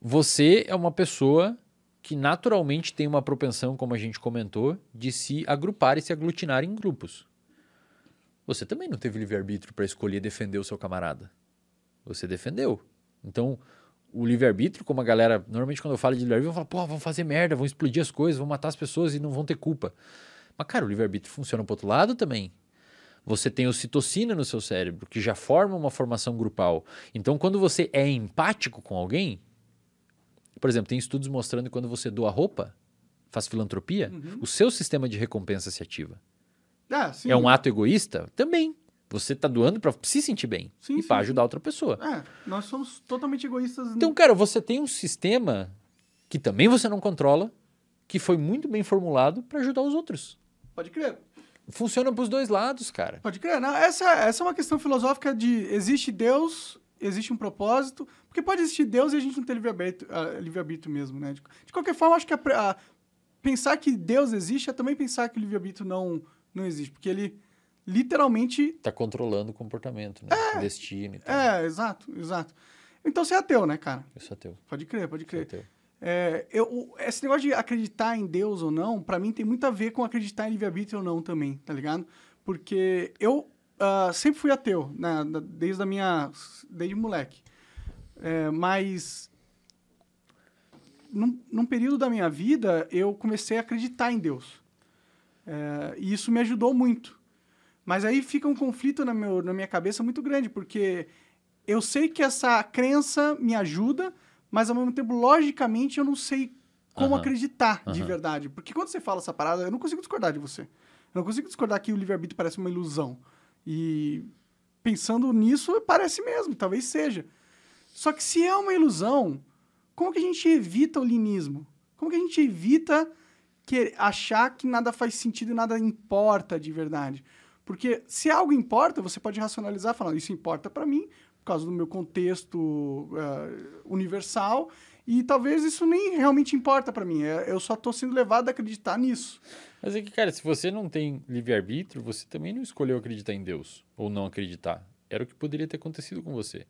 Speaker 2: você é uma pessoa que naturalmente tem uma propensão, como a gente comentou, de se agrupar e se aglutinar em grupos. Você também não teve livre-arbítrio para escolher defender o seu camarada. Você defendeu. Então, o livre-arbítrio, como a galera. Normalmente, quando eu falo de livre-arbítrio, eu falo, pô, vão fazer merda, vão explodir as coisas, vão matar as pessoas e não vão ter culpa. Mas, cara, o livre-arbítrio funciona pro outro lado também. Você tem ocitocina no seu cérebro, que já forma uma formação grupal. Então, quando você é empático com alguém, por exemplo, tem estudos mostrando que quando você doa roupa, faz filantropia, o seu sistema de recompensa se ativa.
Speaker 1: Ah.
Speaker 2: É um ato egoísta? Também. Você tá doando para se sentir bem
Speaker 1: Sim,
Speaker 2: e para ajudar outra pessoa.
Speaker 1: É, nós somos totalmente egoístas.
Speaker 2: Então, cara, você tem um sistema que também você não controla, que foi muito bem formulado para ajudar os outros.
Speaker 1: Pode crer.
Speaker 2: Funciona pros dois lados, cara.
Speaker 1: Pode crer. Não, essa, essa é uma questão filosófica de existe Deus, existe um propósito. Porque pode existir Deus e a gente não ter livre-arbítrio ah, livre-arbítrio mesmo, né? De, de qualquer forma, acho que a a- pensar que Deus existe é também pensar que o livre-arbítrio não, não existe. Porque ele literalmente.
Speaker 2: Tá controlando o comportamento, né? O destino e tal.
Speaker 1: É, exato, exato. Então você é ateu, né, cara?
Speaker 2: Eu sou ateu.
Speaker 1: Pode crer, pode
Speaker 2: Sou
Speaker 1: crer.
Speaker 2: ateu.
Speaker 1: É, eu, esse negócio de acreditar em Deus ou não, pra mim tem muito a ver com acreditar em livre-arbítrio ou não também, tá ligado? Porque eu ah, sempre fui ateu, né, desde a minha... desde moleque. É, mas num, num período da minha vida, eu comecei a acreditar em Deus. É, e isso me ajudou muito. Mas aí fica um conflito na, meu, na minha cabeça muito grande, porque eu sei que essa crença me ajuda, mas ao mesmo tempo, logicamente, eu não sei como
Speaker 2: Aham.
Speaker 1: acreditar de
Speaker 2: Aham.
Speaker 1: verdade. Porque quando você fala essa parada, eu não consigo discordar de você. Eu não consigo discordar que o livre-arbítrio parece uma ilusão. E pensando nisso, parece mesmo, talvez seja. Só que se é uma ilusão, como que a gente evita o linismo? Como que a gente evita que, achar que nada faz sentido e nada importa de verdade? Porque se algo importa, você pode racionalizar falando, isso importa para mim, por causa do meu contexto eh, universal, e talvez isso nem realmente importa para mim. é- Eu só estou sendo levado a acreditar nisso.
Speaker 2: Mas é que, cara, se você não tem livre-arbítrio, você também não escolheu acreditar em Deus ou não acreditar. Era o que poderia ter acontecido com você.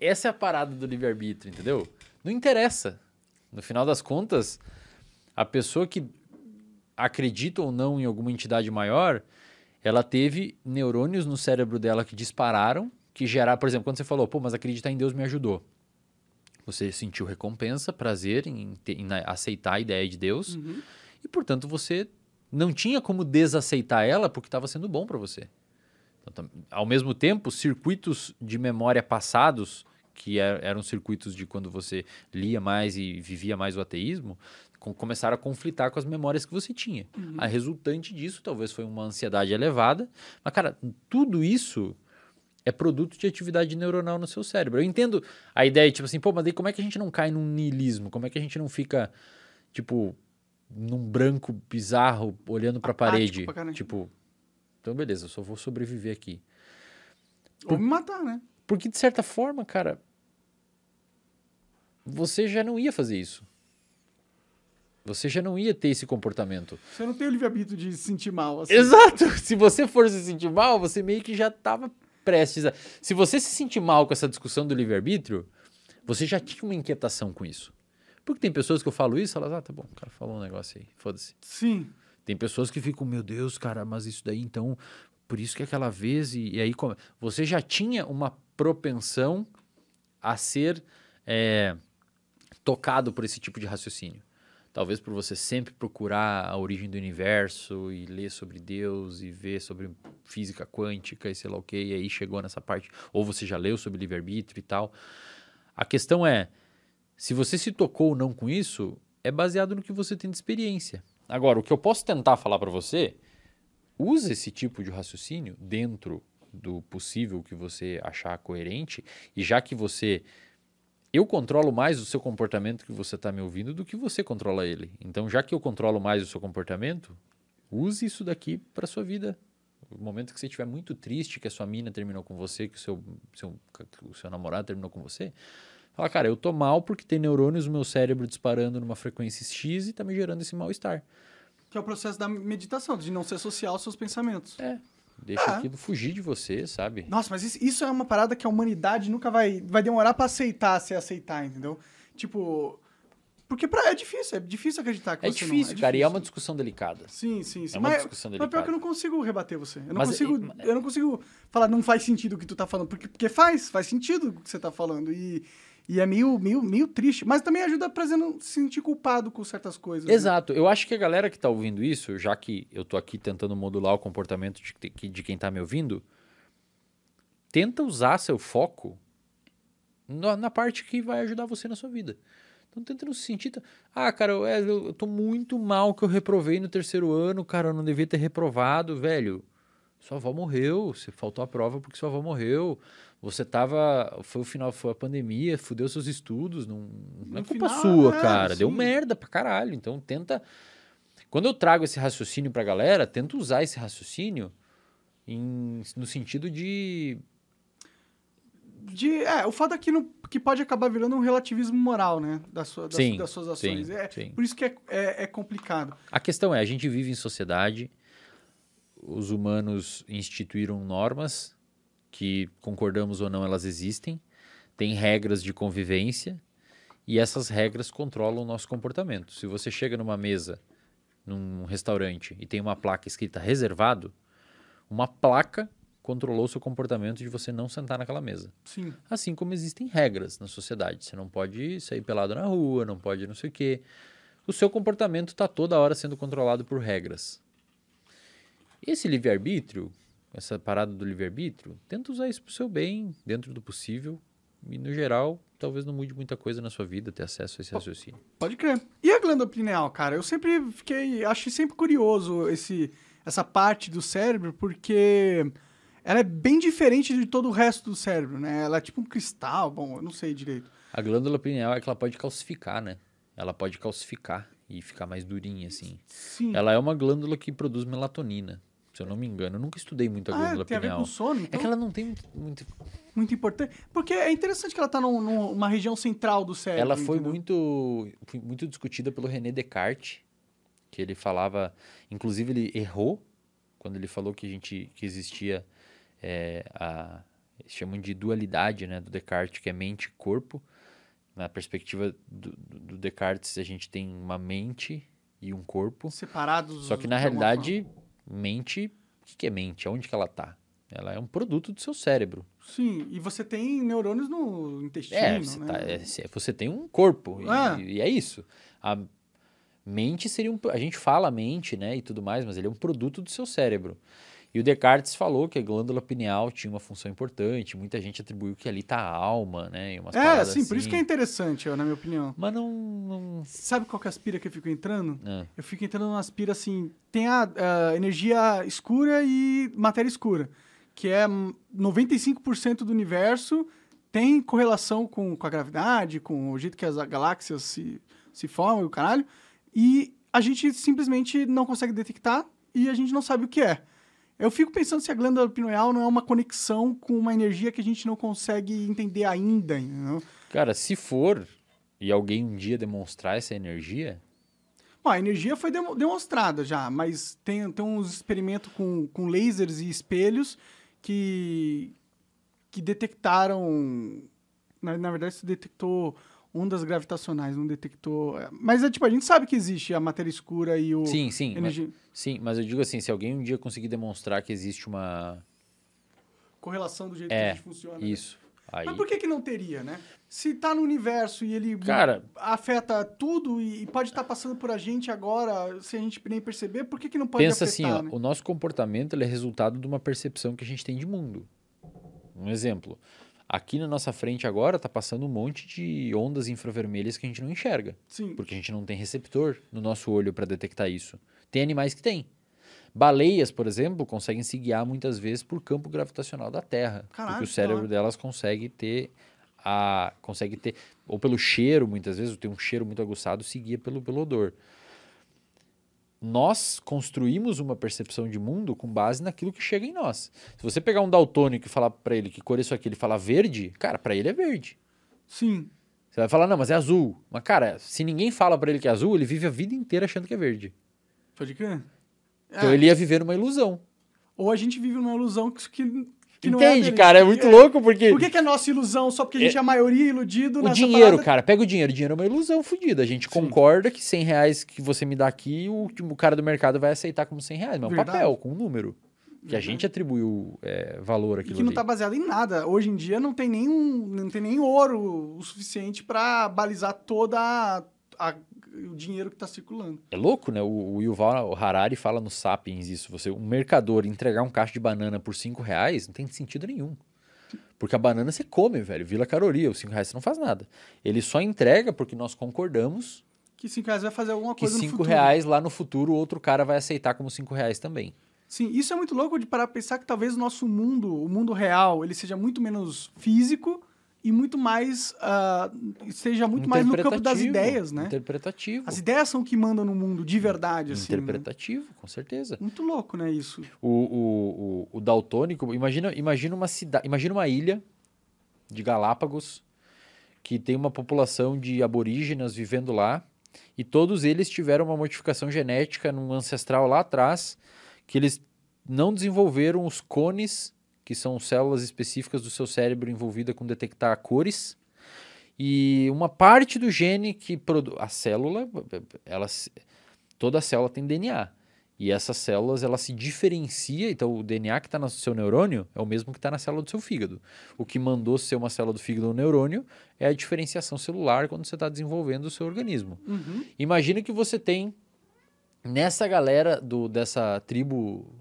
Speaker 2: Essa é a parada do livre-arbítrio, entendeu? Não interessa. No final das contas, a pessoa que acredita ou não em alguma entidade maior, ela teve neurônios no cérebro dela que dispararam, que geraram, por exemplo, quando você falou, pô, mas acreditar em Deus me ajudou. Você sentiu recompensa, prazer em, te- em aceitar a ideia de Deus, e portanto você não tinha como desaceitar ela porque estava sendo bom para você. Então, ao mesmo tempo, circuitos de memória passados, que er- eram circuitos de quando você lia mais e vivia mais o ateísmo, com- começaram a conflitar com as memórias que você tinha. A resultante disso talvez foi uma ansiedade elevada, mas cara, tudo isso é produto de atividade neuronal no seu cérebro. Eu entendo a ideia, tipo assim, pô, mas daí como é que a gente não cai num niilismo? Como é que a gente não fica, tipo, num branco bizarro olhando pra
Speaker 1: Apático
Speaker 2: parede?
Speaker 1: pra
Speaker 2: tipo, então beleza, eu só vou sobreviver aqui.
Speaker 1: Ou me matar, né?
Speaker 2: Porque de certa forma, cara, você já não ia fazer isso. Você já não ia ter esse comportamento.
Speaker 1: Você não tem o livre-arbítrio de se sentir mal. Assim.
Speaker 2: Exato! <laughs> Se você for se sentir mal, você meio que já estava prestes a. Se você se sentir mal com essa discussão do livre-arbítrio, você já tinha uma inquietação com isso. Porque tem pessoas que eu falo isso, elas, ah, tá bom, o cara falou um negócio aí, foda-se.
Speaker 1: Sim.
Speaker 2: Tem pessoas que ficam, meu Deus, cara, mas isso daí então por isso que aquela vez, e, e aí come- você já tinha uma propensão a ser é, tocado por esse tipo de raciocínio. Talvez por você sempre procurar a origem do universo e ler sobre Deus e ver sobre física quântica e sei lá o que, e aí chegou nessa parte. Ou você já leu sobre livre-arbítrio e tal. A questão é, se você se tocou ou não com isso, é baseado no que você tem de experiência. Agora, o que eu posso tentar falar para você, use esse tipo de raciocínio dentro do possível que você achar coerente, e já que você eu controlo mais o seu comportamento que você está me ouvindo do que você controla ele. Então, já que eu controlo mais o seu comportamento, use isso daqui para sua vida. No momento que você estiver muito triste, que a sua mina terminou com você, que o seu, seu, que o seu namorado terminou com você, fala, cara, eu tô mal porque tem neurônios no meu cérebro disparando numa frequência X e tá me gerando esse mal-estar.
Speaker 1: Que é o processo da meditação, de não ser social aos seus pensamentos.
Speaker 2: É. Deixa
Speaker 1: Ah.
Speaker 2: aquilo fugir de você, sabe?
Speaker 1: Nossa, mas isso, isso é uma parada que a humanidade nunca vai, vai demorar pra aceitar, se aceitar, entendeu? Tipo, porque pra, é difícil, é difícil acreditar que
Speaker 2: É
Speaker 1: você
Speaker 2: difícil,
Speaker 1: não,
Speaker 2: cara, e é uma discussão delicada.
Speaker 1: Sim, sim, sim.
Speaker 2: É uma
Speaker 1: mas,
Speaker 2: discussão
Speaker 1: mas pior
Speaker 2: delicada.
Speaker 1: que eu não consigo rebater você. Eu não
Speaker 2: Mas,
Speaker 1: consigo,
Speaker 2: e-
Speaker 1: eu não consigo falar, não faz sentido o que tu tá falando, porque, porque faz, faz sentido o que você tá falando. E, e é meio, meio, meio triste, mas também ajuda pra você não se sentir culpado com certas coisas. né?
Speaker 2: Exato. Eu acho que a galera que tá ouvindo isso, já que eu tô aqui tentando modular o comportamento de, de quem tá me ouvindo, tenta usar seu foco na, na parte que vai ajudar você na sua vida. Então tenta não se sentir. Ah, cara, eu, é, eu tô muito mal que eu reprovei no terceiro ano, cara, eu não devia ter reprovado, velho. Sua avó morreu, você faltou a prova porque sua avó morreu. Você tava. Foi o final, foi a pandemia, fudeu seus estudos. Não, não é culpa
Speaker 1: final,
Speaker 2: sua,
Speaker 1: é,
Speaker 2: cara. Deu
Speaker 1: sim.
Speaker 2: merda pra caralho. Então tenta. Quando eu trago esse raciocínio pra galera, tenta usar esse raciocínio em- no sentido de.
Speaker 1: De, é, o fato é que, não, que pode acabar virando um relativismo moral, né? Da sua, das,
Speaker 2: Sim,
Speaker 1: das suas ações.
Speaker 2: sim,
Speaker 1: é,
Speaker 2: sim.
Speaker 1: Por isso que é, é, é complicado.
Speaker 2: A questão é, a gente vive em sociedade, os humanos instituíram normas que, concordamos ou não, elas existem, tem regras de convivência e essas regras controlam o nosso comportamento. Se você chega numa mesa, num restaurante e tem uma placa escrita reservado, uma placa controlou o seu comportamento de você não sentar naquela mesa.
Speaker 1: Sim.
Speaker 2: Assim como existem regras na sociedade. Você não pode sair pelado na rua, não pode não sei o quê. O seu comportamento está toda hora sendo controlado por regras. Esse livre-arbítrio, essa parada do livre-arbítrio, tenta usar isso para o seu bem, dentro do possível. E, no geral, talvez não mude muita coisa na sua vida ter acesso a esse raciocínio.
Speaker 1: Pode crer. E a glândula pineal, cara? Eu sempre fiquei. Achei sempre curioso esse, essa parte do cérebro, porque ela é bem diferente de todo o resto do cérebro, né? Ela é tipo um cristal, bom, eu não sei direito.
Speaker 2: A glândula pineal é que ela pode calcificar, né? Ela pode calcificar e ficar mais durinha, assim.
Speaker 1: Sim.
Speaker 2: Ela é uma glândula que produz melatonina, se eu não me engano. Eu nunca estudei muito a
Speaker 1: ah,
Speaker 2: glândula
Speaker 1: tem a ver
Speaker 2: pineal.
Speaker 1: com sono,
Speaker 2: É
Speaker 1: então?
Speaker 2: que ela não tem muito. muito-
Speaker 1: Muito importante. Porque é interessante que ela tá num- numa região central do cérebro.
Speaker 2: Ela foi
Speaker 1: entendeu?
Speaker 2: muito, foi muito discutida pelo René Descartes, que ele falava. Inclusive, ele errou quando ele falou que a gente que existia é, a. Eles chamam de dualidade né, do Descartes, que é mente e corpo. Na perspectiva do, do Descartes, a gente tem uma mente e um corpo.
Speaker 1: Separados.
Speaker 2: Só que na realidade, mente. O que é mente? Aonde que ela tá? Ela é um produto do seu cérebro.
Speaker 1: Sim, e você tem neurônios no intestino,
Speaker 2: É, você,
Speaker 1: né?
Speaker 2: tá- é, se- você tem um corpo e,
Speaker 1: Ah.
Speaker 2: e é isso. A mente seria um. A gente fala mente, né, e tudo mais, mas ele é um produto do seu cérebro. E o Descartes falou que a glândula pineal tinha uma função importante. Muita gente atribuiu que ali tá a alma, né?
Speaker 1: É, sim, por isso
Speaker 2: assim.
Speaker 1: que é interessante, ó, na minha opinião.
Speaker 2: Mas não. não...
Speaker 1: Sabe qual que é a aspira que eu fico entrando?
Speaker 2: Ah,
Speaker 1: Eu fico entrando numa aspira assim, tem a, a energia escura e matéria escura, que é hum, 95% do universo tem correlação com, com a gravidade, com o jeito que as galáxias se, se formam e o caralho, e a gente simplesmente não consegue detectar e a gente não sabe o que é. Eu fico pensando se a glândula pineal não é uma conexão com uma energia que a gente não consegue entender ainda, entendeu?
Speaker 2: Cara, se for e alguém um dia demonstrar essa energia,
Speaker 1: Bom, a energia foi demo- demonstrada já, mas tem, tem uns experimentos com, com lasers e espelhos que, que detectaram. Na, na verdade, se detectou ondas gravitacionais, não detectou. é, Mas é tipo, a gente sabe que existe a matéria escura e o.
Speaker 2: Sim, sim. mas-
Speaker 1: energia...
Speaker 2: sim, mas eu digo assim, se alguém um dia conseguir demonstrar que existe uma...
Speaker 1: correlação do jeito
Speaker 2: É,
Speaker 1: que a gente funciona. né?
Speaker 2: Isso. Aí...
Speaker 1: Mas por que, que não teria, né? Se tá no universo e ele
Speaker 2: Cara-
Speaker 1: afeta tudo e, pode estar passando por a gente agora, se a gente nem perceber, por que, que não pode
Speaker 2: Pensa
Speaker 1: afetar,
Speaker 2: assim, ó,
Speaker 1: né?
Speaker 2: o nosso comportamento ele é resultado de uma percepção que a gente tem de mundo. Um exemplo. Aqui na nossa frente agora tá passando um monte de ondas infravermelhas que a gente não enxerga,
Speaker 1: Sim.
Speaker 2: porque a gente não tem receptor no nosso olho para detectar isso. Tem animais que têm. Baleias, por exemplo, conseguem se guiar muitas vezes por campo gravitacional da Terra,
Speaker 1: Caralho,
Speaker 2: porque o cérebro
Speaker 1: da hora.
Speaker 2: delas consegue ter a consegue ter ou pelo cheiro, muitas vezes, tem um cheiro muito aguçado, se guia pelo pelo odor nós construímos uma percepção de mundo com base naquilo que chega em nós. Se você pegar um daltônico e falar pra ele que cor é isso aqui, ele falar verde, cara, pra ele é verde.
Speaker 1: Sim.
Speaker 2: Você vai falar, não, mas é azul. Mas, cara, se ninguém fala pra ele que é azul, ele vive a vida inteira achando que é verde.
Speaker 1: Pode crer.
Speaker 2: Então
Speaker 1: É,
Speaker 2: ele ia viver numa ilusão.
Speaker 1: Ou a gente vive numa ilusão que, que, é
Speaker 2: Entende,
Speaker 1: dele.
Speaker 2: cara? É muito louco porque.
Speaker 1: Por que, que é nossa ilusão só porque a gente é, a maioria iludido
Speaker 2: O dinheiro,
Speaker 1: parada?
Speaker 2: cara, pega o dinheiro. O dinheiro é uma ilusão fodida. A gente concorda que 100 reais que você me dá aqui, o, o cara do mercado vai aceitar como 100 reais. Mas é um papel, com um número. Que a gente atribuiu é, valor àquilo
Speaker 1: que não
Speaker 2: ali.
Speaker 1: tá baseado em nada. Hoje em dia não tem nenhum, não tem nem ouro o suficiente pra balizar toda a, a- o dinheiro que tá circulando.
Speaker 2: É louco, né? O, o Yuval Harari fala no Sapiens isso. Você, um mercador entregar um cacho de banana por 5 reais não tem sentido nenhum. Porque a banana você come, velho. Vila Caroria, os 5 reais você não faz nada. Ele só entrega porque nós concordamos
Speaker 1: Que 5 reais vai fazer alguma
Speaker 2: que
Speaker 1: coisa no
Speaker 2: 5
Speaker 1: futuro.
Speaker 2: reais lá no futuro outro cara vai aceitar como 5 reais também.
Speaker 1: Sim, isso é muito louco de parar pra pensar que talvez o nosso mundo, o mundo real, ele seja muito menos físico e muito mais. ah, esteja muito mais no campo das ideias, né?
Speaker 2: Interpretativo.
Speaker 1: As ideias são o que mandam no mundo de verdade, assim. né?
Speaker 2: Interpretativo, com certeza.
Speaker 1: Muito louco, né, isso?
Speaker 2: O, o, o, o daltônico, imagina, imagina uma cidade, imagina uma ilha de Galápagos que tem uma população de aborígenas vivendo lá e todos eles tiveram uma modificação genética num ancestral lá atrás que eles não desenvolveram os cones, que são células específicas do seu cérebro envolvida com detectar cores. E uma parte do gene que produz a célula, ela toda célula tem DNA. E essas células, ela se diferencia, então o DNA que está no seu neurônio é o mesmo que está na célula do seu fígado. O que mandou ser uma célula do fígado ou neurônio é a diferenciação celular quando você está desenvolvendo o seu organismo.
Speaker 1: Uhum.
Speaker 2: Imagina que você tem nessa galera do, dessa tribo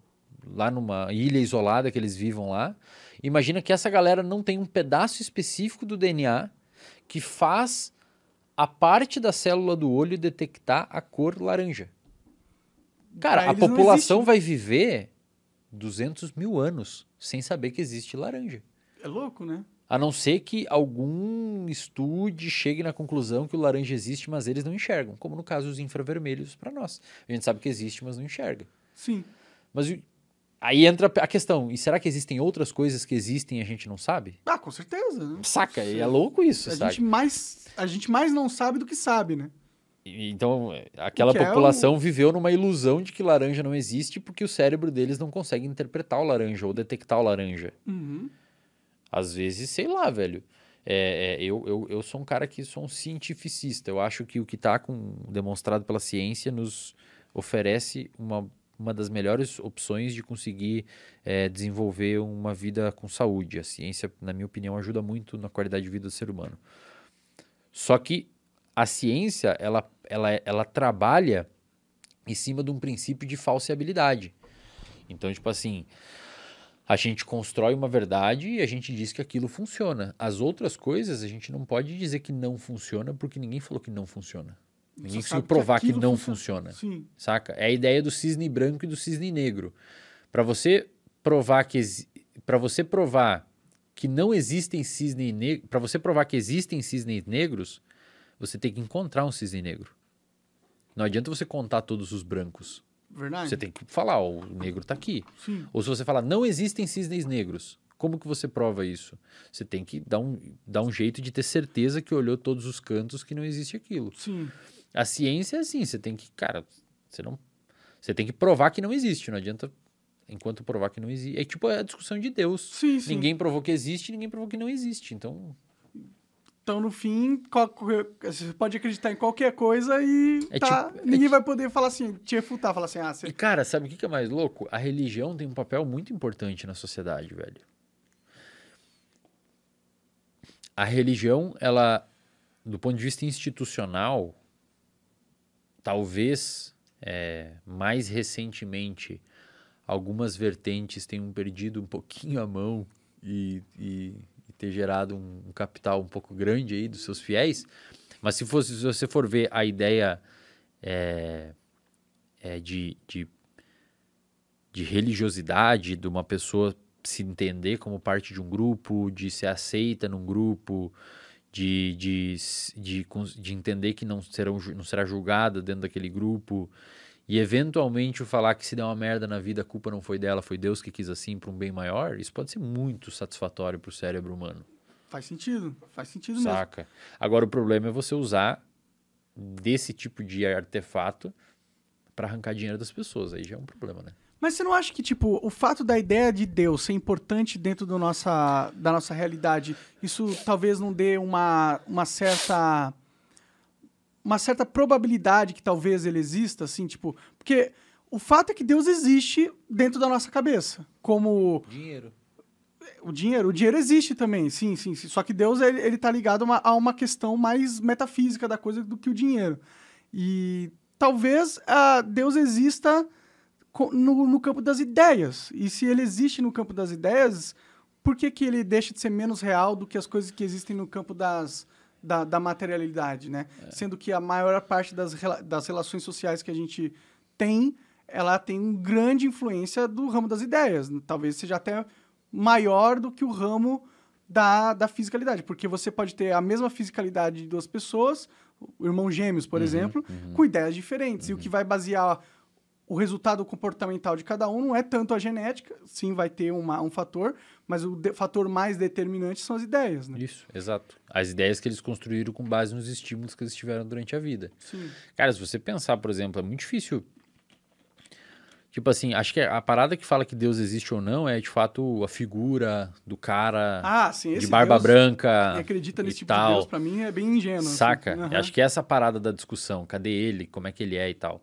Speaker 2: lá numa ilha isolada que eles vivam lá. Imagina que essa galera não tem um pedaço específico do DNA que faz a parte da célula do olho detectar a cor laranja. Cara,
Speaker 1: Pra
Speaker 2: a população vai viver 200 mil anos sem saber que existe laranja.
Speaker 1: É louco, né?
Speaker 2: A não ser que algum estude chegue na conclusão que o laranja existe, mas eles não enxergam. Como no caso dos infravermelhos para nós. A gente sabe que existe, mas não enxerga.
Speaker 1: Sim.
Speaker 2: Mas aí entra a questão: e será que existem outras coisas que existem e a gente não sabe?
Speaker 1: Ah, com certeza. né?
Speaker 2: Saca? E é louco isso,
Speaker 1: A
Speaker 2: sabe?
Speaker 1: gente, mais, a gente mais não sabe do que sabe, né?
Speaker 2: E- Então, é, aquela
Speaker 1: é
Speaker 2: população viveu numa ilusão de que laranja não existe porque o cérebro deles não consegue interpretar o laranja ou detectar o laranja.
Speaker 1: Uhum.
Speaker 2: Às vezes, sei lá, velho. É, é, eu, eu, eu sou um cara que sou um cientificista. Eu acho que o que está demonstrado pela ciência nos oferece uma, uma das melhores opções de conseguir é, desenvolver uma vida com saúde. A ciência, na minha opinião, ajuda muito na qualidade de vida do ser humano. Só que a ciência, ela, ela, ela trabalha em cima de um princípio de falseabilidade. Então, tipo assim, a gente constrói uma verdade e a gente diz que aquilo funciona. As outras coisas a gente não pode dizer que não funciona porque ninguém falou que não funciona. Ninguém conseguiu
Speaker 1: que
Speaker 2: provar que,
Speaker 1: aquilo
Speaker 2: não
Speaker 1: funciona.
Speaker 2: funciona.
Speaker 1: Sim.
Speaker 2: Saca? É a ideia do cisne branco e do cisne negro. Para você provar que para você provar que não existem cisne negros, para você provar que existem cisnes negros, você tem que encontrar um cisne negro. Não adianta você contar todos os brancos.
Speaker 1: Verdade?
Speaker 2: Você tem que falar, ó, o negro tá aqui.
Speaker 1: Sim.
Speaker 2: Ou se você falar, não existem cisnes negros, como que você prova isso? Você tem que dar um, dar um jeito de ter certeza que olhou todos os cantos que não existe aquilo.
Speaker 1: Sim.
Speaker 2: A ciência é assim, você tem que, cara, você não, você tem que provar que não existe, não adianta enquanto provar que não existe. É tipo a discussão de Deus.
Speaker 1: Sim, sim.
Speaker 2: Ninguém provou que existe, ninguém provou que não existe. Então,
Speaker 1: Então, no fim, você pode acreditar em qualquer coisa e
Speaker 2: É
Speaker 1: tá,
Speaker 2: tipo- é
Speaker 1: ninguém
Speaker 2: ti-
Speaker 1: vai poder falar assim, te refutar, falar assim, ah,
Speaker 2: E,
Speaker 1: você...
Speaker 2: cara, sabe o que é mais louco? A religião tem um papel muito importante na sociedade, velho. A religião, ela, do ponto de vista institucional, talvez é, mais recentemente algumas vertentes tenham perdido um pouquinho a mão e, e- e ter gerado um, um capital um pouco grande aí dos seus fiéis. Mas se, fosse, se você for ver a ideia é, é, de, de, de religiosidade, de uma pessoa se entender como parte de um grupo, de ser aceita num grupo, de, de, de, de entender que não, serão, não será julgada dentro daquele grupo, e eventualmente o falar que se der uma merda na vida, a culpa não foi dela, foi Deus que quis assim para um bem maior, isso pode ser muito satisfatório para o cérebro humano.
Speaker 1: Faz sentido, faz sentido mesmo.
Speaker 2: Saca? Agora o problema é você usar desse tipo de artefato para arrancar dinheiro das pessoas. Aí já é um problema, né?
Speaker 1: Mas você não acha que, tipo, o fato da ideia de Deus ser importante dentro do nossa, da nossa realidade, isso talvez não dê uma, uma certa. Uma certa probabilidade que talvez ele exista, assim, tipo. Porque o fato é que Deus existe dentro da nossa cabeça. Como
Speaker 2: Dinheiro.
Speaker 1: o dinheiro, o dinheiro existe também, sim, sim. sim. Só que Deus, ele, ele tá ligado a uma, a uma questão mais metafísica da coisa do que o dinheiro. E talvez ah, Deus exista no, no campo das ideias. E se ele existe no campo das ideias, por que, que ele deixa de ser menos real do que as coisas que existem no campo das, da, da materialidade, né? Sendo que a maior parte das, das relações sociais que a gente tem, ela tem uma grande influência do ramo das ideias. Talvez seja até maior do que o ramo da, da fisicalidade, porque você pode ter a mesma fisicalidade de duas pessoas, irmãos gêmeos, por exemplo, com ideias diferentes. E o que vai basear o resultado comportamental de cada um não é tanto a genética, sim, vai ter uma, um fator, mas o de- fator mais determinante são as ideias, né?
Speaker 2: Isso, exato. As ideias que eles construíram com base nos estímulos que eles tiveram durante a vida.
Speaker 1: Sim.
Speaker 2: Cara, se você pensar, por exemplo, é muito difícil. Tipo assim, acho que a parada que fala que Deus existe ou não é de fato a figura do cara
Speaker 1: Ah, sim,
Speaker 2: de barba
Speaker 1: Deus
Speaker 2: branca.
Speaker 1: acredita nesse tipo
Speaker 2: tal.
Speaker 1: de Deus, pra mim, é bem ingênuo. assim.
Speaker 2: Saca?
Speaker 1: Aham.
Speaker 2: Acho que essa é a parada da discussão. Cadê ele? Como é que ele é e tal.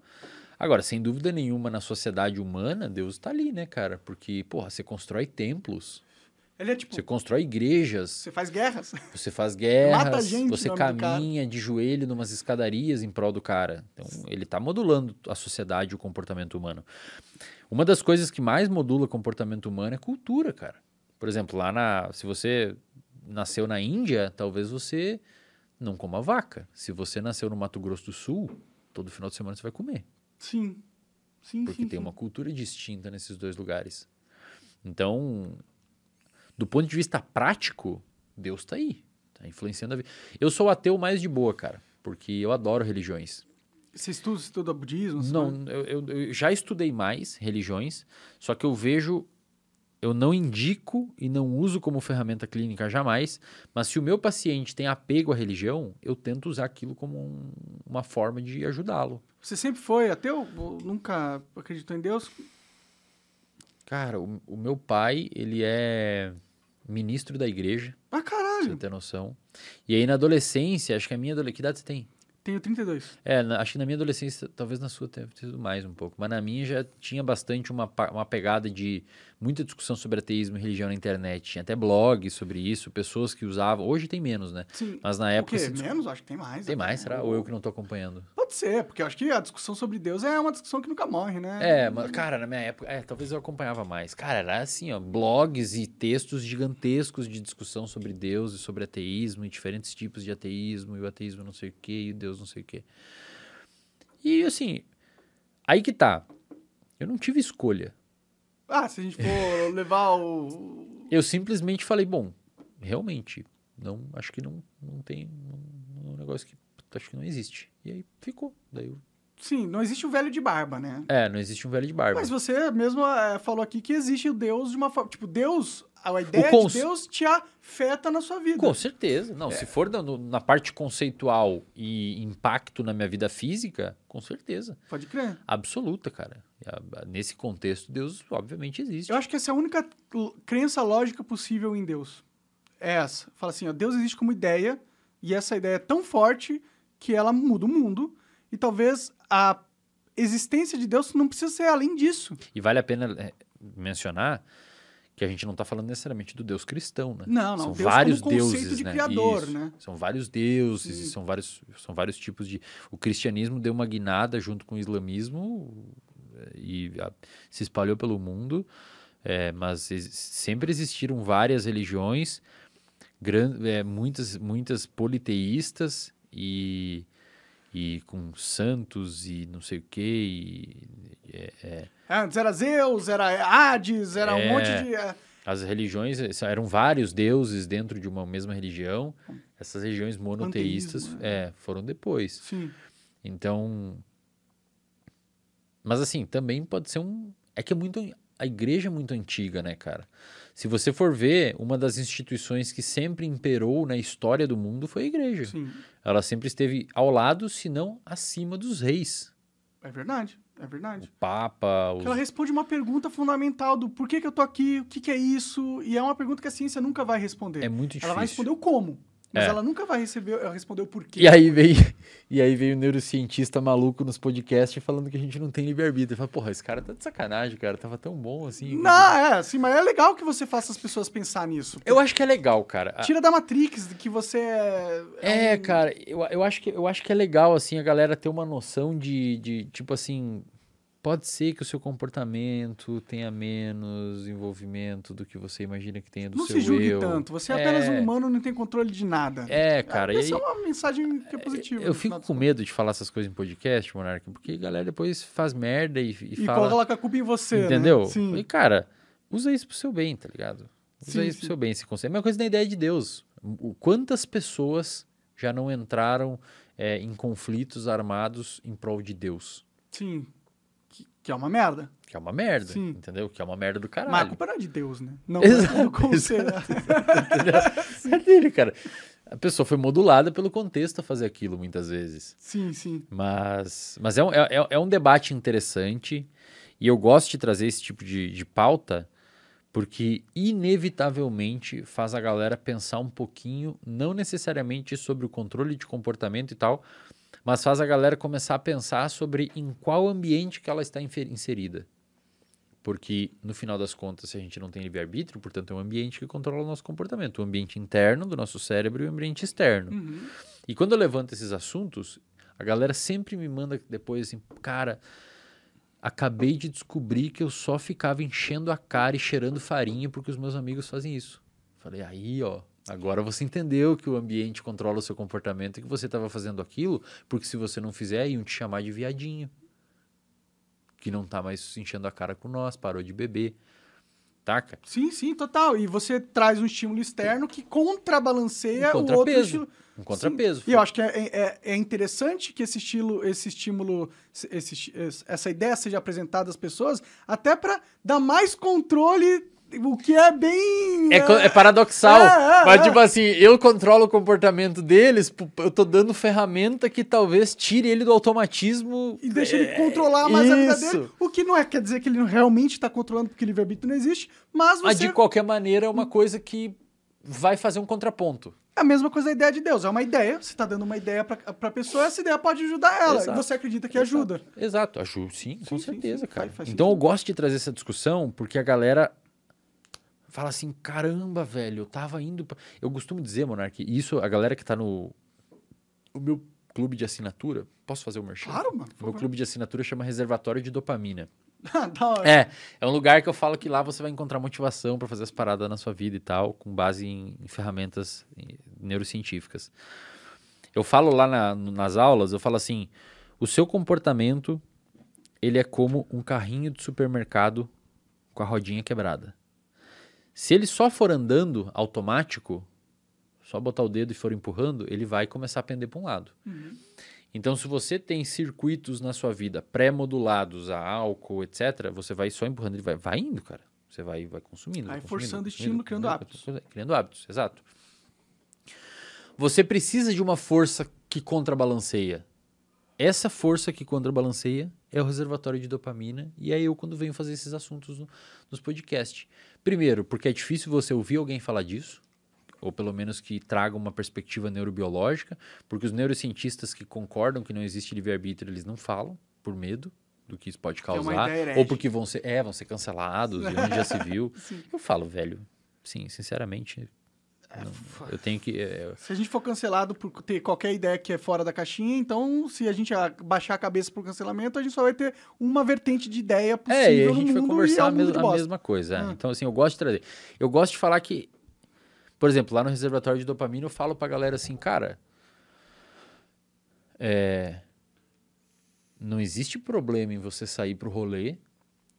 Speaker 2: Agora, sem dúvida nenhuma, na sociedade humana, Deus tá ali, né, cara? Porque, porra, você constrói templos,
Speaker 1: é tipo,
Speaker 2: você constrói igrejas,
Speaker 1: você faz guerras.
Speaker 2: você faz guerras,
Speaker 1: Mata gente
Speaker 2: você caminha de joelho numas escadarias em prol do cara. Então, ele tá modulando a sociedade e o comportamento humano. Uma das coisas que mais modula o comportamento humano é cultura, cara. Por exemplo, lá na. Se você nasceu na Índia, talvez você não coma vaca. Se você nasceu no Mato Grosso do Sul, todo final de semana você vai comer.
Speaker 1: Sim. Sim,
Speaker 2: Porque
Speaker 1: sim,
Speaker 2: tem
Speaker 1: sim.
Speaker 2: uma cultura distinta nesses dois lugares. Então, do ponto de vista prático, Deus tá aí. Tá influenciando a vida. Eu sou ateu mais de boa, cara. Porque eu adoro religiões.
Speaker 1: Você estuda, estuda budismo?
Speaker 2: Não, eu, eu- eu já estudei mais religiões, só que eu vejo, eu não indico e não uso como ferramenta clínica jamais, mas se o meu paciente tem apego à religião, eu tento usar aquilo como um- uma forma de ajudá-lo.
Speaker 1: Você sempre foi ateu? Nunca acreditou em Deus?
Speaker 2: Cara, o, o meu pai, ele é ministro da igreja,
Speaker 1: Ah,
Speaker 2: pra você
Speaker 1: caralho.
Speaker 2: ter noção. E aí na adolescência, acho que a minha adolescência, que idade você tem?
Speaker 1: Tenho 32.
Speaker 2: É, na- acho que na minha adolescência, talvez na sua tenha sido mais um pouco, mas na minha já tinha bastante uma, uma pegada de muita discussão sobre ateísmo e religião na internet. Tinha até blogs sobre isso, pessoas que usavam. Hoje tem menos, né?
Speaker 1: Sim.
Speaker 2: Mas na
Speaker 1: O
Speaker 2: época.
Speaker 1: quê?
Speaker 2: se discu-
Speaker 1: Menos? Acho que tem mais.
Speaker 2: Tem
Speaker 1: né?
Speaker 2: mais, será? Ou eu que não tô acompanhando?
Speaker 1: Pode ser, porque eu acho que a discussão sobre Deus é uma discussão que nunca morre, né?
Speaker 2: É, mas, cara, na minha época, é, talvez eu acompanhava mais. Cara, era assim, ó, blogs e textos gigantescos de discussão sobre Deus e sobre ateísmo e diferentes tipos de ateísmo e o ateísmo não sei o que e o Deus não sei o que. E assim, aí que tá. Eu não tive escolha.
Speaker 1: Ah, se a gente for <laughs> levar o.
Speaker 2: Eu simplesmente falei, bom, realmente, não, acho que não, não tem não, é um negócio que acho que não existe. E aí ficou. Daí eu,
Speaker 1: Sim, não existe o velho de barba, né?
Speaker 2: é, não existe um velho de barba.
Speaker 1: Mas você mesmo é, falou aqui que existe o Deus de uma forma. Tipo, Deus. A ideia
Speaker 2: cons-
Speaker 1: de Deus te afeta na sua vida.
Speaker 2: Com certeza. Não,
Speaker 1: É.
Speaker 2: se for na, na parte conceitual e impacto na minha vida física, com certeza.
Speaker 1: Pode crer.
Speaker 2: Absoluta, cara. Nesse contexto, Deus obviamente existe.
Speaker 1: Eu acho que essa é a única crença lógica possível em Deus. É essa. Fala assim, ó, Deus existe como ideia E essa ideia é tão forte que ela muda o mundo. E talvez a existência de Deus não precisa ser além disso.
Speaker 2: E vale a pena é, mencionar que a gente não está falando necessariamente do Deus cristão, né?
Speaker 1: Não, não.
Speaker 2: São
Speaker 1: Deus
Speaker 2: vários
Speaker 1: como
Speaker 2: deuses,
Speaker 1: de
Speaker 2: né?
Speaker 1: criador,
Speaker 2: Isso.
Speaker 1: né?
Speaker 2: São vários deuses,
Speaker 1: Sim.
Speaker 2: e são vários, são vários tipos de. O cristianismo deu uma guinada junto com o islamismo eh, e a- se espalhou pelo mundo, eh, mas ex- sempre existiram várias religiões, eh, muitas, muitas politeístas e, e com santos e não sei o quê. E, eh, eh,
Speaker 1: Antes era Zeus, era Hades, era um
Speaker 2: É.
Speaker 1: monte de. é,
Speaker 2: As religiões eh, eram vários deuses dentro de uma mesma religião. Essas religiões monoteístas
Speaker 1: Panteísmo,
Speaker 2: é, foram depois.
Speaker 1: Sim.
Speaker 2: Então, mas assim, também pode ser um, é que é muito a igreja é muito antiga, né, cara? Se você for ver, uma das instituições que sempre imperou na história do mundo foi a igreja.
Speaker 1: Sim.
Speaker 2: Ela sempre esteve ao lado, se não acima dos reis.
Speaker 1: É verdade. É verdade.
Speaker 2: O papa, os
Speaker 1: ela responde uma pergunta fundamental do por que, que eu tô aqui, o que, que é isso, e é uma pergunta que a ciência nunca vai responder.
Speaker 2: é muito difícil.
Speaker 1: ela vai responder o como, mas
Speaker 2: É.
Speaker 1: ela nunca vai receber, responder o porquê.
Speaker 2: E aí veio, <laughs> e aí veio o neurocientista maluco nos podcasts falando que a gente não tem livre-arbítrio. Fala, porra, esse cara tá de sacanagem, cara. Tava tão bom assim.
Speaker 1: Não, é, assim, mas é legal que você faça as pessoas pensar nisso.
Speaker 2: Eu acho que é legal, cara.
Speaker 1: Tira da Matrix de que você é.
Speaker 2: É,
Speaker 1: um-
Speaker 2: cara, eu, eu, acho que, eu acho que é legal, assim, a galera ter uma noção de, de, tipo assim, pode ser que o seu comportamento tenha menos envolvimento do que você imagina que tenha do
Speaker 1: Não
Speaker 2: seu
Speaker 1: se julgue
Speaker 2: eu.
Speaker 1: tanto. Você é apenas um
Speaker 2: É.
Speaker 1: humano, não tem controle de nada.
Speaker 2: É, cara, e
Speaker 1: Essa é uma mensagem que é positiva.
Speaker 2: eu fico com medo de falar essas coisas em podcast, Monark, porque a galera depois faz merda e, e.
Speaker 1: E
Speaker 2: fala...
Speaker 1: coloca a culpa em você. né?
Speaker 2: Entendeu?
Speaker 1: Sim.
Speaker 2: E, cara, usa isso pro seu bem, tá ligado? Usa
Speaker 1: Sim,
Speaker 2: isso pro
Speaker 1: sim.
Speaker 2: seu bem, esse conceito. É a mesma coisa da ideia de Deus. Quantas pessoas já não entraram é, em conflitos armados em prol de Deus?
Speaker 1: Sim. Que, é uma merda.
Speaker 2: Que é uma merda,
Speaker 1: Sim.
Speaker 2: entendeu? Que é uma merda do
Speaker 1: Mas a
Speaker 2: caralho.
Speaker 1: culpa não é de Deus, né? Não <laughs>
Speaker 2: Exato,
Speaker 1: é do conselho. <laughs>
Speaker 2: É dele, cara. A pessoa foi modulada pelo contexto a fazer aquilo, muitas vezes.
Speaker 1: sim, sim.
Speaker 2: Mas, mas é, um, é, é- é um debate interessante e eu gosto de trazer esse tipo de, de pauta porque, inevitavelmente, faz a galera pensar um pouquinho, não necessariamente sobre o controle de comportamento e tal, mas faz a galera começar a pensar sobre em qual ambiente que ela está inserida. Porque, no final das contas, se a gente não tem livre-arbítrio, portanto, é um ambiente que controla o nosso comportamento. O ambiente interno do nosso cérebro e o ambiente externo.
Speaker 1: Uhum.
Speaker 2: E quando eu levanto esses assuntos, a galera sempre me manda depois assim, cara, acabei de descobrir que eu só ficava enchendo a cara e cheirando farinha porque os meus amigos fazem isso. Falei, aí, ó, agora você entendeu que o ambiente controla o seu comportamento e que você estava fazendo aquilo, porque se você não fizer, iam te chamar de viadinho. Que não tá mais enchendo a cara com nós, parou de beber. Taca?
Speaker 1: Sim, sim, total. E você traz um estímulo externo que contrabalanceia
Speaker 2: Um
Speaker 1: o outro estilo.
Speaker 2: Um contrapeso.
Speaker 1: E eu acho que é, é, é interessante que esse estilo, esse estímulo, esse, essa ideia seja apresentada às pessoas, até para dar mais controle, o que é bem.
Speaker 2: É, é paradoxal.
Speaker 1: É, é,
Speaker 2: mas, tipo assim, eu controlo o comportamento deles, eu tô dando ferramenta que talvez tire ele do automatismo.
Speaker 1: E deixa ele
Speaker 2: É,
Speaker 1: controlar mais a vida dele. O que não é, quer dizer que ele realmente está controlando porque livre-arbítrio não existe, mas
Speaker 2: Mas
Speaker 1: você.
Speaker 2: de qualquer maneira é uma coisa que vai fazer um contraponto.
Speaker 1: É a mesma coisa da ideia de Deus. É uma ideia, você está dando uma ideia para a pessoa, essa ideia pode ajudar ela.
Speaker 2: Exato.
Speaker 1: E você acredita que ajuda.
Speaker 2: Exato, ajuda, sim, com
Speaker 1: Sim, sim,
Speaker 2: certeza,
Speaker 1: sim,
Speaker 2: cara.
Speaker 1: faz- faz
Speaker 2: então eu
Speaker 1: sentido.
Speaker 2: gosto de trazer essa discussão porque a galera fala assim: caramba, velho, eu tava indo. Pra... Eu costumo dizer, Monark, isso, a galera que tá no. O meu clube de assinatura. Posso fazer o merchan?
Speaker 1: Claro, mano.
Speaker 2: Meu clube de assinatura chama Reservatório de Dopamina. <laughs>
Speaker 1: da hora.
Speaker 2: É, é um lugar que eu falo que lá você vai encontrar motivação para fazer as paradas na sua vida e tal, com base em, em ferramentas neurocientíficas. Eu falo lá na- nas aulas, eu falo assim, o seu comportamento, ele é como um carrinho de supermercado com a rodinha quebrada. Se ele só for andando automático, só botar o dedo e for empurrando, ele vai começar a pender para um lado.
Speaker 1: Uhum.
Speaker 2: Então, se você tem circuitos na sua vida pré-modulados a álcool, etc., você vai só empurrando, ele vai, vai indo, cara. Você vai, vai consumindo.
Speaker 1: Vai forçando estímulo, criando
Speaker 2: consumindo,
Speaker 1: hábitos.
Speaker 2: consumindo, Criando hábitos, exato. Você precisa de uma força que contrabalanceia. Essa força que contrabalanceia é o reservatório de dopamina, e é eu quando venho fazer esses assuntos no- nos podcasts. Primeiro, porque é difícil você ouvir alguém falar disso. ou pelo menos que traga uma perspectiva neurobiológica, porque os neurocientistas que concordam que não existe livre-arbítrio, eles não falam, por medo do que isso pode
Speaker 1: é
Speaker 2: causar,
Speaker 1: ideia
Speaker 2: ou porque vão ser, é, vão ser cancelados, e onde já se viu. <laughs> Eu falo, velho, sim, sinceramente,
Speaker 1: É,
Speaker 2: eu tenho que... é,
Speaker 1: Se a gente for cancelado por ter qualquer ideia que é fora da caixinha, então se a gente baixar a cabeça pro cancelamento, a gente só vai ter uma vertente de ideia possível
Speaker 2: É, e a
Speaker 1: no
Speaker 2: gente vai
Speaker 1: mundo
Speaker 2: conversar
Speaker 1: é
Speaker 2: a, mes- a mesma coisa. é.
Speaker 1: Ah.
Speaker 2: Então, assim, eu gosto de trazer. Eu gosto de falar que, por exemplo, lá no reservatório de dopamina, eu falo pra galera assim, cara. É, não existe problema em você sair pro rolê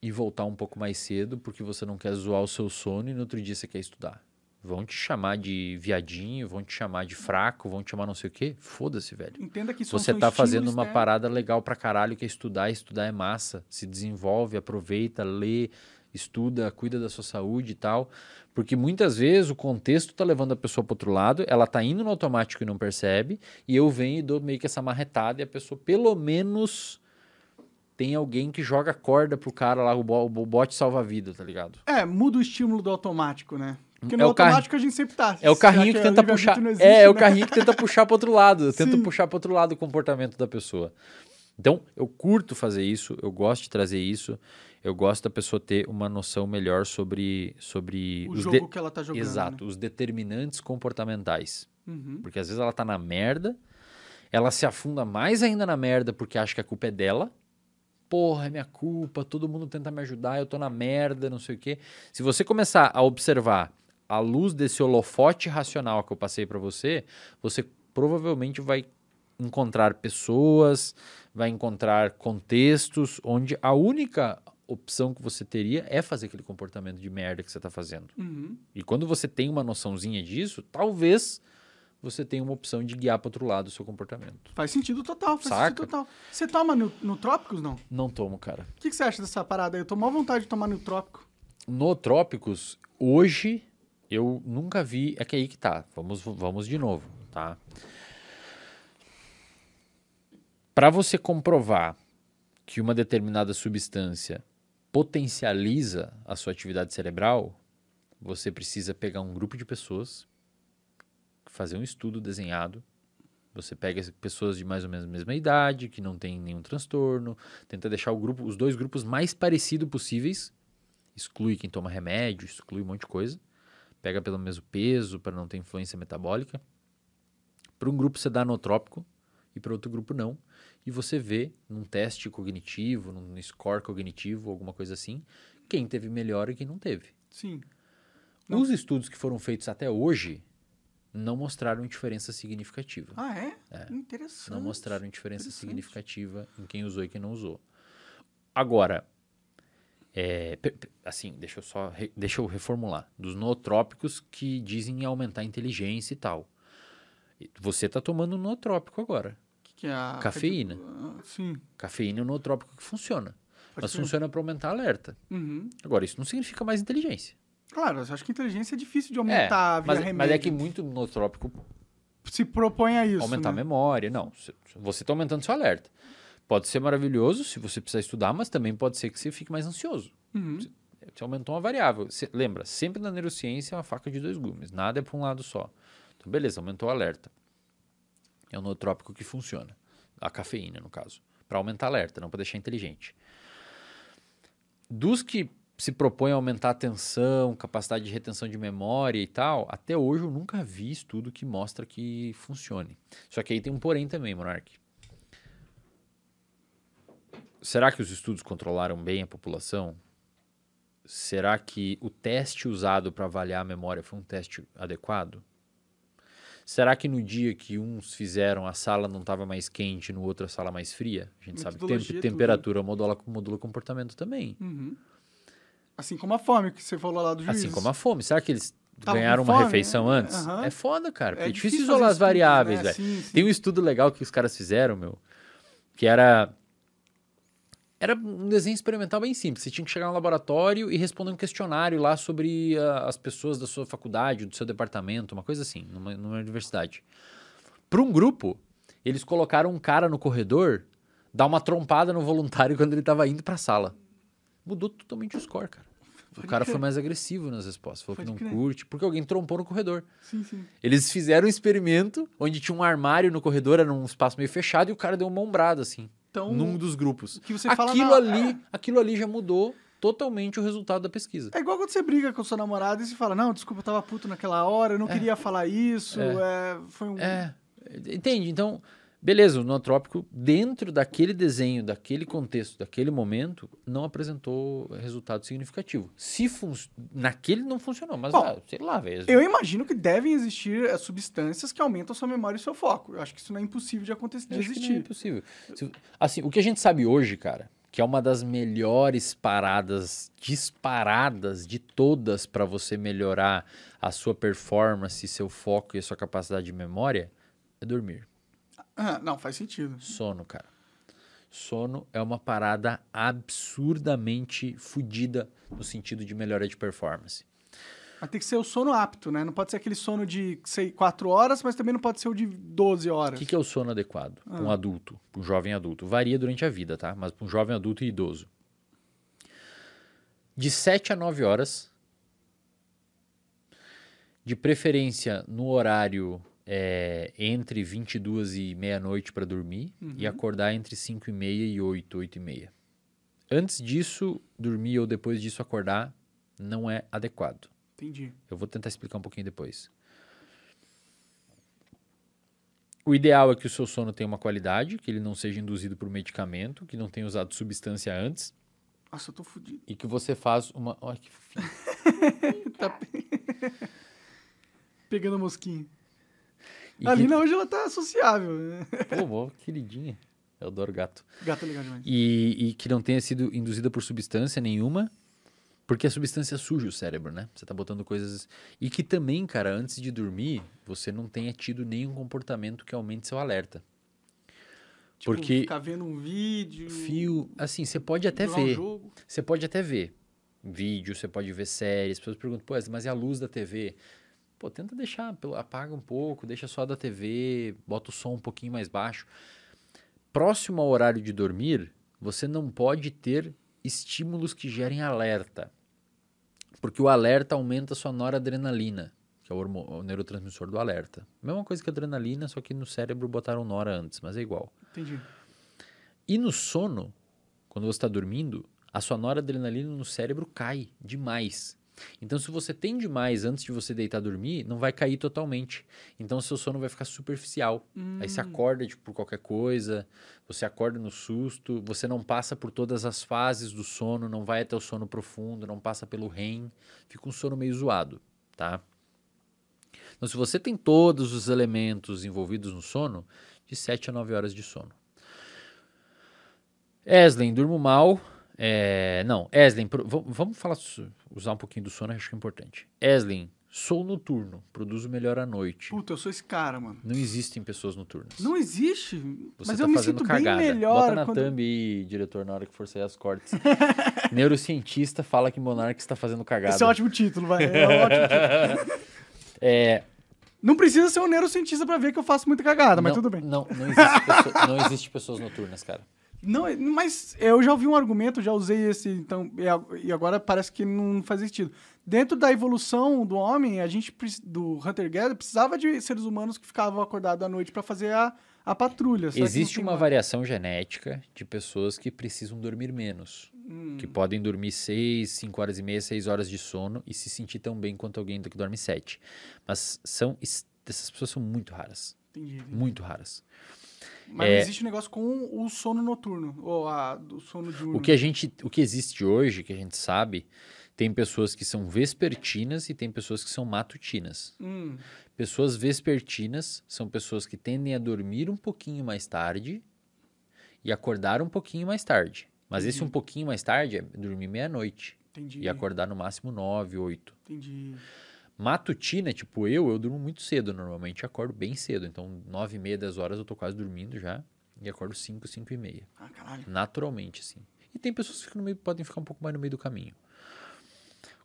Speaker 2: e voltar um pouco mais cedo porque você não quer zoar o seu sono e no outro dia você quer estudar. Vão te chamar de viadinho, vão te chamar de fraco, vão te chamar não sei o quê. Foda-se, velho.
Speaker 1: Entenda que isso
Speaker 2: Você tá fazendo uma
Speaker 1: externos.
Speaker 2: parada legal pra caralho, que é estudar, estudar é massa. Se desenvolve, aproveita, lê, estuda, cuida da sua saúde e tal. Porque muitas vezes o contexto tá levando a pessoa pro outro lado, ela tá indo no automático e não percebe, e eu venho e dou meio que essa marretada e a pessoa pelo menos tem alguém que joga corda pro cara lá, o, bo o bote salva-vida, tá ligado?
Speaker 1: É, muda o estímulo do automático, né? Porque
Speaker 2: É
Speaker 1: no
Speaker 2: o carro-
Speaker 1: automático a gente sempre tá.
Speaker 2: É o carrinho que
Speaker 1: o
Speaker 2: tenta
Speaker 1: livre-arbítrio
Speaker 2: puxar.
Speaker 1: existe,
Speaker 2: é, é o
Speaker 1: né?
Speaker 2: carrinho que tenta puxar para outro lado, tenta
Speaker 1: Sim.
Speaker 2: puxar para outro lado o comportamento da pessoa. Então, eu curto fazer isso, eu gosto de trazer isso, eu gosto da pessoa ter uma noção melhor sobre sobre
Speaker 1: O
Speaker 2: os
Speaker 1: jogo
Speaker 2: de-
Speaker 1: que ela tá jogando.
Speaker 2: Exato,
Speaker 1: né?
Speaker 2: os determinantes comportamentais.
Speaker 1: Uhum.
Speaker 2: Porque às vezes ela tá na merda, ela se afunda mais ainda na merda porque acha que a culpa é dela. Porra, é minha culpa, todo mundo tenta me ajudar, eu tô na merda, não sei o quê. Se você começar a observar a luz desse holofote racional que eu passei pra você, você provavelmente vai encontrar pessoas, vai encontrar contextos onde a única opção que você teria é fazer aquele comportamento de merda que você tá fazendo.
Speaker 1: Uhum.
Speaker 2: E quando você tem uma noçãozinha disso, talvez você tenha uma opção de guiar para outro lado o seu comportamento.
Speaker 1: Faz sentido total, faz
Speaker 2: Saca?
Speaker 1: sentido total. Você toma no, no Trópicos, não? O
Speaker 2: Não tomo, cara.
Speaker 1: que, que você acha dessa parada aí? Eu tô mal vontade de tomar no Trópico.
Speaker 2: No Trópicos, hoje, eu nunca vi. É que aí que tá. Vamos, vamos de novo, tá? Para você comprovar que uma determinada substância potencializa a sua atividade cerebral, você precisa pegar um grupo de pessoas, fazer um estudo desenhado. Você pega as pessoas de mais ou menos a mesma idade, que não tem nenhum transtorno, tenta deixar o grupo, os dois grupos mais parecidos possíveis, exclui quem toma remédio, exclui um monte de coisa, pega pelo mesmo peso para não ter influência metabólica. Para um grupo você dá anotrópico e para outro grupo não. E você vê num teste cognitivo, num score cognitivo, alguma coisa assim, quem teve melhor e quem não teve.
Speaker 1: Sim. Não.
Speaker 2: Os estudos que foram feitos até hoje não mostraram diferença significativa.
Speaker 1: Ah, é?
Speaker 2: É.
Speaker 1: Interessante.
Speaker 2: Não mostraram diferença significativa em quem usou e quem não usou. Agora, é, assim, deixa eu só deixa eu reformular. Dos nootrópicos que dizem aumentar a inteligência e tal. Você está tomando um nootrópico agora.
Speaker 1: O que, que é a...
Speaker 2: Cafeína.
Speaker 1: Ah, sim.
Speaker 2: Cafeína é um nootrópico que funciona.
Speaker 1: Pode
Speaker 2: mas
Speaker 1: crer.
Speaker 2: funciona para aumentar alerta.
Speaker 1: Uhum.
Speaker 2: Agora, isso não significa mais inteligência.
Speaker 1: Claro, eu acho que inteligência é difícil de
Speaker 2: É,
Speaker 1: aumentar via
Speaker 2: mas,
Speaker 1: remédio.
Speaker 2: mas é que muito nootrópico
Speaker 1: Se propõe a isso,
Speaker 2: aumentar a
Speaker 1: né?
Speaker 2: memória. Não, você está aumentando seu alerta. Pode ser maravilhoso se você precisar estudar, mas também pode ser que você fique mais ansioso.
Speaker 1: Uhum.
Speaker 2: Você aumentou uma variável. Você- lembra, sempre na neurociência é uma faca de dois gumes. Nada é para um lado só. Então, beleza, aumentou o alerta. É o nootrópico que funciona. A cafeína, no caso. Para aumentar alerta, não para deixar inteligente. Dos que se propõem a aumentar a atenção, capacidade de retenção de memória e tal, até hoje eu nunca vi estudo que mostra que funcione. Só que aí tem um porém também, Monark. Será que os estudos controlaram bem a população? Será que o teste usado para avaliar a memória foi um teste adequado? Será que no dia que uns fizeram a sala não estava mais quente, no outro a sala mais fria? A gente sabe que
Speaker 1: é tudo,
Speaker 2: temperatura modula, modula comportamento também.
Speaker 1: Uhum. Assim como a fome que você falou lá do juiz.
Speaker 2: Assim como a fome. Será que eles
Speaker 1: Tavam
Speaker 2: ganharam uma
Speaker 1: fome,
Speaker 2: refeição
Speaker 1: né?
Speaker 2: antes?
Speaker 1: Aham.
Speaker 2: É foda, cara. porque É, difícil, isolar as
Speaker 1: estudos,
Speaker 2: variáveis,
Speaker 1: né?
Speaker 2: velho.
Speaker 1: Sim, sim.
Speaker 2: Tem um estudo legal que os caras fizeram, meu, que era era um desenho experimental bem simples. Você tinha que chegar no laboratório e responder um questionário lá sobre ah, as pessoas da sua faculdade, do seu departamento, uma coisa assim, numa, numa universidade. Para um grupo, eles colocaram um cara no corredor dar uma trompada no voluntário quando ele estava indo para a sala. Mudou totalmente o score, cara. O cara
Speaker 1: crer.
Speaker 2: foi mais agressivo nas respostas. Falou
Speaker 1: Pode
Speaker 2: que não
Speaker 1: crer.
Speaker 2: curte, porque alguém trompou no corredor.
Speaker 1: Sim, sim.
Speaker 2: Eles fizeram um experimento onde tinha um armário no corredor, era um espaço meio fechado, e o cara deu uma ombrada, assim,
Speaker 1: Então,
Speaker 2: num dos grupos.
Speaker 1: que você fala
Speaker 2: Aquilo
Speaker 1: na-
Speaker 2: ali, aquilo ali já mudou totalmente o resultado da pesquisa.
Speaker 1: É igual quando você briga com sua namorada e você fala, não, desculpa, eu tava puto naquela hora, eu não queria falar isso, é, foi um...
Speaker 2: É, entende? Então, beleza, o nootrópico, dentro daquele desenho, daquele contexto, daquele momento, não apresentou resultado significativo. Se naquele não funcionou, mas
Speaker 1: Bom,
Speaker 2: ah, sei lá, velho.
Speaker 1: Eu imagino que devem existir é, substâncias que aumentam sua memória e seu foco. Eu acho que isso não é impossível de acontecer, de
Speaker 2: é
Speaker 1: existir.
Speaker 2: impossível. Se- Assim, o que a gente sabe hoje, cara, que é uma das melhores paradas disparadas de todas para você melhorar a sua performance, seu foco e a sua capacidade de memória, é dormir.
Speaker 1: Ah, não, faz sentido.
Speaker 2: Sono, cara. Sono é uma parada absurdamente fodida no sentido de melhora de performance.
Speaker 1: Mas tem que ser o sono apto, né? Não pode ser aquele sono de, sei, 4 horas, mas também não pode ser o de 12
Speaker 2: O
Speaker 1: horas.
Speaker 2: que, que é o sono adequado para um adulto, para um jovem adulto? Varia durante a vida, tá? Mas para um jovem adulto e idoso. De 7 a 9 horas, de preferência no horário é, entre 22 e meia-noite para dormir e acordar entre 5 e meia e 8, 8 e meia. Antes disso, dormir ou depois disso acordar não é adequado.
Speaker 1: Entendi.
Speaker 2: Eu vou tentar explicar um pouquinho depois. O ideal é que o seu sono tenha uma qualidade, que ele não seja induzido por medicamento, que não tenha usado substância antes
Speaker 1: Nossa, eu tô fudido.
Speaker 2: e que você faz uma. Olha que fofinho. <laughs>
Speaker 1: Tá pe- <laughs> pegando a mosquinha.
Speaker 2: E
Speaker 1: A
Speaker 2: que...
Speaker 1: Lina hoje ela tá sociável. né?
Speaker 2: Pô, mó queridinha. Eu adoro gato.
Speaker 1: Gato é legal demais.
Speaker 2: E, e que não tenha sido induzida por substância nenhuma, porque a substância suja o cérebro, né? Você tá botando coisas. E que também, cara, antes de dormir, você não tenha tido nenhum comportamento que aumente seu alerta.
Speaker 1: Tipo,
Speaker 2: porque-
Speaker 1: Ficar vendo um vídeo.
Speaker 2: Fio, assim, você pode até
Speaker 1: um
Speaker 2: ver.
Speaker 1: jogo.
Speaker 2: Você pode até ver vídeo, você pode ver séries. As pessoas perguntam, pô, mas e a luz da TV? Pô, tenta deixar, apaga um pouco, deixa só da TV, bota o som um pouquinho mais baixo. Próximo ao horário de dormir, você não pode ter estímulos que gerem alerta. Porque o alerta aumenta a sua noradrenalina, que é o, o neurotransmissor do alerta. Mesma coisa que a adrenalina, só que no cérebro botaram nora antes, mas é igual.
Speaker 1: Entendi.
Speaker 2: E no sono, quando você está dormindo, a sua noradrenalina no cérebro cai demais. Então, se você tem demais antes de você deitar dormir, não vai cair totalmente. Então, seu sono vai ficar superficial. Aí você acorda tipo, por qualquer coisa, você acorda no susto, você não passa por todas as fases do sono, não vai até o sono profundo, não passa pelo REM, fica um sono meio zoado, tá? Então, se você tem todos os elementos envolvidos no sono, de 7 a 9 horas de sono. Eslen, durmo mal. É, não, vam- vamos falar, usar um pouquinho do sono, acho que é importante. Eslen, sou noturno, produzo melhor à noite.
Speaker 1: Puta, eu sou esse cara, mano.
Speaker 2: Não existem pessoas noturnas.
Speaker 1: Não existe.
Speaker 2: Você
Speaker 1: mas
Speaker 2: tá
Speaker 1: eu me sinto
Speaker 2: cagada.
Speaker 1: bem melhor
Speaker 2: Bota na
Speaker 1: quando...
Speaker 2: thumb aí, diretor, na hora que for sair as cortes. <laughs> Neurocientista fala que Monark está fazendo cagada.
Speaker 1: Esse é um ótimo título, vai. É um <laughs> ótimo título.
Speaker 2: É,
Speaker 1: Não precisa ser um neurocientista pra ver que eu faço muita cagada, mas
Speaker 2: não,
Speaker 1: tudo bem.
Speaker 2: Não, não, existe pessoa- não existe pessoas noturnas, cara.
Speaker 1: Não, mas eu já ouvi um argumento, já usei esse, então, e agora parece que não faz sentido. Dentro da evolução do homem, a gente, do Hunter-Gatherer, precisava de seres humanos que ficavam acordados à noite pra fazer a, a patrulha.
Speaker 2: Existe uma
Speaker 1: mais?
Speaker 2: variação genética de pessoas que precisam dormir menos.
Speaker 1: Hum.
Speaker 2: Que podem dormir 6, 5 horas e meia, 6 horas de sono e se sentir tão bem quanto alguém que dorme 7. Mas são, es- essas pessoas são muito raras.
Speaker 1: Entendi, entendi.
Speaker 2: Muito raras.
Speaker 1: Mas
Speaker 2: É.
Speaker 1: existe um negócio com o sono noturno, ou a, do sono diurno.
Speaker 2: O que a gente, o que existe hoje, que a gente sabe, tem pessoas que são vespertinas e tem pessoas que são matutinas.
Speaker 1: Hum,
Speaker 2: Pessoas vespertinas são pessoas que tendem a dormir um pouquinho mais tarde e acordar um pouquinho mais tarde. Mas esse um pouquinho mais tarde é dormir meia-noite
Speaker 1: entendi.
Speaker 2: e acordar no máximo nove, oito.
Speaker 1: Entendi.
Speaker 2: Matutina, tipo eu, eu durmo muito cedo normalmente, acordo bem cedo. Então, nove e meia, dez horas eu tô quase dormindo já e acordo cinco, cinco e meia.
Speaker 1: Ah, caralho.
Speaker 2: Naturalmente, assim. E tem pessoas que meio, podem ficar um pouco mais no meio do caminho.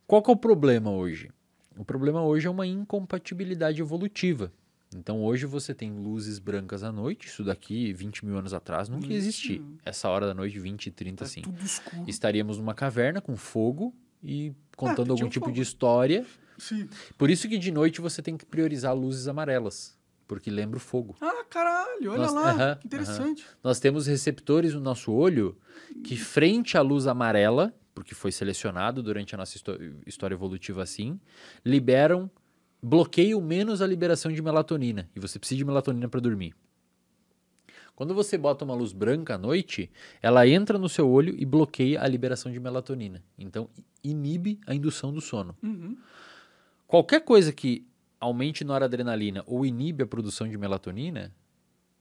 Speaker 2: Qual que é o problema hoje? O problema hoje é uma incompatibilidade evolutiva. Então hoje você tem luzes brancas à noite, isso daqui 20 mil anos atrás nunca ia existir. Essa hora da noite, 20, 30,
Speaker 1: Tá
Speaker 2: assim.
Speaker 1: tudo escuro.
Speaker 2: Estaríamos numa caverna com fogo e contando
Speaker 1: tinha
Speaker 2: algum
Speaker 1: um
Speaker 2: tipo
Speaker 1: fogo.
Speaker 2: de história.
Speaker 1: Sim.
Speaker 2: Por isso que de noite você tem que priorizar luzes amarelas, porque lembra o fogo.
Speaker 1: Ah, caralho, olha
Speaker 2: Nossa,
Speaker 1: lá.
Speaker 2: aham,
Speaker 1: que interessante.
Speaker 2: Nós temos receptores no nosso olho que, frente à luz amarela, porque foi selecionado durante a nossa histó- história evolutiva assim, liberam, bloqueiam menos a liberação de melatonina. E você precisa de melatonina para dormir. Quando você bota uma luz branca à noite, ela entra no seu olho e bloqueia a liberação de melatonina. Então, inibe a indução do sono.
Speaker 1: Uhum.
Speaker 2: Qualquer coisa que aumente noradrenalina ou inibe a produção de melatonina,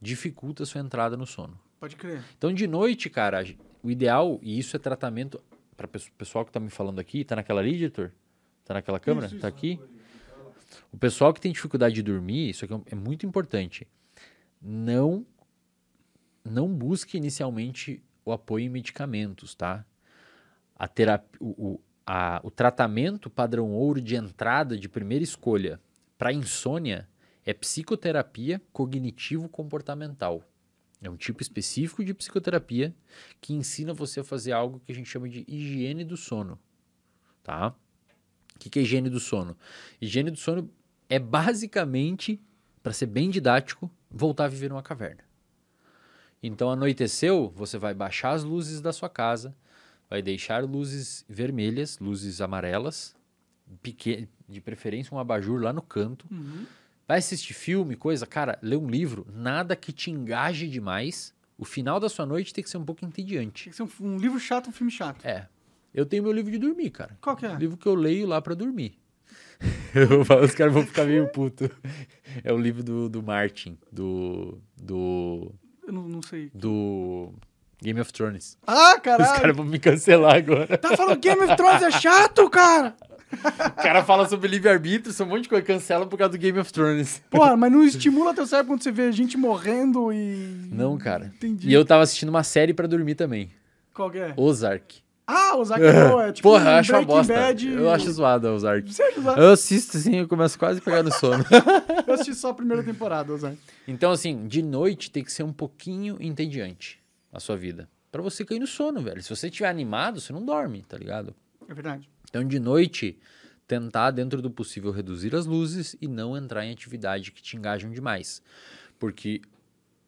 Speaker 2: dificulta a sua entrada no sono.
Speaker 1: Pode crer.
Speaker 2: Então, de noite, cara, o ideal, e isso é tratamento para o pessoal que tá me falando aqui, tá naquela ali, editor? Tá naquela câmera? Tá
Speaker 1: isso.
Speaker 2: aqui? O pessoal que tem dificuldade de dormir, isso aqui é é muito importante. Não não busque inicialmente o apoio em medicamentos, tá? A terapia, o, o, a- o tratamento padrão ouro de entrada de primeira escolha para insônia é psicoterapia cognitivo-comportamental. É um tipo específico de psicoterapia que ensina você a fazer algo que a gente chama de higiene do sono, tá? O que, que é higiene do sono? Higiene do sono é basicamente, para ser bem didático, voltar a viver numa caverna. Então, anoiteceu, você vai baixar as luzes da sua casa, vai deixar luzes vermelhas, luzes amarelas, de preferência um abajur lá no canto.
Speaker 1: Uhum.
Speaker 2: Vai assistir filme, coisa, cara, lê um livro, nada que te engaje demais. O final da sua noite tem que ser um pouco entediante.
Speaker 1: Tem que ser um, um livro chato, um filme chato.
Speaker 2: É. Eu tenho meu livro de dormir, cara.
Speaker 1: Qual que é?
Speaker 2: Livro que eu leio lá pra dormir. <laughs> Eu falo, Os caras vão ficar meio puto. É o livro do, do Martin, do, do.
Speaker 1: Eu não, não sei.
Speaker 2: do Game of Thrones.
Speaker 1: Ah, <laughs>
Speaker 2: Os
Speaker 1: caralho!
Speaker 2: caras vão me cancelar agora.
Speaker 1: Tá falando Game of Thrones é chato, cara? <laughs>
Speaker 2: O cara fala sobre livre-arbítrio, um monte de coisa, cancela por causa do Game of Thrones.
Speaker 1: Porra, mas não estimula teu cérebro quando você vê gente morrendo e...
Speaker 2: Não, cara.
Speaker 1: Entendi.
Speaker 2: E eu tava assistindo uma série pra dormir também.
Speaker 1: Qual que é?
Speaker 2: Ozark.
Speaker 1: Ah, o Zack é boa, é tipo
Speaker 2: Porra, eu
Speaker 1: um
Speaker 2: acho uma bosta.
Speaker 1: Bad...
Speaker 2: Eu acho zoado a Ozark.
Speaker 1: Você acha Ozark?
Speaker 2: Eu assisto assim, eu começo quase a pegar no sono. <laughs>
Speaker 1: Eu assisti só a primeira temporada, Ozark.
Speaker 2: Então, assim, de noite tem que ser um pouquinho entediante a sua vida. Pra você cair no sono, velho. Se você estiver animado, você não dorme, tá ligado?
Speaker 1: É verdade.
Speaker 2: Então, de noite, tentar, dentro do possível, reduzir as luzes e não entrar em atividade que te engajam demais. Porque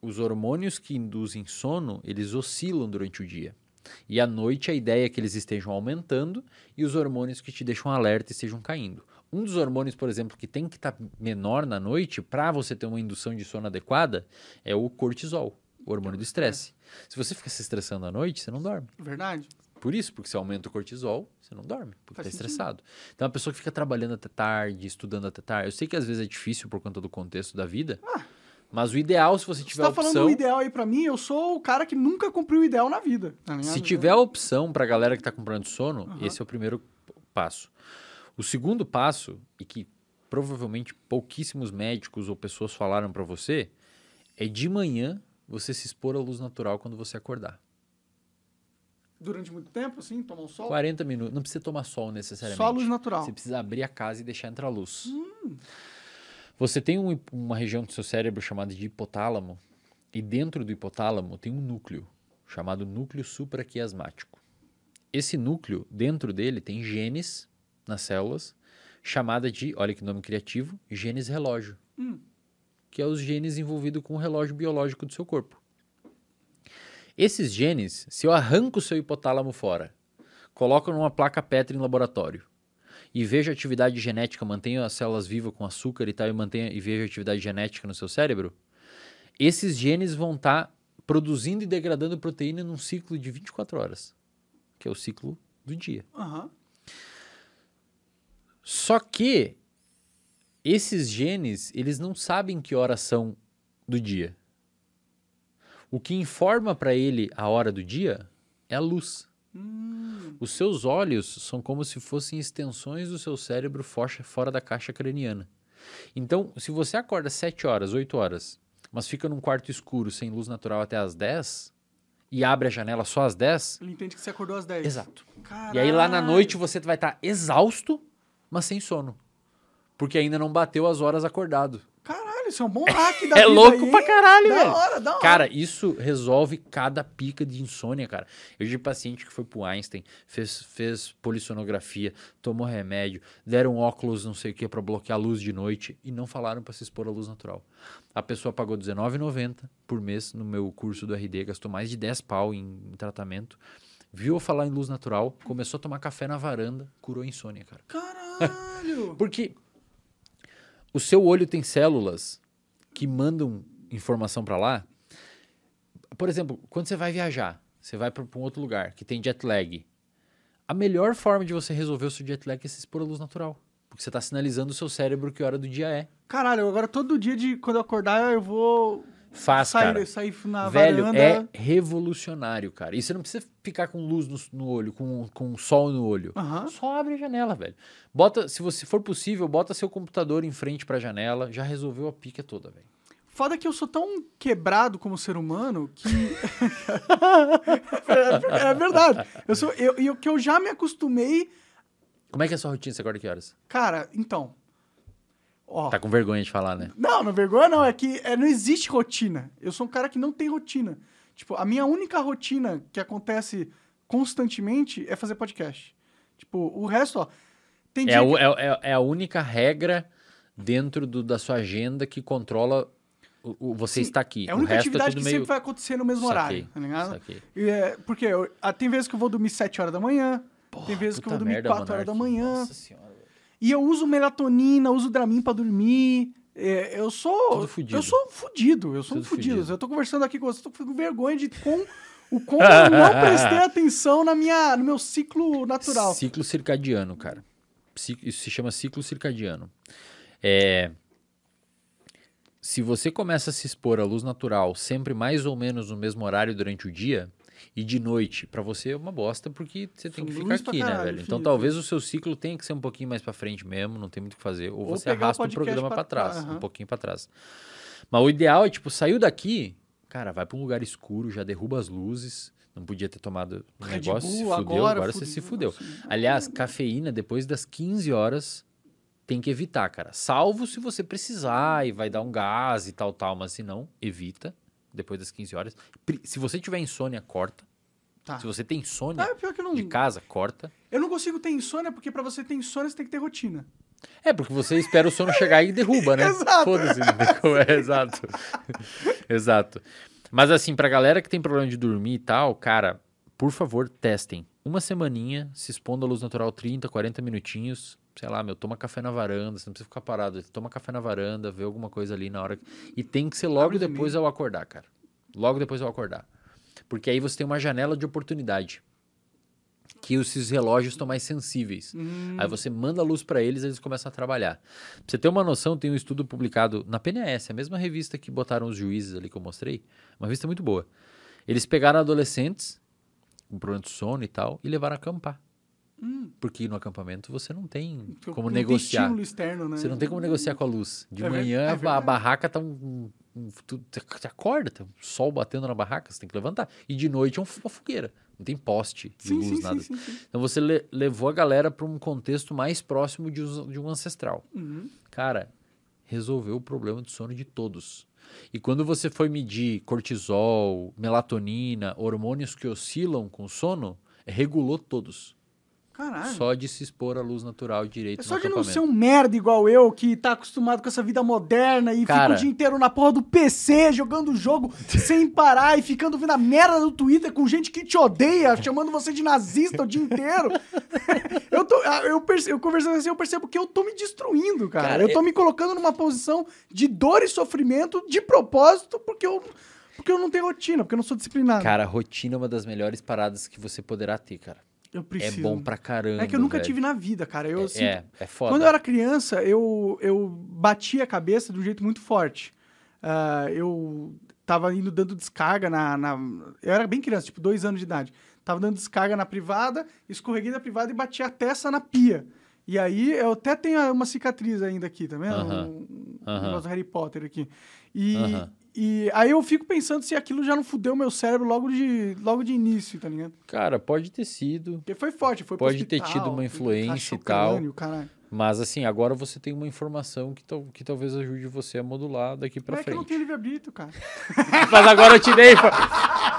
Speaker 2: os hormônios que induzem sono, eles oscilam durante o dia. E à noite a ideia é que eles estejam aumentando e os hormônios que te deixam alerta estejam caindo. Um dos hormônios, por exemplo, que tem que estar menor na noite para você ter uma indução de sono adequada é o cortisol, o hormônio do estresse. Se você fica se estressando à noite, você não dorme.
Speaker 1: Verdade.
Speaker 2: Por isso, porque você aumenta o cortisol, você não dorme, porque está estressado. Então, a pessoa que fica trabalhando até tarde, estudando até tarde, eu sei que às vezes é difícil por conta do contexto da vida, mas o ideal, se você
Speaker 1: Você
Speaker 2: tiver
Speaker 1: tá
Speaker 2: a
Speaker 1: falando
Speaker 2: opção,
Speaker 1: o ideal aí pra mim, eu sou o cara que nunca cumpriu o ideal na vida. tá ligado?
Speaker 2: se tiver a opção para a galera que está comprando sono,
Speaker 1: Aham.
Speaker 2: esse é o primeiro passo. O segundo passo, e que provavelmente pouquíssimos médicos ou pessoas falaram para você, é de manhã você se expor à luz natural quando você acordar.
Speaker 1: Durante muito tempo, assim, tomar um sol?
Speaker 2: 40 minutos, não precisa tomar sol necessariamente.
Speaker 1: Só a luz natural.
Speaker 2: Você precisa abrir a casa e deixar entrar luz. Você tem um- uma região do seu cérebro chamada de hipotálamo, e dentro do hipotálamo tem um núcleo, chamado núcleo supraquiasmático. Esse núcleo, dentro dele, tem genes nas células, chamada de, olha que nome criativo, genes relógio,
Speaker 1: Hum.
Speaker 2: Que é os genes envolvidos com o relógio biológico do seu corpo. Esses genes, se eu arranco o seu hipotálamo fora, coloco numa placa Petri em laboratório e vejo a atividade genética, mantenho as células vivas com açúcar e tal, e, mantenho, e vejo a atividade genética no seu cérebro, esses genes vão estar produzindo e degradando proteína num ciclo de 24 horas, que é o ciclo do dia.
Speaker 1: Aham.
Speaker 2: Só que esses genes, eles não sabem que horas são do dia. O que informa para ele a hora do dia é a luz.
Speaker 1: Hum.
Speaker 2: Os seus olhos são como se fossem extensões do seu cérebro fora da caixa craniana. Então, se você acorda 7 horas, 8 horas, mas fica num quarto escuro sem luz natural até às 10 e abre a janela só às 10,
Speaker 1: Ele entende que você acordou às 10.
Speaker 2: exato.
Speaker 1: Caralho.
Speaker 2: E aí lá na noite você vai estar exausto, mas sem sono. Porque ainda não bateu as horas acordado.
Speaker 1: Caralho, isso é um bom hack <laughs> da
Speaker 2: É louco
Speaker 1: aí.
Speaker 2: pra caralho,
Speaker 1: da
Speaker 2: velho.
Speaker 1: hora, da hora.
Speaker 2: Cara, isso resolve cada pica de insônia, cara. Eu tive paciente que foi pro Einstein, fez, fez polissonografia, tomou remédio, deram óculos, não sei o que, pra bloquear a luz de noite e não falaram pra se expor à luz natural. A pessoa pagou R$19,90 por mês no meu curso do RD, gastou mais de 10 pau em, em tratamento. Viu eu falar em luz natural, começou a tomar café na varanda, curou a insônia, cara.
Speaker 1: Caralho. <laughs>
Speaker 2: Porque o seu olho tem células que mandam informação pra lá. Por exemplo, quando você vai viajar, você vai para um outro lugar que tem jet lag. A melhor forma de você resolver o seu jet lag é se expor à luz natural. Porque você está sinalizando o seu cérebro que hora do dia é.
Speaker 1: Caralho, agora todo dia de quando eu acordar eu vou
Speaker 2: Faz,
Speaker 1: sair,
Speaker 2: cara.
Speaker 1: sair na
Speaker 2: Velho,
Speaker 1: varanda.
Speaker 2: é revolucionário, cara. E você não precisa ficar com luz no, no olho, com, com sol no olho.
Speaker 1: Aham.
Speaker 2: Só abre a janela, velho. Bota, se você for possível, bota seu computador em frente pra janela, já resolveu a pica toda, velho.
Speaker 1: Foda que eu sou tão quebrado como ser humano que. é, <laughs> é verdade. Eu sou, eu, eu, que eu já me acostumei.
Speaker 2: Como é que é a sua rotina? Você acorda que horas?
Speaker 1: Cara, então. Ó.
Speaker 2: Tá com vergonha de falar, né?
Speaker 1: Não, não vergonha não. É que é, não existe rotina. Eu sou um cara que não tem rotina. Tipo, a minha única rotina que acontece constantemente é fazer podcast. Tipo, o resto, ó. Tem
Speaker 2: É
Speaker 1: dia
Speaker 2: a,
Speaker 1: que-
Speaker 2: é, é- é a única regra dentro do- da sua agenda que controla o, o- você
Speaker 1: Sim,
Speaker 2: está aqui.
Speaker 1: É a
Speaker 2: o
Speaker 1: única
Speaker 2: resto é
Speaker 1: atividade
Speaker 2: tudo
Speaker 1: que
Speaker 2: meio...
Speaker 1: sempre vai acontecer no mesmo horário,
Speaker 2: Saquei,
Speaker 1: tá ligado? E é, porque eu- ah, tem vezes que eu vou dormir 7 horas da manhã, tem vezes que eu vou dormir
Speaker 2: merda,
Speaker 1: 4 horas da manhã.
Speaker 2: Nossa senhora.
Speaker 1: E eu uso melatonina, uso Dramin pra dormir. É, eu sou. Eu sou fudido, eu sou um fudido.
Speaker 2: fudido.
Speaker 1: Eu tô conversando aqui com você, tô com vergonha de com, o como eu não <laughs> prestei atenção na minha, no meu ciclo natural.
Speaker 2: Ciclo circadiano, cara. Isso se chama ciclo circadiano. É, Se você começa a se expor à luz natural sempre mais ou menos no mesmo horário durante o dia e de noite, pra você é uma bosta porque você tem que ficar aqui, né,
Speaker 1: caralho,
Speaker 2: velho? Então
Speaker 1: filho.
Speaker 2: talvez o seu ciclo tenha que ser um pouquinho mais pra frente mesmo, não tem muito o que fazer, ou,
Speaker 1: Ou
Speaker 2: você
Speaker 1: o
Speaker 2: arrasta o programa
Speaker 1: pra-
Speaker 2: pra trás,
Speaker 1: aham.
Speaker 2: um pouquinho pra trás. Mas o ideal é tipo saiu daqui, cara, vai pra um lugar escuro, já derruba as luzes. Não podia ter tomado um negócio, se
Speaker 1: Bull,
Speaker 2: fudeu,
Speaker 1: agora
Speaker 2: agora você se
Speaker 1: fudeu.
Speaker 2: fudeu.
Speaker 1: Nossa,
Speaker 2: Aliás, cafeína depois das 15 horas tem que evitar, cara. Salvo se você precisar e vai dar um gás e tal, tal, mas se não, evita depois das 15 horas. Se você tiver insônia, corta.
Speaker 1: Tá.
Speaker 2: Se você tem insônia
Speaker 1: Ah, pior que eu não.
Speaker 2: de casa, corta.
Speaker 1: Eu não consigo ter insônia, porque pra você ter insônia, você tem que ter rotina.
Speaker 2: É, porque você espera o sono chegar e derruba, né? <laughs>
Speaker 1: Exato.
Speaker 2: Foda-se, é, exato. <laughs> exato. Mas assim, pra galera que tem problema de dormir e tal, cara, por favor, testem. Uma semaninha, se expondo à luz natural 30, 40 minutinhos. Sei lá, meu, toma café na varanda, você não precisa ficar parado. Toma café na varanda, vê alguma coisa ali na hora. E tem que ser logo
Speaker 1: os
Speaker 2: depois ao acordar, cara. Logo depois ao acordar. Porque aí você tem uma janela de oportunidade. Que esses relógios estão mais sensíveis.
Speaker 1: Hum.
Speaker 2: Aí você manda a luz para eles, eles começam a trabalhar. Pra você ter uma noção, tem um estudo publicado na PNS, a mesma revista que botaram os juízes ali que eu mostrei. Uma revista muito boa. Eles pegaram adolescentes com problema de sono e tal e levaram a acampar. Porque no acampamento você não tem como
Speaker 1: Hum. Não tem
Speaker 2: negociar.
Speaker 1: estímulo externo, né?
Speaker 2: Você não tem como negociar com a luz. De
Speaker 1: É
Speaker 2: manhã
Speaker 1: é
Speaker 2: a- barraca tá um. um- tu, você acorda, tá um sol batendo na barraca, você tem que levantar. E de noite é um- uma fogueira. Não tem poste de
Speaker 1: Sim,
Speaker 2: luz,
Speaker 1: sim,
Speaker 2: nada.
Speaker 1: sim.
Speaker 2: Então você le- levou a galera para um contexto mais próximo de, de um ancestral.
Speaker 1: Uhum.
Speaker 2: Cara, resolveu o problema do sono de todos. E quando você foi medir cortisol, melatonina, hormônios que oscilam com o sono, regulou todos.
Speaker 1: Caralho.
Speaker 2: Só de se expor à luz natural direito
Speaker 1: É só de não ser um merda igual eu, que tá acostumado com essa vida moderna e
Speaker 2: Cara.
Speaker 1: fica o dia inteiro na porra do PC, jogando jogo <laughs> sem parar e ficando vendo a merda do Twitter com gente que te odeia, chamando você de nazista o dia inteiro. <laughs> eu, tô, ah, eu, perce- eu conversando assim, eu percebo que eu tô me destruindo, cara.
Speaker 2: Cara,
Speaker 1: eu tô
Speaker 2: é-
Speaker 1: me colocando numa posição de dor e sofrimento de propósito, porque eu, porque eu não tenho rotina, porque eu não sou disciplinado.
Speaker 2: Cara, rotina é uma das melhores paradas que você poderá ter, cara.
Speaker 1: Eu preciso.
Speaker 2: É bom pra caramba.
Speaker 1: É que eu nunca
Speaker 2: velho.
Speaker 1: tive na vida, cara. Eu,
Speaker 2: É,
Speaker 1: assim,
Speaker 2: é, é foda.
Speaker 1: Quando eu era criança, eu, eu bati a cabeça de um jeito muito forte. Ah, eu tava indo dando descarga na, na- Eu era bem criança, tipo, dois anos de idade. Tava dando descarga na privada, escorreguei da privada e bati a testa na pia. E aí, eu até tenho uma cicatriz ainda aqui, tá vendo?
Speaker 2: Aham.
Speaker 1: Um, um
Speaker 2: Aham.
Speaker 1: negócio do Harry Potter aqui. E,
Speaker 2: Aham.
Speaker 1: E aí eu fico pensando se aquilo já não fudeu meu cérebro logo de, logo de início, tá ligado?
Speaker 2: Cara, pode ter sido.
Speaker 1: Porque foi forte, foi
Speaker 2: Pode ter
Speaker 1: hospital,
Speaker 2: tido uma influência e tal.
Speaker 1: caralho.
Speaker 2: Mas assim, agora você tem uma informação que, tal- que talvez ajude você a modular daqui pra
Speaker 1: Mas é que eu não
Speaker 2: frente.
Speaker 1: tenho livre-arbítrio, cara. <laughs>
Speaker 2: Mas agora eu te dei.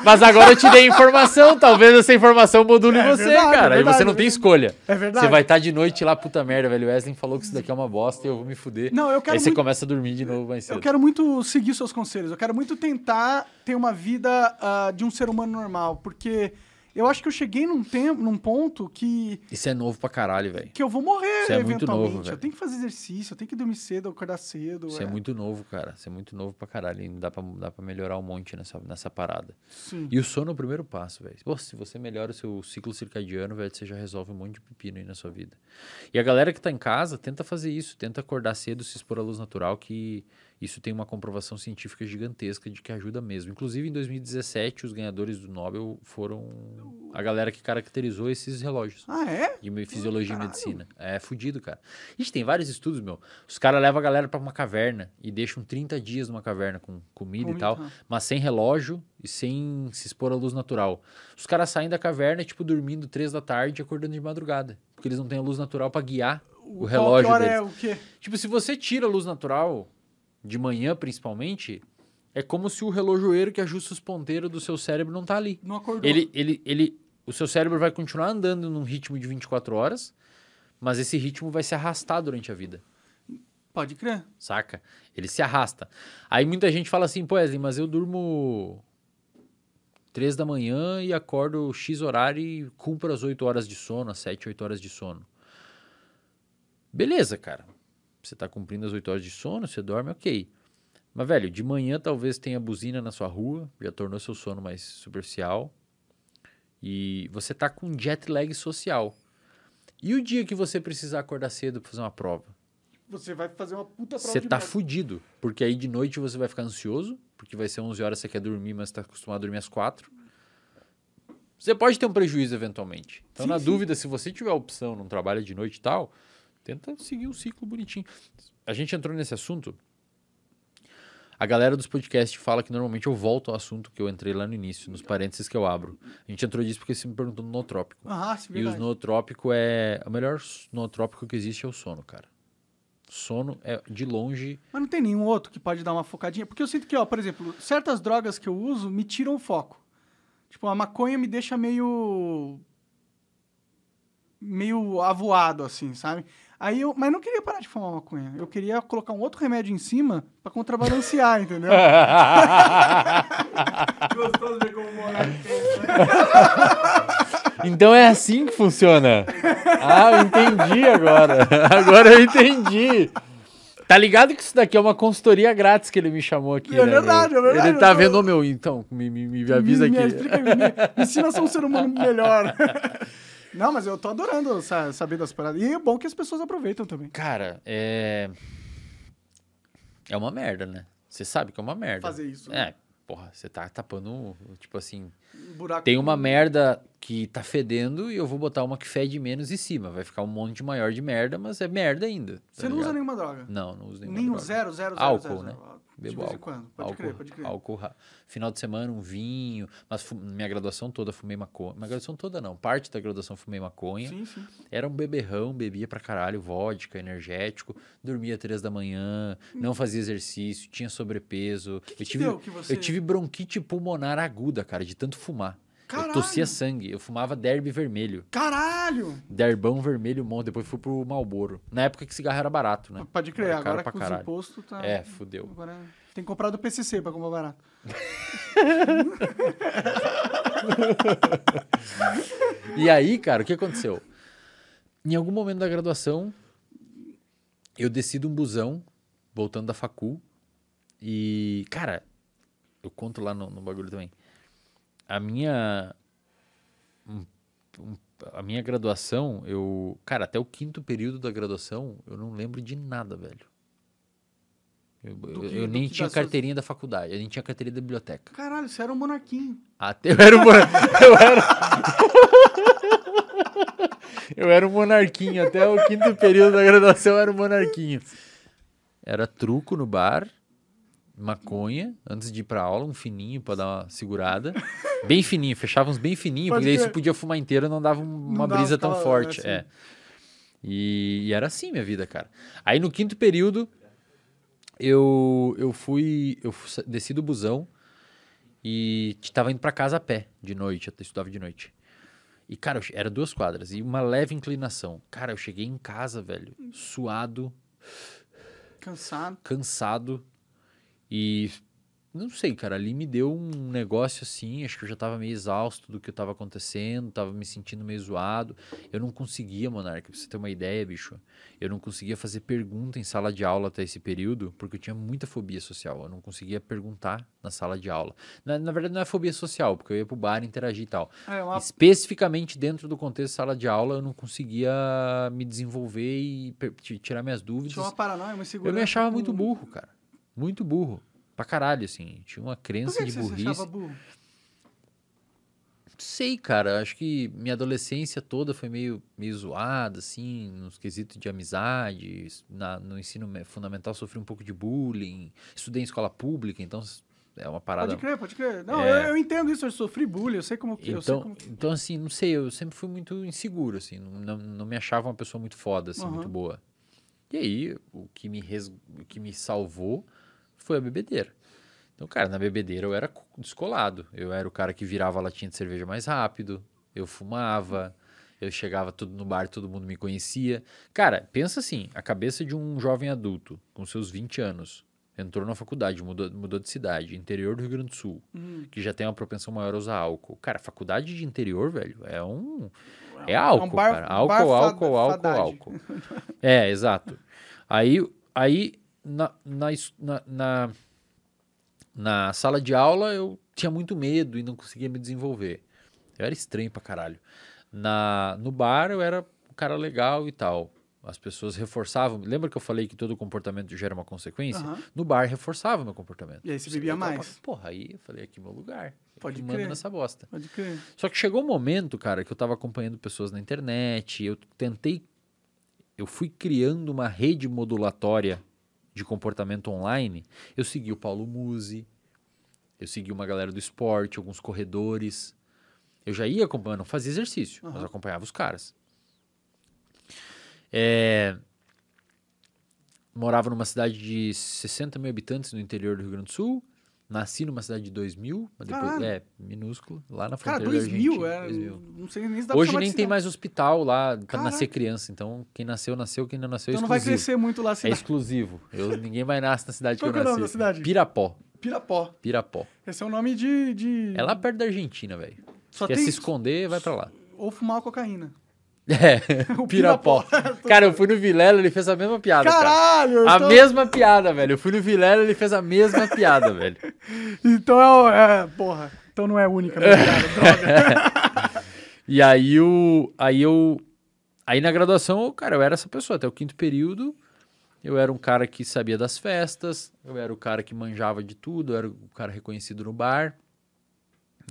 Speaker 2: Mas agora eu te dei informação. Talvez essa informação module
Speaker 1: É
Speaker 2: você,
Speaker 1: verdade,
Speaker 2: cara.
Speaker 1: é
Speaker 2: e você
Speaker 1: verdade,
Speaker 2: não
Speaker 1: é
Speaker 2: tem
Speaker 1: verdade.
Speaker 2: escolha.
Speaker 1: É verdade.
Speaker 2: Você vai estar de noite lá, puta merda, velho. O Wesley falou que isso daqui é uma bosta e eu vou me fuder.
Speaker 1: Não, eu quero
Speaker 2: Aí você
Speaker 1: muito-
Speaker 2: começa a dormir de novo mais cedo.
Speaker 1: Eu quero muito seguir seus conselhos. Eu quero muito tentar ter uma vida ah, de um ser humano normal. Porque eu acho que eu cheguei num tempo, num ponto que,
Speaker 2: Isso é novo pra caralho, velho.
Speaker 1: que eu vou morrer
Speaker 2: Isso é muito novo, velho.
Speaker 1: eu tenho que fazer exercício, eu tenho que dormir cedo, acordar cedo.
Speaker 2: Isso é muito novo, cara. Isso é muito novo pra caralho. E dá pra, dá pra melhorar um monte nessa, nessa parada.
Speaker 1: Sim.
Speaker 2: E o sono é o primeiro passo, velho. Pô, se você melhora o seu ciclo circadiano, velho, você já resolve um monte de pepino aí na sua vida. E a galera que tá em casa, tenta fazer isso. Tenta acordar cedo, se expor à luz natural, que isso tem uma comprovação científica gigantesca de que ajuda mesmo. Inclusive, em 2017, os ganhadores do Nobel foram a galera que caracterizou esses relógios.
Speaker 1: Ah, é?
Speaker 2: De fisiologia e medicina. É fudido, cara. Ixi, tem vários estudos, meu. Os caras levam a galera pra uma caverna e deixam 30 dias numa caverna com comida, e tal,
Speaker 1: ah.
Speaker 2: mas sem relógio e sem se expor à luz natural. Os caras saem da caverna, tipo, dormindo 3 da tarde e acordando de madrugada. Porque eles não têm a luz natural pra guiar o
Speaker 1: Qual
Speaker 2: relógio deles.
Speaker 1: é o quê?
Speaker 2: Tipo, se você tira a luz natural, de manhã principalmente, é como se o relojoeiro que ajusta os ponteiros do seu cérebro não tá ali.
Speaker 1: Não acordou.
Speaker 2: Ele, ele, ele, o seu cérebro vai continuar andando num ritmo de 24 horas, mas esse ritmo vai se arrastar durante a vida,
Speaker 1: Pode crer.
Speaker 2: saca? Ele se arrasta. Aí muita gente fala assim, pô, Wesley, mas eu durmo 3 da manhã e acordo X horário e cumpro as 8 horas de sono, as 7, 8 horas de sono. Beleza, cara. Você tá cumprindo as 8 horas de sono, você dorme, ok. Mas, velho, de manhã talvez tenha buzina na sua rua, já tornou seu sono mais superficial. E você tá com jet lag social. E o dia que você precisar acordar cedo pra fazer uma prova?
Speaker 1: Você vai fazer uma puta prova
Speaker 2: Você tá
Speaker 1: merda.
Speaker 2: fudido. Porque aí de noite você vai ficar ansioso, porque vai ser 11 horas você quer dormir, mas tá acostumado a dormir às 4. Você pode ter um prejuízo eventualmente. Então,
Speaker 1: Sim,
Speaker 2: na
Speaker 1: sim.
Speaker 2: dúvida, se você tiver a opção, não trabalha de noite e tal, tenta seguir um ciclo bonitinho. A gente entrou nesse assunto. A galera dos podcasts fala que normalmente eu volto ao assunto que eu entrei lá no início, nos parênteses que eu abro. A gente entrou disso porque você me perguntou no nootrópico.
Speaker 1: Ah, sim,
Speaker 2: E os
Speaker 1: verdade.
Speaker 2: nootrópico é. O melhor nootrópico que existe é o sono, cara. Sono é de longe.
Speaker 1: Mas não tem nenhum outro que pode dar uma focadinha? Porque eu sinto que, ó, por exemplo, certas drogas que eu uso me tiram o foco. Tipo, a maconha me deixa meio. meio avoado, assim, sabe? Aí eu. Mas não queria parar de fumar maconha. Eu queria colocar um outro remédio em cima pra contrabalancear, entendeu? <laughs>
Speaker 3: Gostoso ver como pensa, né?
Speaker 2: Então é assim que funciona. Ah, eu entendi agora. <laughs> Agora eu entendi. Tá ligado que isso daqui é uma consultoria grátis que ele me chamou aqui,
Speaker 1: É
Speaker 2: né,
Speaker 1: verdade, é verdade,
Speaker 2: Ele tá
Speaker 1: eu
Speaker 2: vendo, ô, meu, então, me, me, me avisa
Speaker 1: me,
Speaker 2: aqui.
Speaker 1: Me, explica, me, me ensina a ser um ser humano melhor. <laughs> Não, mas eu tô adorando sa- saber das paradas. E é bom que as pessoas aproveitam também.
Speaker 2: Cara, é... É uma merda, né? Você sabe que é uma merda.
Speaker 1: Fazer isso. né?
Speaker 2: É, porra, você tá tapando, tipo assim...
Speaker 1: Buraco.
Speaker 2: Tem uma merda que tá fedendo e eu vou botar uma que fede menos em cima. Vai ficar um monte maior de merda, mas é merda ainda. tá
Speaker 1: Você não usa
Speaker 2: ligado?
Speaker 1: nenhuma droga?
Speaker 2: Não, não uso nenhuma
Speaker 1: Nem um
Speaker 2: droga.
Speaker 1: zero, zero, zero,
Speaker 2: Álcool,
Speaker 1: zero,
Speaker 2: né?
Speaker 1: zero. De
Speaker 2: Bebo
Speaker 1: vez em
Speaker 2: álcool.
Speaker 1: quando. Pode
Speaker 2: álcool,
Speaker 1: crer, pode crer.
Speaker 2: álcool Final de semana, um vinho. Mas minha graduação toda fumei maconha. Minha graduação toda não. Parte da graduação fumei maconha.
Speaker 1: Sim, sim.
Speaker 2: Era um beberrão, bebia pra caralho, vodka, energético. Dormia três da manhã, não fazia exercício, tinha sobrepeso.
Speaker 1: que
Speaker 2: eu, tive,
Speaker 1: que você-
Speaker 2: eu tive bronquite pulmonar aguda, cara, de tanto fumar. Eu
Speaker 1: Caralho!
Speaker 2: tossia sangue. Eu fumava derby vermelho.
Speaker 1: Caralho!
Speaker 2: Derbão vermelho, monte. Depois fui pro Malboro. Na época que cigarro era barato, né?
Speaker 1: Pode crer,
Speaker 2: Era
Speaker 1: agora
Speaker 2: pra
Speaker 1: com os
Speaker 2: caralho.
Speaker 1: impostos tá...
Speaker 2: É, fudeu.
Speaker 1: Agora tem que comprar do PCC pra comprar barato. <laughs>
Speaker 2: E aí, cara, o que aconteceu? Em algum momento da graduação, eu desci de um busão, voltando da facul, e, cara, eu conto lá no, no bagulho também. A minha. a minha graduação, eu. Cara, até o quinto período da graduação, eu não lembro de nada, velho. Eu, eu-
Speaker 1: que-
Speaker 2: eu nem tinha
Speaker 1: das suas-
Speaker 2: carteirinha da faculdade, eu nem tinha carteirinha da biblioteca.
Speaker 1: Caralho, você era um monarquinho.
Speaker 2: Até eu era um mon- <laughs> eu era <laughs> Eu era um monarquinho até o quinto período da graduação eu era um monarquinho. Era truco no bar, maconha antes de ir pra aula, um fininho pra dar uma segurada. <laughs> Bem fininho, fechava uns bem fininho,
Speaker 1: Pode
Speaker 2: porque daí você podia fumar inteiro e não dava um- uma
Speaker 1: dava
Speaker 2: brisa tão
Speaker 1: aquela-
Speaker 2: forte,
Speaker 1: assim.
Speaker 2: é. E, e era assim minha vida, cara. Aí no quinto período, eu, eu fui. Eu desci do busão e tava indo pra casa a pé de noite. Eu estudava de noite. E, cara, eu era duas quadras e uma leve inclinação. Cara, eu cheguei em casa, velho, suado,
Speaker 1: Cansado.
Speaker 2: cansado e não sei, cara, ali me deu um negócio assim, acho que eu já tava meio exausto do que tava acontecendo, tava me sentindo meio zoado. Eu não conseguia, Monarca, pra você ter uma ideia, bicho. Eu não conseguia fazer pergunta em sala de aula até esse período, porque eu tinha muita fobia social. Eu não conseguia perguntar na sala de aula. Na, na verdade, não é fobia social, porque eu ia pro bar interagir e tal.
Speaker 1: É uma
Speaker 2: Especificamente dentro do contexto de sala de aula, eu não conseguia me desenvolver e tirar minhas dúvidas.
Speaker 1: Tinha uma paranoia, uma
Speaker 2: Eu
Speaker 1: insegurança.
Speaker 2: me achava muito burro, cara. Muito burro. Pra caralho, assim. Tinha uma
Speaker 1: Por
Speaker 2: crença
Speaker 1: que,
Speaker 2: de
Speaker 1: que você
Speaker 2: burrice.
Speaker 1: achava burro?
Speaker 2: Sei, cara. Acho que minha adolescência toda foi meio, meio zoada, assim, nos quesitos de amizade. Na- no ensino me- fundamental sofri um pouco de bullying. Estudei em escola pública, então é uma parada.
Speaker 1: Pode crer, pode crer. Não,
Speaker 2: É.
Speaker 1: eu, eu entendo isso, eu sofri bullying, eu sei como que.
Speaker 2: Então,
Speaker 1: como
Speaker 2: então, assim, não sei, eu sempre fui muito inseguro, assim, não, não, me achava uma pessoa muito foda, assim,
Speaker 1: Aham.
Speaker 2: muito boa. E aí, o que, me res... o que me salvou foi a bebedeira. Então, cara, na bebedeira eu era co- descolado. Eu era o cara que virava a latinha de cerveja mais rápido, eu fumava, eu chegava tudo no bar, todo mundo me conhecia. Cara, pensa assim, a cabeça de um jovem adulto, com seus 20 anos, entrou na faculdade, mudou, mudou de cidade, interior do Rio Grande do Sul,
Speaker 1: Hum.
Speaker 2: que já tem uma propensão maior a usar álcool. Cara, faculdade de interior, velho, é um. É
Speaker 1: é um
Speaker 2: álcool,
Speaker 1: bar-
Speaker 2: cara. Álcool, álcool, álcool,
Speaker 1: fadade.
Speaker 2: álcool. É, exato. Aí, aí na, na, na, na, sala de aula eu tinha muito medo e não conseguia me desenvolver. Eu era estranho pra caralho. Na, no bar eu era um cara legal e tal. As pessoas reforçavam. Lembra que eu falei que todo comportamento gera uma consequência?
Speaker 1: Aham.
Speaker 2: No bar reforçava o meu comportamento.
Speaker 1: E aí você bebia mais.
Speaker 2: Porra, aí eu falei, aqui é meu lugar. Eu
Speaker 1: Pode crer.
Speaker 2: nessa bosta.
Speaker 1: Pode crer.
Speaker 2: Só que chegou um momento, cara, que eu tava acompanhando pessoas na internet, eu tentei. Eu fui criando uma rede modulatória de comportamento online. Eu segui o Paulo Musi, eu segui uma galera do esporte, alguns corredores. Eu já ia acompanhando, não fazia exercício, mas eu acompanhava os caras. É, Morava numa cidade de 60 mil habitantes no interior do Rio Grande do Sul. Nasci numa cidade de 2 mil, mas depois,
Speaker 1: Caralho.
Speaker 2: é, minúsculo, lá na
Speaker 1: Cara,
Speaker 2: fronteira
Speaker 1: 2
Speaker 2: da
Speaker 1: mil,
Speaker 2: Argentina.
Speaker 1: é,
Speaker 2: 2 mil.
Speaker 1: não sei nem se dá
Speaker 2: Hoje nem tem
Speaker 1: cidade.
Speaker 2: mais hospital lá pra
Speaker 1: Caraca.
Speaker 2: nascer criança. Então, quem nasceu, nasceu. Quem não nasceu, é
Speaker 1: Então não vai
Speaker 2: exclusivo.
Speaker 1: crescer muito lá a
Speaker 2: É exclusivo. Eu, <laughs> ninguém mais nasce na cidade
Speaker 1: Qual
Speaker 2: que eu
Speaker 1: que é o
Speaker 2: nasci.
Speaker 1: nome da cidade?
Speaker 2: Pirapó.
Speaker 1: Pirapó.
Speaker 2: Pirapó.
Speaker 1: Esse é o nome de. de...
Speaker 2: É lá perto da Argentina, velho.
Speaker 1: Só
Speaker 2: Quer
Speaker 1: tem-
Speaker 2: se esconder, vai pra lá.
Speaker 1: Ou fumar cocaína.
Speaker 2: É, <laughs>
Speaker 1: O
Speaker 2: Pirapó. <laughs> Cara, eu fui no Vilela, ele fez a mesma piada, cara.
Speaker 1: Caralho!
Speaker 2: A
Speaker 1: então,
Speaker 2: mesma piada, velho. Eu fui no Vilela, ele fez a mesma piada, velho. <laughs>
Speaker 1: então é, é. Porra. Então não é única, minha piada, droga.
Speaker 2: E aí o. Aí eu. Aí na graduação, cara, eu era essa pessoa. Até o quinto período, eu era um cara que sabia das festas, eu era o cara que manjava de tudo, eu era o cara reconhecido no bar.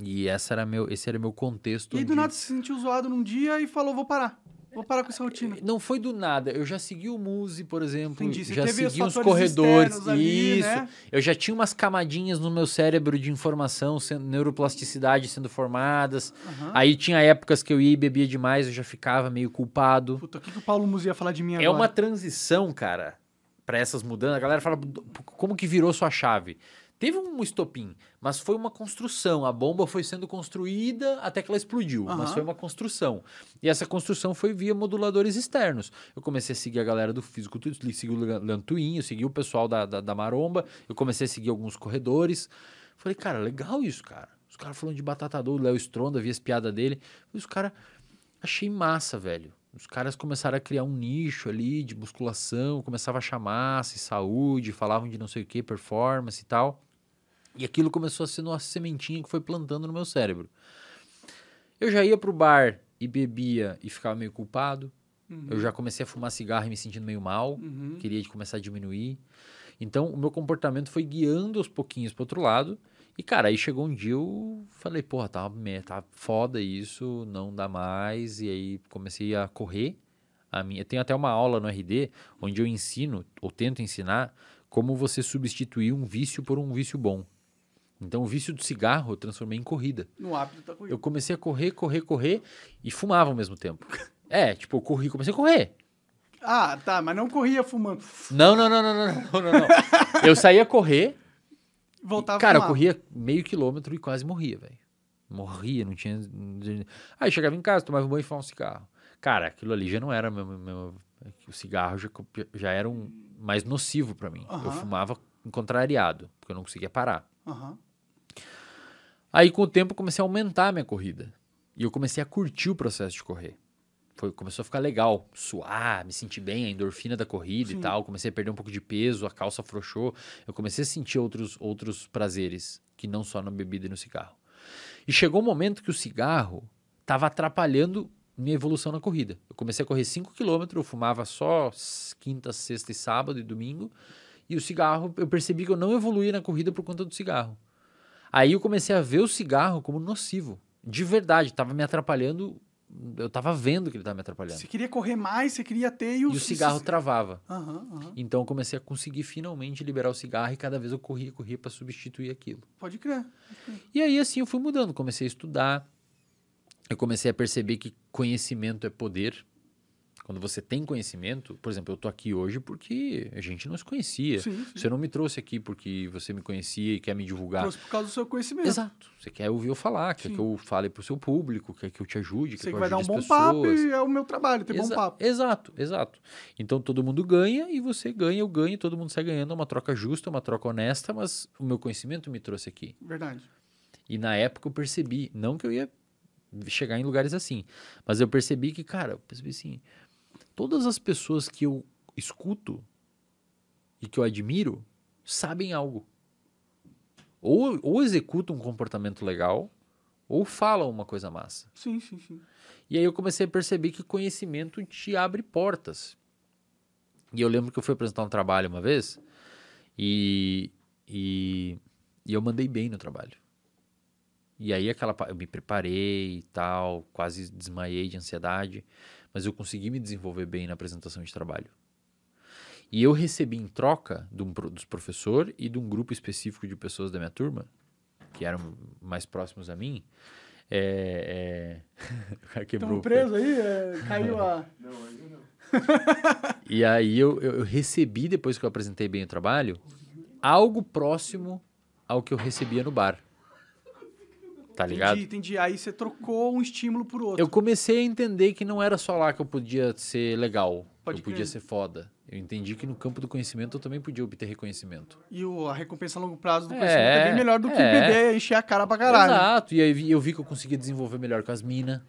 Speaker 2: E essa era meu, esse era meu contexto.
Speaker 1: E aí do nada se sentiu zoado num dia e falou: vou parar. Vou parar com essa rotina.
Speaker 2: Não foi do nada. Eu já segui o Muse, por exemplo.
Speaker 1: Entendi, você
Speaker 2: já
Speaker 1: os
Speaker 2: segui uns
Speaker 1: fatores
Speaker 2: corredores.
Speaker 1: ali,
Speaker 2: Isso.
Speaker 1: né?
Speaker 2: Eu já tinha umas camadinhas no meu cérebro de informação, sendo, neuroplasticidade sendo formadas.
Speaker 1: Aham.
Speaker 2: Aí tinha épocas que eu ia e bebia demais, eu já ficava meio culpado.
Speaker 1: Puta, o que, que o Paulo Musi ia falar de mim
Speaker 2: É
Speaker 1: agora?
Speaker 2: uma transição, cara, pra essas mudanças. A galera fala, como que virou sua chave? Teve um estopim, mas foi uma construção. A bomba foi sendo construída até que ela explodiu, mas
Speaker 1: Aham.
Speaker 2: foi uma construção. E essa construção foi via moduladores externos. Eu comecei a seguir a galera do físico, segui o Leandro Twin, eu segui o pessoal da, da, da Maromba, eu comecei a seguir alguns corredores. Falei, cara, legal isso, cara. Os caras falando de batata doce, o Léo Stronda, vi as piadas dele. E os caras, achei massa, velho. Os caras começaram a criar um nicho ali de musculação, começava a achar massa e saúde, falavam de não sei o que, performance e tal. E aquilo começou a ser uma sementinha que foi plantando no meu cérebro. Eu já ia pro bar e bebia e ficava meio culpado. Eu já comecei a fumar cigarro e me sentindo meio mal.
Speaker 1: Uhum.
Speaker 2: Queria de começar a diminuir. Então, o meu comportamento foi guiando aos pouquinhos pro outro lado. E, cara, aí chegou um dia eu falei, porra, tá, tá foda isso, não dá mais. E aí comecei a correr. A minha, eu tenho até uma aula no RD onde eu ensino, ou tento ensinar, como você substituir um vício por um vício bom. Então, o vício do cigarro eu transformei em corrida.
Speaker 1: No hábito da corrida.
Speaker 2: Eu comecei a correr, correr, correr e fumava ao mesmo tempo. É, tipo, eu corri, comecei a correr.
Speaker 1: Ah, tá, mas não corria fumando.
Speaker 2: Não, não, não, não, não, não, não, não. Eu saía correr,
Speaker 1: Voltava
Speaker 2: cara, eu corria meio quilômetro e quase morria, velho. Morria, não tinha. Aí chegava em casa, tomava um banho e fumava um cigarro. Cara, aquilo ali já não era meu, meu- o cigarro já, já era um mais nocivo pra mim. Eu
Speaker 1: Aham.
Speaker 2: fumava contrariado, porque eu não conseguia parar.
Speaker 1: Aham.
Speaker 2: Aí com o tempo eu comecei a aumentar a minha corrida. E eu comecei a curtir o processo de correr. Foi, começou a ficar legal, suar, me sentir bem, a endorfina da corrida
Speaker 1: Sim.
Speaker 2: e tal. Comecei a perder um pouco de peso, a calça afrouxou. Eu comecei a sentir outros, outros prazeres, que não só na bebida e no cigarro. E chegou um momento que o cigarro estava atrapalhando minha evolução na corrida. Eu comecei a correr 5 km, eu fumava só quinta, sexta e sábado e domingo. E o cigarro, eu percebi que eu não evoluía na corrida por conta do cigarro. Aí eu comecei a ver o cigarro como nocivo. De verdade, estava me atrapalhando. Eu estava vendo que ele estava me atrapalhando.
Speaker 1: Você queria correr mais, você queria ter e
Speaker 2: E
Speaker 1: o,
Speaker 2: o cigarro travava.
Speaker 1: Aham, aham.
Speaker 2: Então eu comecei a conseguir finalmente liberar o cigarro e cada vez eu corria, corria para substituir aquilo.
Speaker 1: Pode crer.
Speaker 2: E aí assim eu fui mudando, comecei a estudar. Eu comecei a perceber que conhecimento é poder. Quando você tem conhecimento, por exemplo, eu tô aqui hoje porque a gente não se conhecia.
Speaker 1: Sim, sim.
Speaker 2: Você não me trouxe aqui porque você me conhecia e quer me divulgar.
Speaker 1: Trouxe por causa do seu conhecimento.
Speaker 2: Exato. Você quer ouvir eu falar, quer
Speaker 1: Sim.
Speaker 2: que eu fale pro seu público, quer que eu te ajude, quer
Speaker 1: que
Speaker 2: eu
Speaker 1: vai dar um bom
Speaker 2: as
Speaker 1: papo
Speaker 2: pessoas.
Speaker 1: e é o meu trabalho, ter bom
Speaker 2: Exa-
Speaker 1: papo.
Speaker 2: Exato, exato. Então todo mundo ganha e você ganha, eu ganho, todo mundo sai ganhando. É uma troca justa, uma troca honesta, mas o meu conhecimento me trouxe aqui.
Speaker 1: Verdade.
Speaker 2: E na época eu percebi, não que eu ia chegar em lugares assim, mas eu percebi que, cara, eu percebi assim, todas as pessoas que eu escuto e que eu admiro sabem algo. Ou, ou executam um comportamento legal, ou falam uma coisa massa.
Speaker 1: Sim, sim, sim.
Speaker 2: E aí eu comecei a perceber que conhecimento te abre portas. E eu lembro que eu fui apresentar um trabalho uma vez e, e, e eu mandei bem no trabalho. E aí aquela eu me preparei e tal, quase desmaiei de ansiedade, mas eu consegui me desenvolver bem na apresentação de trabalho. E eu recebi em troca de um dos professor e de um grupo específico de pessoas da minha turma, que eram mais próximos a mim, é, é... <laughs> o cara quebrou
Speaker 1: Estamos
Speaker 2: o
Speaker 1: presos aí, é, caiu a. <laughs> <laughs>
Speaker 2: E aí eu, eu, eu recebi, depois que eu apresentei bem o trabalho, algo próximo ao que eu recebia no bar. Tá ligado?
Speaker 1: Entendi, entendi. Aí você trocou um estímulo por outro.
Speaker 2: Eu comecei a entender que não era só lá que eu podia ser legal,
Speaker 1: Pode
Speaker 2: eu podia
Speaker 1: crer.
Speaker 2: ser foda. Eu entendi que no campo do conhecimento eu também podia obter reconhecimento.
Speaker 1: E o, a recompensa a longo prazo do
Speaker 2: É,
Speaker 1: conhecimento é bem melhor do que
Speaker 2: é.
Speaker 1: beber e encher a cara pra caralho.
Speaker 2: Exato. E aí eu vi que eu conseguia desenvolver melhor com as minas.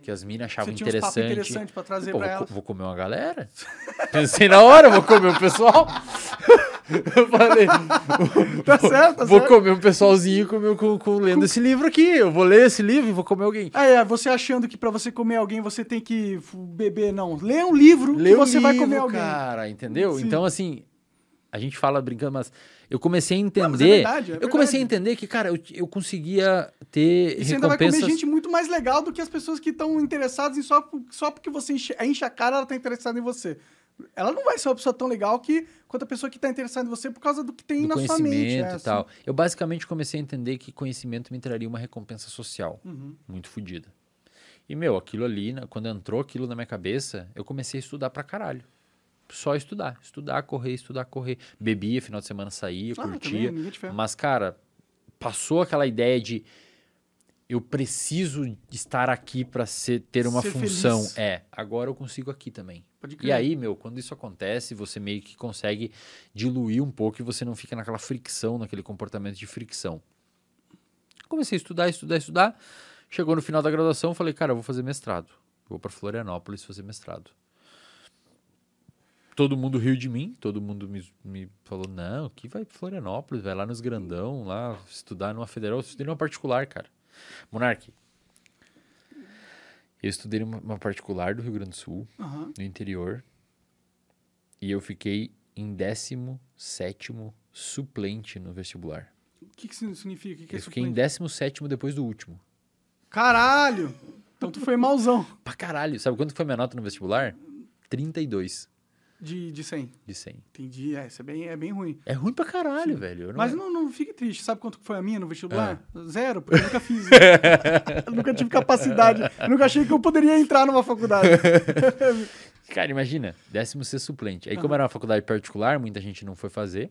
Speaker 2: Que as minas achavam
Speaker 1: Você tinha uns papos
Speaker 2: interessante.
Speaker 1: pra trazer
Speaker 2: Pô,
Speaker 1: pra
Speaker 2: vou,
Speaker 1: elas.
Speaker 2: vou comer uma galera. <laughs> Pensei na hora, vou comer o pessoal. <laughs> Eu falei,
Speaker 1: Tá certo, tá
Speaker 2: vou
Speaker 1: certo.
Speaker 2: comer um pessoalzinho com, com, com lendo esse livro aqui. Eu vou ler esse livro e vou comer alguém.
Speaker 1: Ah, é, você achando que pra você comer alguém você tem que beber, não. Lê um livro
Speaker 2: Lê
Speaker 1: que
Speaker 2: o
Speaker 1: você vai comer
Speaker 2: livro,
Speaker 1: alguém.
Speaker 2: cara, entendeu?
Speaker 1: Sim.
Speaker 2: Então, assim, a gente fala brincando, mas eu comecei a entender.
Speaker 1: Não, é verdade, é
Speaker 2: eu comecei a
Speaker 1: verdade.
Speaker 2: entender que, cara, eu, eu conseguia ter
Speaker 1: E você ainda vai comer
Speaker 2: recompensas.
Speaker 1: gente muito mais legal do que as pessoas que estão interessadas em só, só porque você enche, enche a cara, ela tá interessada em você. Ela não vai ser uma pessoa tão legal que quanto a pessoa que tá interessada em você por causa do que tem
Speaker 2: do
Speaker 1: na sua mente.
Speaker 2: conhecimento
Speaker 1: é,
Speaker 2: e
Speaker 1: assim.
Speaker 2: tal. Eu basicamente comecei a entender que conhecimento me traria uma recompensa social
Speaker 1: Uhum.
Speaker 2: muito fodida. E, meu, aquilo ali, né, quando entrou aquilo na minha cabeça, eu comecei a estudar pra caralho. Só estudar. Estudar, correr, estudar, correr. Bebia, final de semana saía,
Speaker 1: Ah,
Speaker 2: curtia.
Speaker 1: também.
Speaker 2: Mas, cara, passou aquela ideia de eu preciso estar aqui pra ser, ter uma
Speaker 1: Ser
Speaker 2: função.
Speaker 1: feliz.
Speaker 2: É, agora eu consigo aqui também. E aí, meu, quando isso acontece, você meio que consegue diluir um pouco e você não fica naquela fricção, naquele comportamento de fricção. Comecei a estudar, estudar, estudar. Chegou no final da graduação, falei, cara, eu vou fazer mestrado. Vou para Florianópolis fazer mestrado. Todo mundo riu de mim, todo mundo me, me falou, não, que vai pra Florianópolis, vai lá nos grandão, lá estudar numa federal. Eu estudei numa particular, cara. Monark, eu estudei uma particular do Rio Grande do Sul,
Speaker 1: Aham.
Speaker 2: no interior. E eu fiquei em 17 suplente no vestibular.
Speaker 1: O que, que isso significa? Que, que é
Speaker 2: eu fiquei em
Speaker 1: suplente?
Speaker 2: 17 depois do último.
Speaker 1: Caralho! Então tu foi malzão.
Speaker 2: Pra caralho. Sabe quanto foi minha nota no vestibular? 32.
Speaker 1: De, de 100.
Speaker 2: de 100.
Speaker 1: Entendi. É, isso é bem, é bem ruim.
Speaker 2: É ruim pra caralho, velho. Eu não-
Speaker 1: Mas não, não fique triste. Sabe quanto foi a minha no vestibular?
Speaker 2: Ah.
Speaker 1: Zero, porque eu nunca fiz. <laughs> eu nunca tive capacidade. Eu nunca achei que eu poderia entrar numa faculdade. <laughs>
Speaker 2: Cara, imagina, décimo ser suplente. Aí, como era uma faculdade particular, muita gente não foi fazer,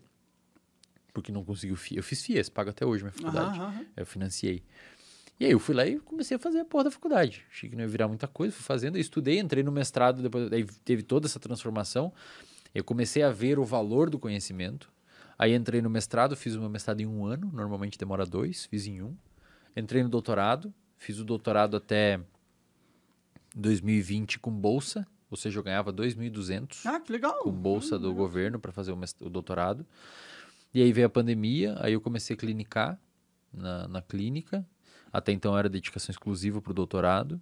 Speaker 2: porque não conseguiu. Eu fiz FIES, pago até hoje minha faculdade.
Speaker 1: Aham.
Speaker 2: Eu financiei. E aí eu fui lá e comecei a fazer a porra da faculdade. Achei que não ia virar muita coisa, fui fazendo, estudei, entrei no mestrado, depois aí teve toda essa transformação. Eu comecei a ver o valor do conhecimento. Aí entrei no mestrado, fiz o meu mestrado em um ano, normalmente demora dois, fiz em um. Entrei no doutorado, fiz o doutorado até 2020 com bolsa, ou seja, eu ganhava 2.200
Speaker 1: Ah, que legal.
Speaker 2: com bolsa do governo para fazer o, o doutorado. E aí veio a pandemia, aí eu comecei a clinicar na, na clínica. Até então era dedicação exclusiva para o doutorado.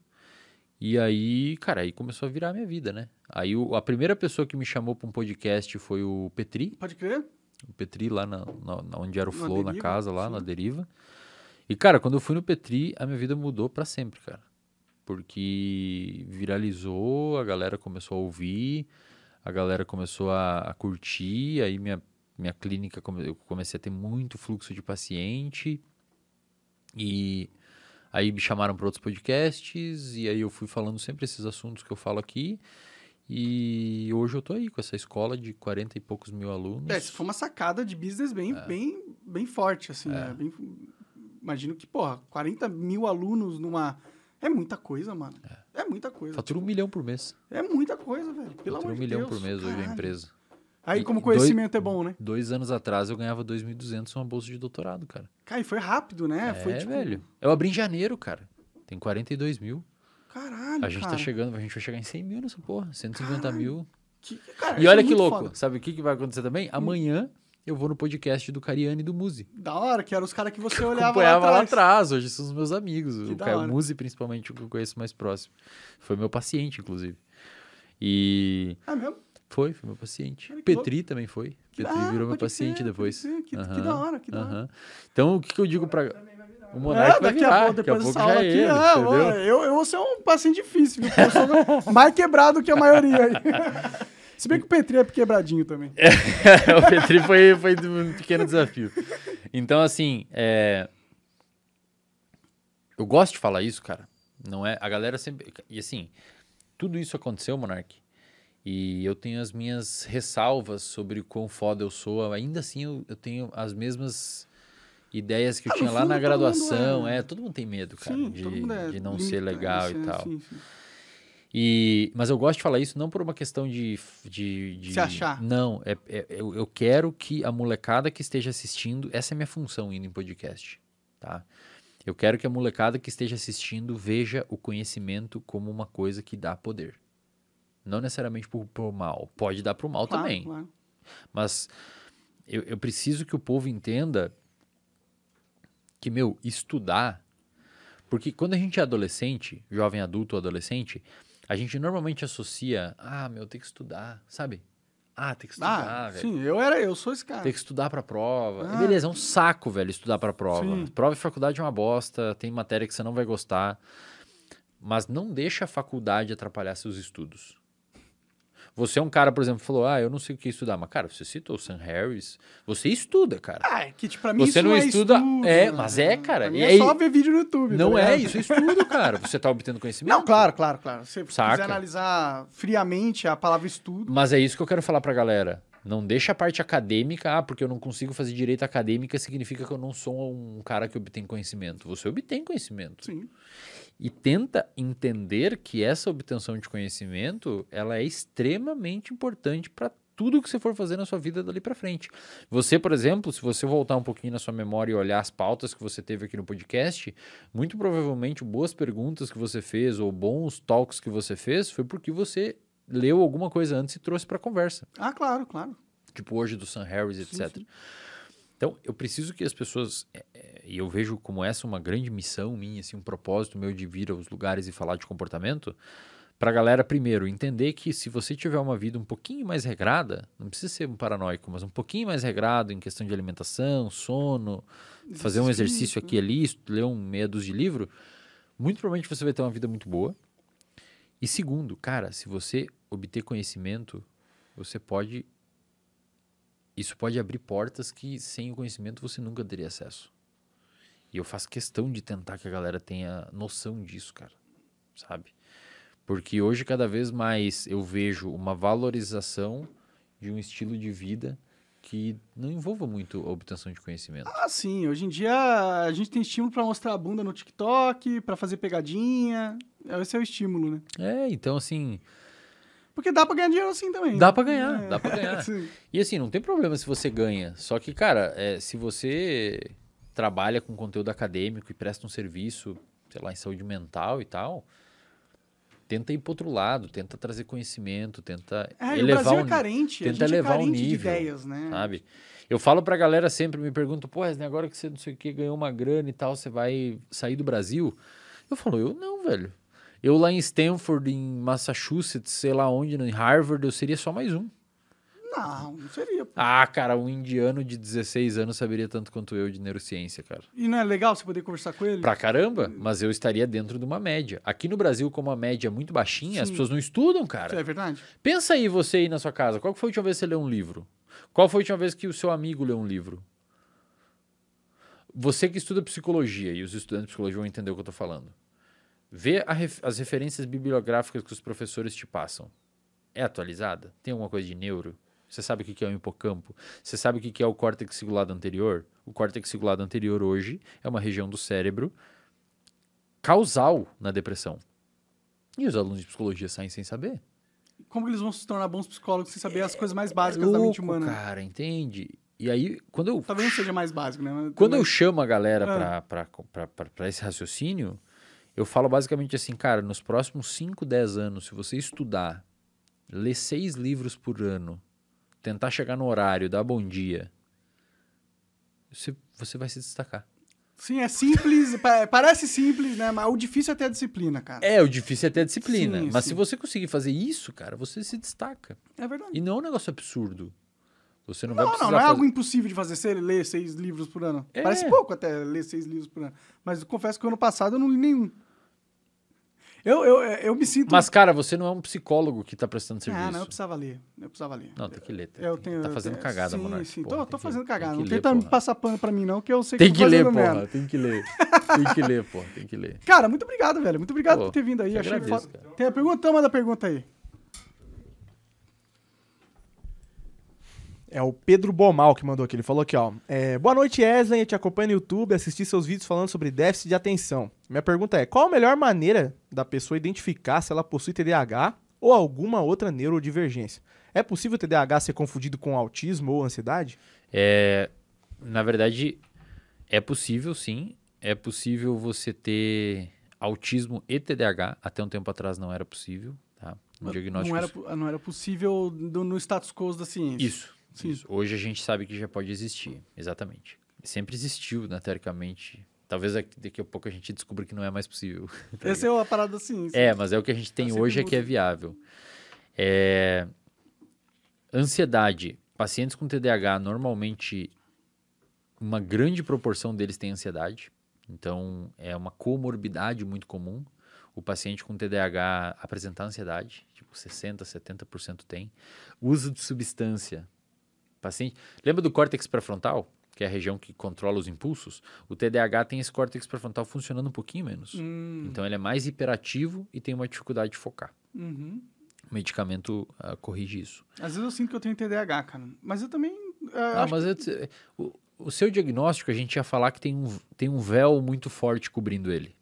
Speaker 2: E aí, cara, aí começou a virar a minha vida, né? Aí o- a primeira pessoa que me chamou para um podcast foi o Petri,
Speaker 1: Pode crer?
Speaker 2: o Petri lá na, na- na onde era o
Speaker 1: Na
Speaker 2: Flow, na
Speaker 1: Deriva,
Speaker 2: casa lá,
Speaker 1: sim.
Speaker 2: na Deriva. E, cara, quando eu fui no Petri, a minha vida mudou para sempre, cara. Porque viralizou, a galera começou a ouvir, a galera começou a, a curtir, aí minha, minha clínica, come- eu comecei a ter muito fluxo de paciente. E aí me chamaram para outros podcasts, e aí eu fui falando sempre esses assuntos que eu falo aqui. E hoje eu tô aí com essa escola de 40 e poucos mil alunos.
Speaker 1: É, isso foi uma sacada de business bem, bem, bem forte, assim, né? Bem- imagino que, porra, 40 mil alunos numa... É muita coisa, mano. É, muita coisa.
Speaker 2: Fatura um milhão por mês.
Speaker 1: É muita coisa, velho. Pelo
Speaker 2: Fatura
Speaker 1: amor
Speaker 2: um
Speaker 1: de
Speaker 2: milhão
Speaker 1: Deus.
Speaker 2: por mês hoje a
Speaker 1: caralho.
Speaker 2: empresa.
Speaker 1: Aí, como conhecimento é bom, né?
Speaker 2: Dois anos atrás eu ganhava 2.200 uma bolsa de doutorado, cara.
Speaker 1: Cara, e foi rápido, né?
Speaker 2: É,
Speaker 1: foi tipo.
Speaker 2: velho. Eu abri em janeiro, cara. Tem 42 mil.
Speaker 1: Caralho.
Speaker 2: A gente
Speaker 1: cara.
Speaker 2: tá chegando, a gente vai chegar em 100 mil nessa porra. 150 mil.
Speaker 1: Que- cara,
Speaker 2: E
Speaker 1: isso
Speaker 2: olha
Speaker 1: é
Speaker 2: que louco.
Speaker 1: foda. Hum.
Speaker 2: Sabe o que, que vai acontecer também? Amanhã eu vou no podcast do Cariani e do Muzi.
Speaker 1: Da hora, que eram os caras que você <laughs> olhava
Speaker 2: Acompanhava
Speaker 1: lá
Speaker 2: lá
Speaker 1: atrás.
Speaker 2: atrás. Hoje são os meus amigos.
Speaker 1: Que
Speaker 2: o Caio. Muzi, principalmente, o que eu conheço mais próximo. Foi meu paciente, inclusive. E
Speaker 1: É mesmo?
Speaker 2: Foi, foi meu paciente.
Speaker 1: Que
Speaker 2: Petri também foi.
Speaker 1: Que
Speaker 2: Petri
Speaker 1: da-
Speaker 2: virou meu paciente
Speaker 1: crer,
Speaker 2: depois.
Speaker 1: Que- que da hora, que da hora.
Speaker 2: Então, o que, eu digo pra. O Monark vai
Speaker 1: É, daqui
Speaker 2: virar,
Speaker 1: a pouco, depois dessa aula
Speaker 2: é
Speaker 1: aqui,
Speaker 2: ele,
Speaker 1: ah, mano, eu, eu vou ser um paciente difícil, viu? Eu sou <laughs> mais quebrado que a maioria aí. <laughs> Se bem que o Petri é quebradinho também. <laughs>
Speaker 2: o Petri foi, foi um pequeno desafio. Então, assim, é... eu gosto de falar isso, cara. Não é? A galera sempre. E assim, tudo isso aconteceu, Monark. E eu tenho as minhas ressalvas sobre o quão foda eu sou. Ainda assim, eu, eu tenho as mesmas ideias que eu
Speaker 1: Ah, no
Speaker 2: tinha lá na
Speaker 1: todo
Speaker 2: graduação.
Speaker 1: mundo é-
Speaker 2: É, todo mundo tem medo, cara,
Speaker 1: Sim,
Speaker 2: de,
Speaker 1: todo é
Speaker 2: de não ser
Speaker 1: limita-
Speaker 2: legal
Speaker 1: sim,
Speaker 2: e tal.
Speaker 1: sim, sim.
Speaker 2: E, mas eu gosto de falar isso não por uma questão de. de, de
Speaker 1: Se achar.
Speaker 2: Não, é, é- eu, eu quero que a molecada que esteja assistindo. Essa é a minha função indo em podcast. Tá? Eu quero que a molecada que esteja assistindo veja o conhecimento como uma coisa que dá poder. Não necessariamente por, por mal. Pode dar pro mal
Speaker 1: Claro,
Speaker 2: também.
Speaker 1: claro.
Speaker 2: Mas eu, eu preciso que o povo entenda que, meu, estudar. Porque quando a gente é adolescente, jovem adulto ou adolescente, a gente normalmente associa, ah, meu, tem que estudar, sabe? Ah, tem que estudar,
Speaker 1: Ah,
Speaker 2: velho.
Speaker 1: sim, eu era, eu sou esse cara.
Speaker 2: Tem que estudar pra prova.
Speaker 1: Ah.
Speaker 2: Beleza, é um saco, velho, estudar pra prova.
Speaker 1: Sim.
Speaker 2: Prova de faculdade é uma bosta, tem matéria que você não vai gostar. Mas não deixa a faculdade atrapalhar seus estudos. Você é um cara, por exemplo, falou, ah, eu não sei o que estudar. Mas, cara, você citou o Sam Harris. Você estuda, cara.
Speaker 1: Ah, é que tipo, pra mim
Speaker 2: Você
Speaker 1: isso
Speaker 2: não
Speaker 1: é
Speaker 2: estuda-
Speaker 1: estudo,
Speaker 2: é, mas é, cara. E
Speaker 1: é
Speaker 2: aí-
Speaker 1: só ver vídeo no YouTube.
Speaker 2: não
Speaker 1: tá
Speaker 2: é, isso é estudo, <laughs> cara. Você tá obtendo conhecimento.
Speaker 1: Não, claro, claro, claro. Se você quiser analisar friamente a palavra estudo,
Speaker 2: Mas é isso que eu quero falar pra galera. Não deixa a parte acadêmica, ah, porque eu não consigo fazer direito acadêmica, significa que eu não sou um cara que obtém conhecimento. Você obtém conhecimento.
Speaker 1: sim.
Speaker 2: E tenta entender que essa obtenção de conhecimento, ela é extremamente importante para tudo que você for fazer na sua vida dali para frente. Você, por exemplo, se você voltar um pouquinho na sua memória e olhar as pautas que você teve aqui no podcast, muito provavelmente boas perguntas que você fez ou bons talks que você fez foi porque você leu alguma coisa antes e trouxe para conversa
Speaker 1: Ah, claro, claro.
Speaker 2: tipo hoje do Sam Harris, etc.
Speaker 1: sim.
Speaker 2: Então, eu preciso que as pessoas, é, é, e eu vejo como essa uma grande missão minha, assim, um propósito meu de vir aos lugares e falar de comportamento, para a galera, primeiro, entender que se você tiver uma vida um pouquinho mais regrada, não precisa ser um paranoico, mas um pouquinho mais regrado em questão de alimentação, sono, fazer um exercício aqui e ali, ler um meia dúzia de livro, muito provavelmente você vai ter uma vida muito boa. E segundo, cara, se você obter conhecimento, você pode. Isso pode abrir portas que sem o conhecimento você nunca teria acesso. E eu faço questão de tentar que a galera tenha noção disso, cara. Sabe? Porque hoje, cada vez mais, eu vejo uma valorização de um estilo de vida que não envolva muito a obtenção de conhecimento.
Speaker 1: Ah, sim. Hoje em dia a gente tem estímulo pra mostrar a bunda no TikTok, pra fazer pegadinha. Esse é o estímulo, né?
Speaker 2: É, então assim,
Speaker 1: Porque dá pra ganhar dinheiro assim também.
Speaker 2: dá pra ganhar,
Speaker 1: É.
Speaker 2: dá pra ganhar. <laughs>
Speaker 1: Sim.
Speaker 2: E assim, não tem problema se você ganha. Só que, cara, é, se você trabalha com conteúdo acadêmico e presta um serviço, sei lá, em saúde mental e tal, tenta ir pro outro lado, tenta trazer conhecimento, tenta
Speaker 1: É, e o
Speaker 2: elevar
Speaker 1: Brasil
Speaker 2: o
Speaker 1: é carente.
Speaker 2: tenta elevar
Speaker 1: é
Speaker 2: o nível,
Speaker 1: ideias, né?
Speaker 2: sabe? Eu falo pra galera sempre, me perguntam, pô, Wesley, agora que você não sei o que ganhou uma grana e tal, você vai sair do Brasil? Eu falo, eu não, velho. Eu lá em Stanford, em Massachusetts, sei lá onde, em Harvard, eu seria só mais um.
Speaker 1: Não, não seria. pô.
Speaker 2: Ah, cara, um indiano de 16 anos saberia tanto quanto eu de neurociência, cara.
Speaker 1: E não é legal você poder conversar com ele?
Speaker 2: Pra caramba, mas eu estaria dentro de uma média. Aqui no Brasil, como a média é muito baixinha, as
Speaker 1: Sim.
Speaker 2: pessoas não estudam,
Speaker 1: Isso
Speaker 2: cara.
Speaker 1: é verdade?
Speaker 2: Pensa aí você aí na sua casa, qual foi a última vez que você leu um livro? Qual foi a última vez que o seu amigo leu um livro? Você que estuda psicologia, e os estudantes de psicologia vão entender o que eu tô falando. Vê ref- as referências bibliográficas que os professores te passam. É atualizada? Tem alguma coisa de neuro? Você sabe o que é o hipocampo? Você sabe o que é o córtex cingulado anterior? O córtex cingulado anterior hoje é uma região do cérebro causal na depressão. E os alunos de psicologia saem sem saber.
Speaker 1: Como eles vão se tornar bons psicólogos sem saber as coisas mais básicas da mente
Speaker 2: É louco,
Speaker 1: humana?
Speaker 2: cara, entende? E aí, quando eu,
Speaker 1: Talvez não seja mais básico, né? Mas
Speaker 2: quando eu
Speaker 1: também-
Speaker 2: chamo a galera
Speaker 1: Ah.
Speaker 2: pra- pra esse raciocínio, eu falo basicamente assim, cara, nos próximos 5, 10 anos, se você estudar, ler seis livros por ano, tentar chegar no horário, dar bom dia, você, você vai se destacar.
Speaker 1: Sim, é simples, pa- parece simples, né? Mas o difícil é ter a disciplina, cara.
Speaker 2: É, o difícil é ter a disciplina.
Speaker 1: Sim,
Speaker 2: mas
Speaker 1: sim.
Speaker 2: se você conseguir fazer isso, cara, você se destaca.
Speaker 1: É verdade.
Speaker 2: E não é um negócio absurdo. Você não, vai
Speaker 1: Não,
Speaker 2: precisar
Speaker 1: não, não é
Speaker 2: fazer-
Speaker 1: algo impossível de fazer. Você ler seis livros por ano.
Speaker 2: É.
Speaker 1: Parece pouco até ler seis livros por ano. Mas confesso que ano passado eu não li nenhum. Eu, eu, eu me sinto...
Speaker 2: Mas, cara, você não é um psicólogo que tá prestando serviço.
Speaker 1: Ah, não, eu precisava ler. Eu precisava ler.
Speaker 2: Não, tem que ler. Tem,
Speaker 1: Eu tenho,
Speaker 2: tá fazendo cagada,
Speaker 1: sim,
Speaker 2: Monark.
Speaker 1: Sim,
Speaker 2: Porra,
Speaker 1: tô, tô
Speaker 2: que-
Speaker 1: fazendo
Speaker 2: tem
Speaker 1: cagada.
Speaker 2: que
Speaker 1: Não
Speaker 2: ler,
Speaker 1: tenta me passar pano pra mim, não, que eu sei
Speaker 2: Tem
Speaker 1: que
Speaker 2: que
Speaker 1: eu tô
Speaker 2: ler,
Speaker 1: fazendo
Speaker 2: porra.
Speaker 1: merda.
Speaker 2: Tem que ler. <laughs> Tem que ler, porra. Tem que ler.
Speaker 1: Cara, muito obrigado, velho. Muito obrigado
Speaker 2: Pô,
Speaker 1: por ter vindo aí. Achei
Speaker 2: agradeço,
Speaker 1: foda.
Speaker 2: cara.
Speaker 1: Tem a pergunta? Então manda a pergunta aí.
Speaker 4: É o Pedro Bomal que mandou aqui. Ele falou aqui, ó. é, Boa noite, Wesley. Eu te acompanho no YouTube, assisti seus vídeos falando sobre déficit de atenção. Minha pergunta é: qual a melhor maneira da pessoa identificar se ela possui TDAH ou alguma outra neurodivergência? É possível o TDAH ser confundido com autismo ou ansiedade?
Speaker 2: É, na verdade, é possível, sim. É possível você ter autismo e TDAH. Até um tempo atrás não era possível, tá? Um diagnóstico...
Speaker 1: Não era, não era possível do- no status quo da ciência.
Speaker 2: Isso,
Speaker 1: Sim.
Speaker 2: isso. Hoje a gente sabe que já pode existir. Exatamente. Sempre existiu, né, teoricamente. Talvez daqui daqui a pouco a gente descubra que não é mais possível. <laughs> tá
Speaker 1: Essa é a parada da ciência.
Speaker 2: É, mas é o que a gente tem
Speaker 1: sempre
Speaker 2: hoje é que é viável. É, Ansiedade. Pacientes com TDAH, normalmente, uma grande proporção deles tem ansiedade. Então, é uma comorbidade muito comum. O paciente com TDAH apresentar ansiedade, tipo 60%, 70% tem. Uso de substância. Paciente... Lembra do córtex pré-frontal? Que é a região que controla os impulsos? O TDAH tem esse córtex pré-frontal funcionando um pouquinho menos.
Speaker 1: Hum,
Speaker 2: Então ele é mais hiperativo e tem uma dificuldade de focar.
Speaker 1: uhum.
Speaker 2: O medicamento ah, corrige isso.
Speaker 1: Às vezes eu sinto que eu tenho TDAH, cara. Mas eu também. é,
Speaker 2: Ah,
Speaker 1: acho
Speaker 2: mas eu te- o, o seu diagnóstico, a gente ia falar que tem um, tem um véu muito forte cobrindo ele.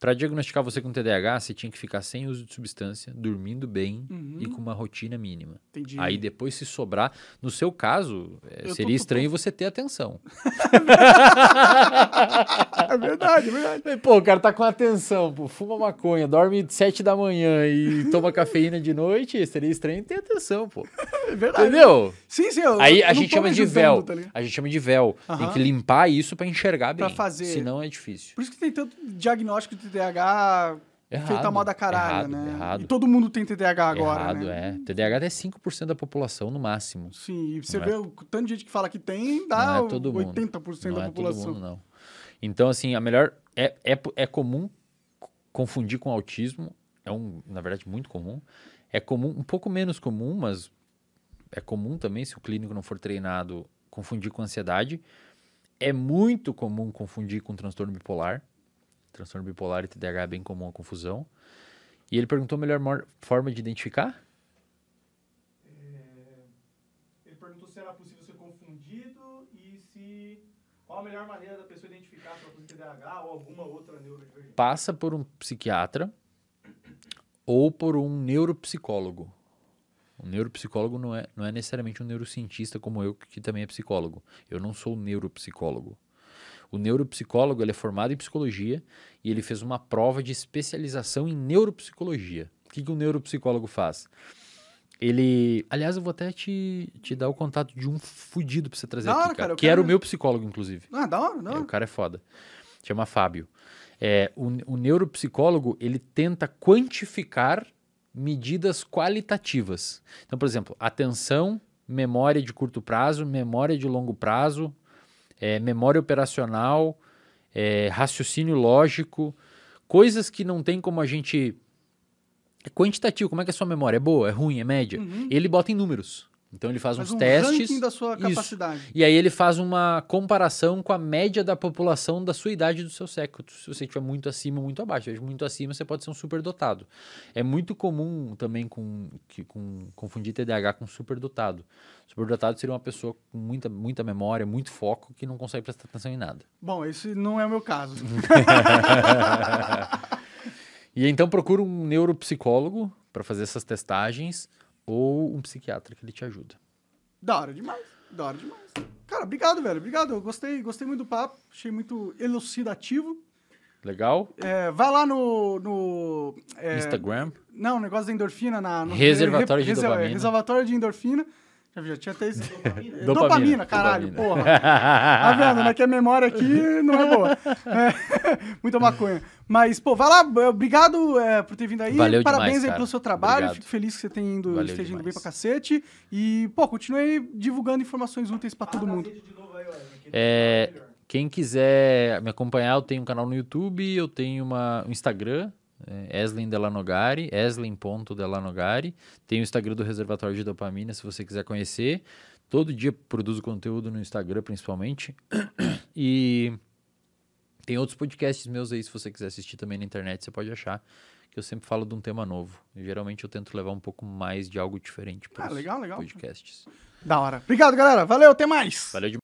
Speaker 2: Para diagnosticar você com TDAH, você tinha que ficar sem uso de substância, dormindo bem
Speaker 1: Uhum.
Speaker 2: e com uma rotina mínima.
Speaker 1: entendi.
Speaker 2: Aí depois, se sobrar, no seu caso, eh,
Speaker 1: Eu tô-
Speaker 2: seria
Speaker 1: tô-
Speaker 2: estranho você ter atenção. <laughs>
Speaker 1: É verdade, é verdade.
Speaker 2: Pô, o cara tá com atenção, pô, fuma maconha, dorme sete da manhã e toma cafeína de noite, seria estranho ter atenção, pô.
Speaker 1: É verdade.
Speaker 2: Entendeu?
Speaker 1: Sim, sim. Eu,
Speaker 2: Aí
Speaker 1: eu
Speaker 2: a gente
Speaker 1: tô
Speaker 2: chama de véu.
Speaker 1: tá
Speaker 2: a gente chama de véu. Tem
Speaker 1: Aham.
Speaker 2: que limpar isso pra enxergar bem.
Speaker 1: Pra fazer-
Speaker 2: Senão é difícil.
Speaker 1: Por isso que tem tanto diagnóstico de TDAH feito a
Speaker 2: Errado,
Speaker 1: moda caralho,
Speaker 2: errado,
Speaker 1: né?
Speaker 2: errado.
Speaker 1: E todo mundo tem TDAH agora,
Speaker 2: Errado,
Speaker 1: né?
Speaker 2: é. TDAH é 5% da população no máximo.
Speaker 1: Sim, e você
Speaker 2: Não é-
Speaker 1: vê o tanto de gente que fala que tem, dá
Speaker 2: não é todo mundo.
Speaker 1: 80%
Speaker 2: não
Speaker 1: da
Speaker 2: é
Speaker 1: população.
Speaker 2: todo mundo, não. Então, assim, a melhor... É, é, é comum confundir com autismo. É, um, na verdade, muito comum. É comum, um pouco menos comum, mas é comum também, se o clínico não for treinado, confundir com ansiedade. É muito comum confundir com transtorno bipolar. Transtorno bipolar e TDAH é bem comum a confusão. E ele perguntou a melhor forma de identificar?
Speaker 4: Ele perguntou se era possível ser confundido e se. Qual a melhor maneira da pessoa identificar se ela tem TDAH ou alguma outra neurodivergência?
Speaker 2: Passa por um psiquiatra ou por um neuropsicólogo. O neuropsicólogo não é, não é necessariamente um neurocientista como eu, que também é psicólogo. Eu não sou neuropsicólogo. O neuropsicólogo ele é formado em psicologia e ele fez uma prova de especialização em neuropsicologia. O que, que o neuropsicólogo faz? Ele. Aliás, eu vou até te, te dar o contato de um fudido pra você trazer
Speaker 1: Da
Speaker 2: aqui,
Speaker 1: hora,
Speaker 2: cara.
Speaker 1: cara,
Speaker 2: que era o meu psicólogo, inclusive.
Speaker 1: Ah, da hora, da
Speaker 2: É, o cara é foda. Chama Fábio. É, o, o neuropsicólogo, ele tenta quantificar medidas qualitativas. Então, por exemplo, atenção, memória de curto prazo, memória de longo prazo, é, memória operacional, é, raciocínio lógico, coisas que não tem como a gente... É quantitativo, como é que é a sua memória? É boa, é ruim, é média?
Speaker 1: Uhum.
Speaker 2: Ele bota em números. Então ele faz,
Speaker 1: Faz
Speaker 2: uns
Speaker 1: um
Speaker 2: testes.
Speaker 1: da sua
Speaker 2: Isso.
Speaker 1: capacidade.
Speaker 2: E aí ele faz uma comparação com a média da população da sua idade e do seu século. Se você estiver muito acima, muito abaixo. Se muito acima, você pode ser um superdotado. É muito comum também com, que, com confundir TDAH com superdotado. Superdotado seria uma pessoa com muita, muita memória, muito foco, que não consegue prestar atenção em nada.
Speaker 1: Bom, esse não é o meu caso. <laughs>
Speaker 2: E então procura um neuropsicólogo para fazer essas testagens ou um psiquiatra que ele te ajuda.
Speaker 1: Da hora demais. Da hora demais. Cara, obrigado, velho. Obrigado. Eu gostei, gostei muito do papo. Achei muito elucidativo.
Speaker 2: Legal?
Speaker 1: É, vai lá no. no é,
Speaker 2: Instagram.
Speaker 1: Não, negócio da endorfina na. No,
Speaker 2: Reservatório de
Speaker 1: reser-
Speaker 2: dopamina.
Speaker 1: Reservatório de endorfina. Já, tinha até esse. <laughs> Dopamina,
Speaker 2: Dopamina,
Speaker 1: caralho,
Speaker 2: dopamina.
Speaker 1: porra. <laughs> Tá vendo, né? Que a memória aqui não é boa. É, <laughs> muita maconha. Mas, pô, vai lá. Obrigado é, por ter vindo aí.
Speaker 2: Valeu
Speaker 1: Parabéns
Speaker 2: demais,
Speaker 1: aí pelo seu trabalho.
Speaker 2: Obrigado.
Speaker 1: Fico feliz que você tenha indo,
Speaker 2: Valeu
Speaker 1: esteja indo bem
Speaker 2: demais.
Speaker 1: pra cacete. E, pô, continue divulgando informações úteis pra todo mundo.
Speaker 2: É, quem quiser me acompanhar, eu tenho um canal no YouTube, eu tenho uma, um Instagram, é, Eslen Delanogari, eslen.delanogari. Tem o Instagram do Reservatório de Dopamina, se você quiser conhecer. Todo dia produzo conteúdo no Instagram, principalmente. E tem outros podcasts meus aí, se você quiser assistir também na internet, você pode achar que eu sempre falo de um tema novo. E, geralmente eu tento levar um pouco mais de algo diferente para
Speaker 1: Ah, legal, legal.
Speaker 2: podcasts.
Speaker 1: Da hora. Obrigado, galera. Valeu, até mais.
Speaker 2: Valeu demais.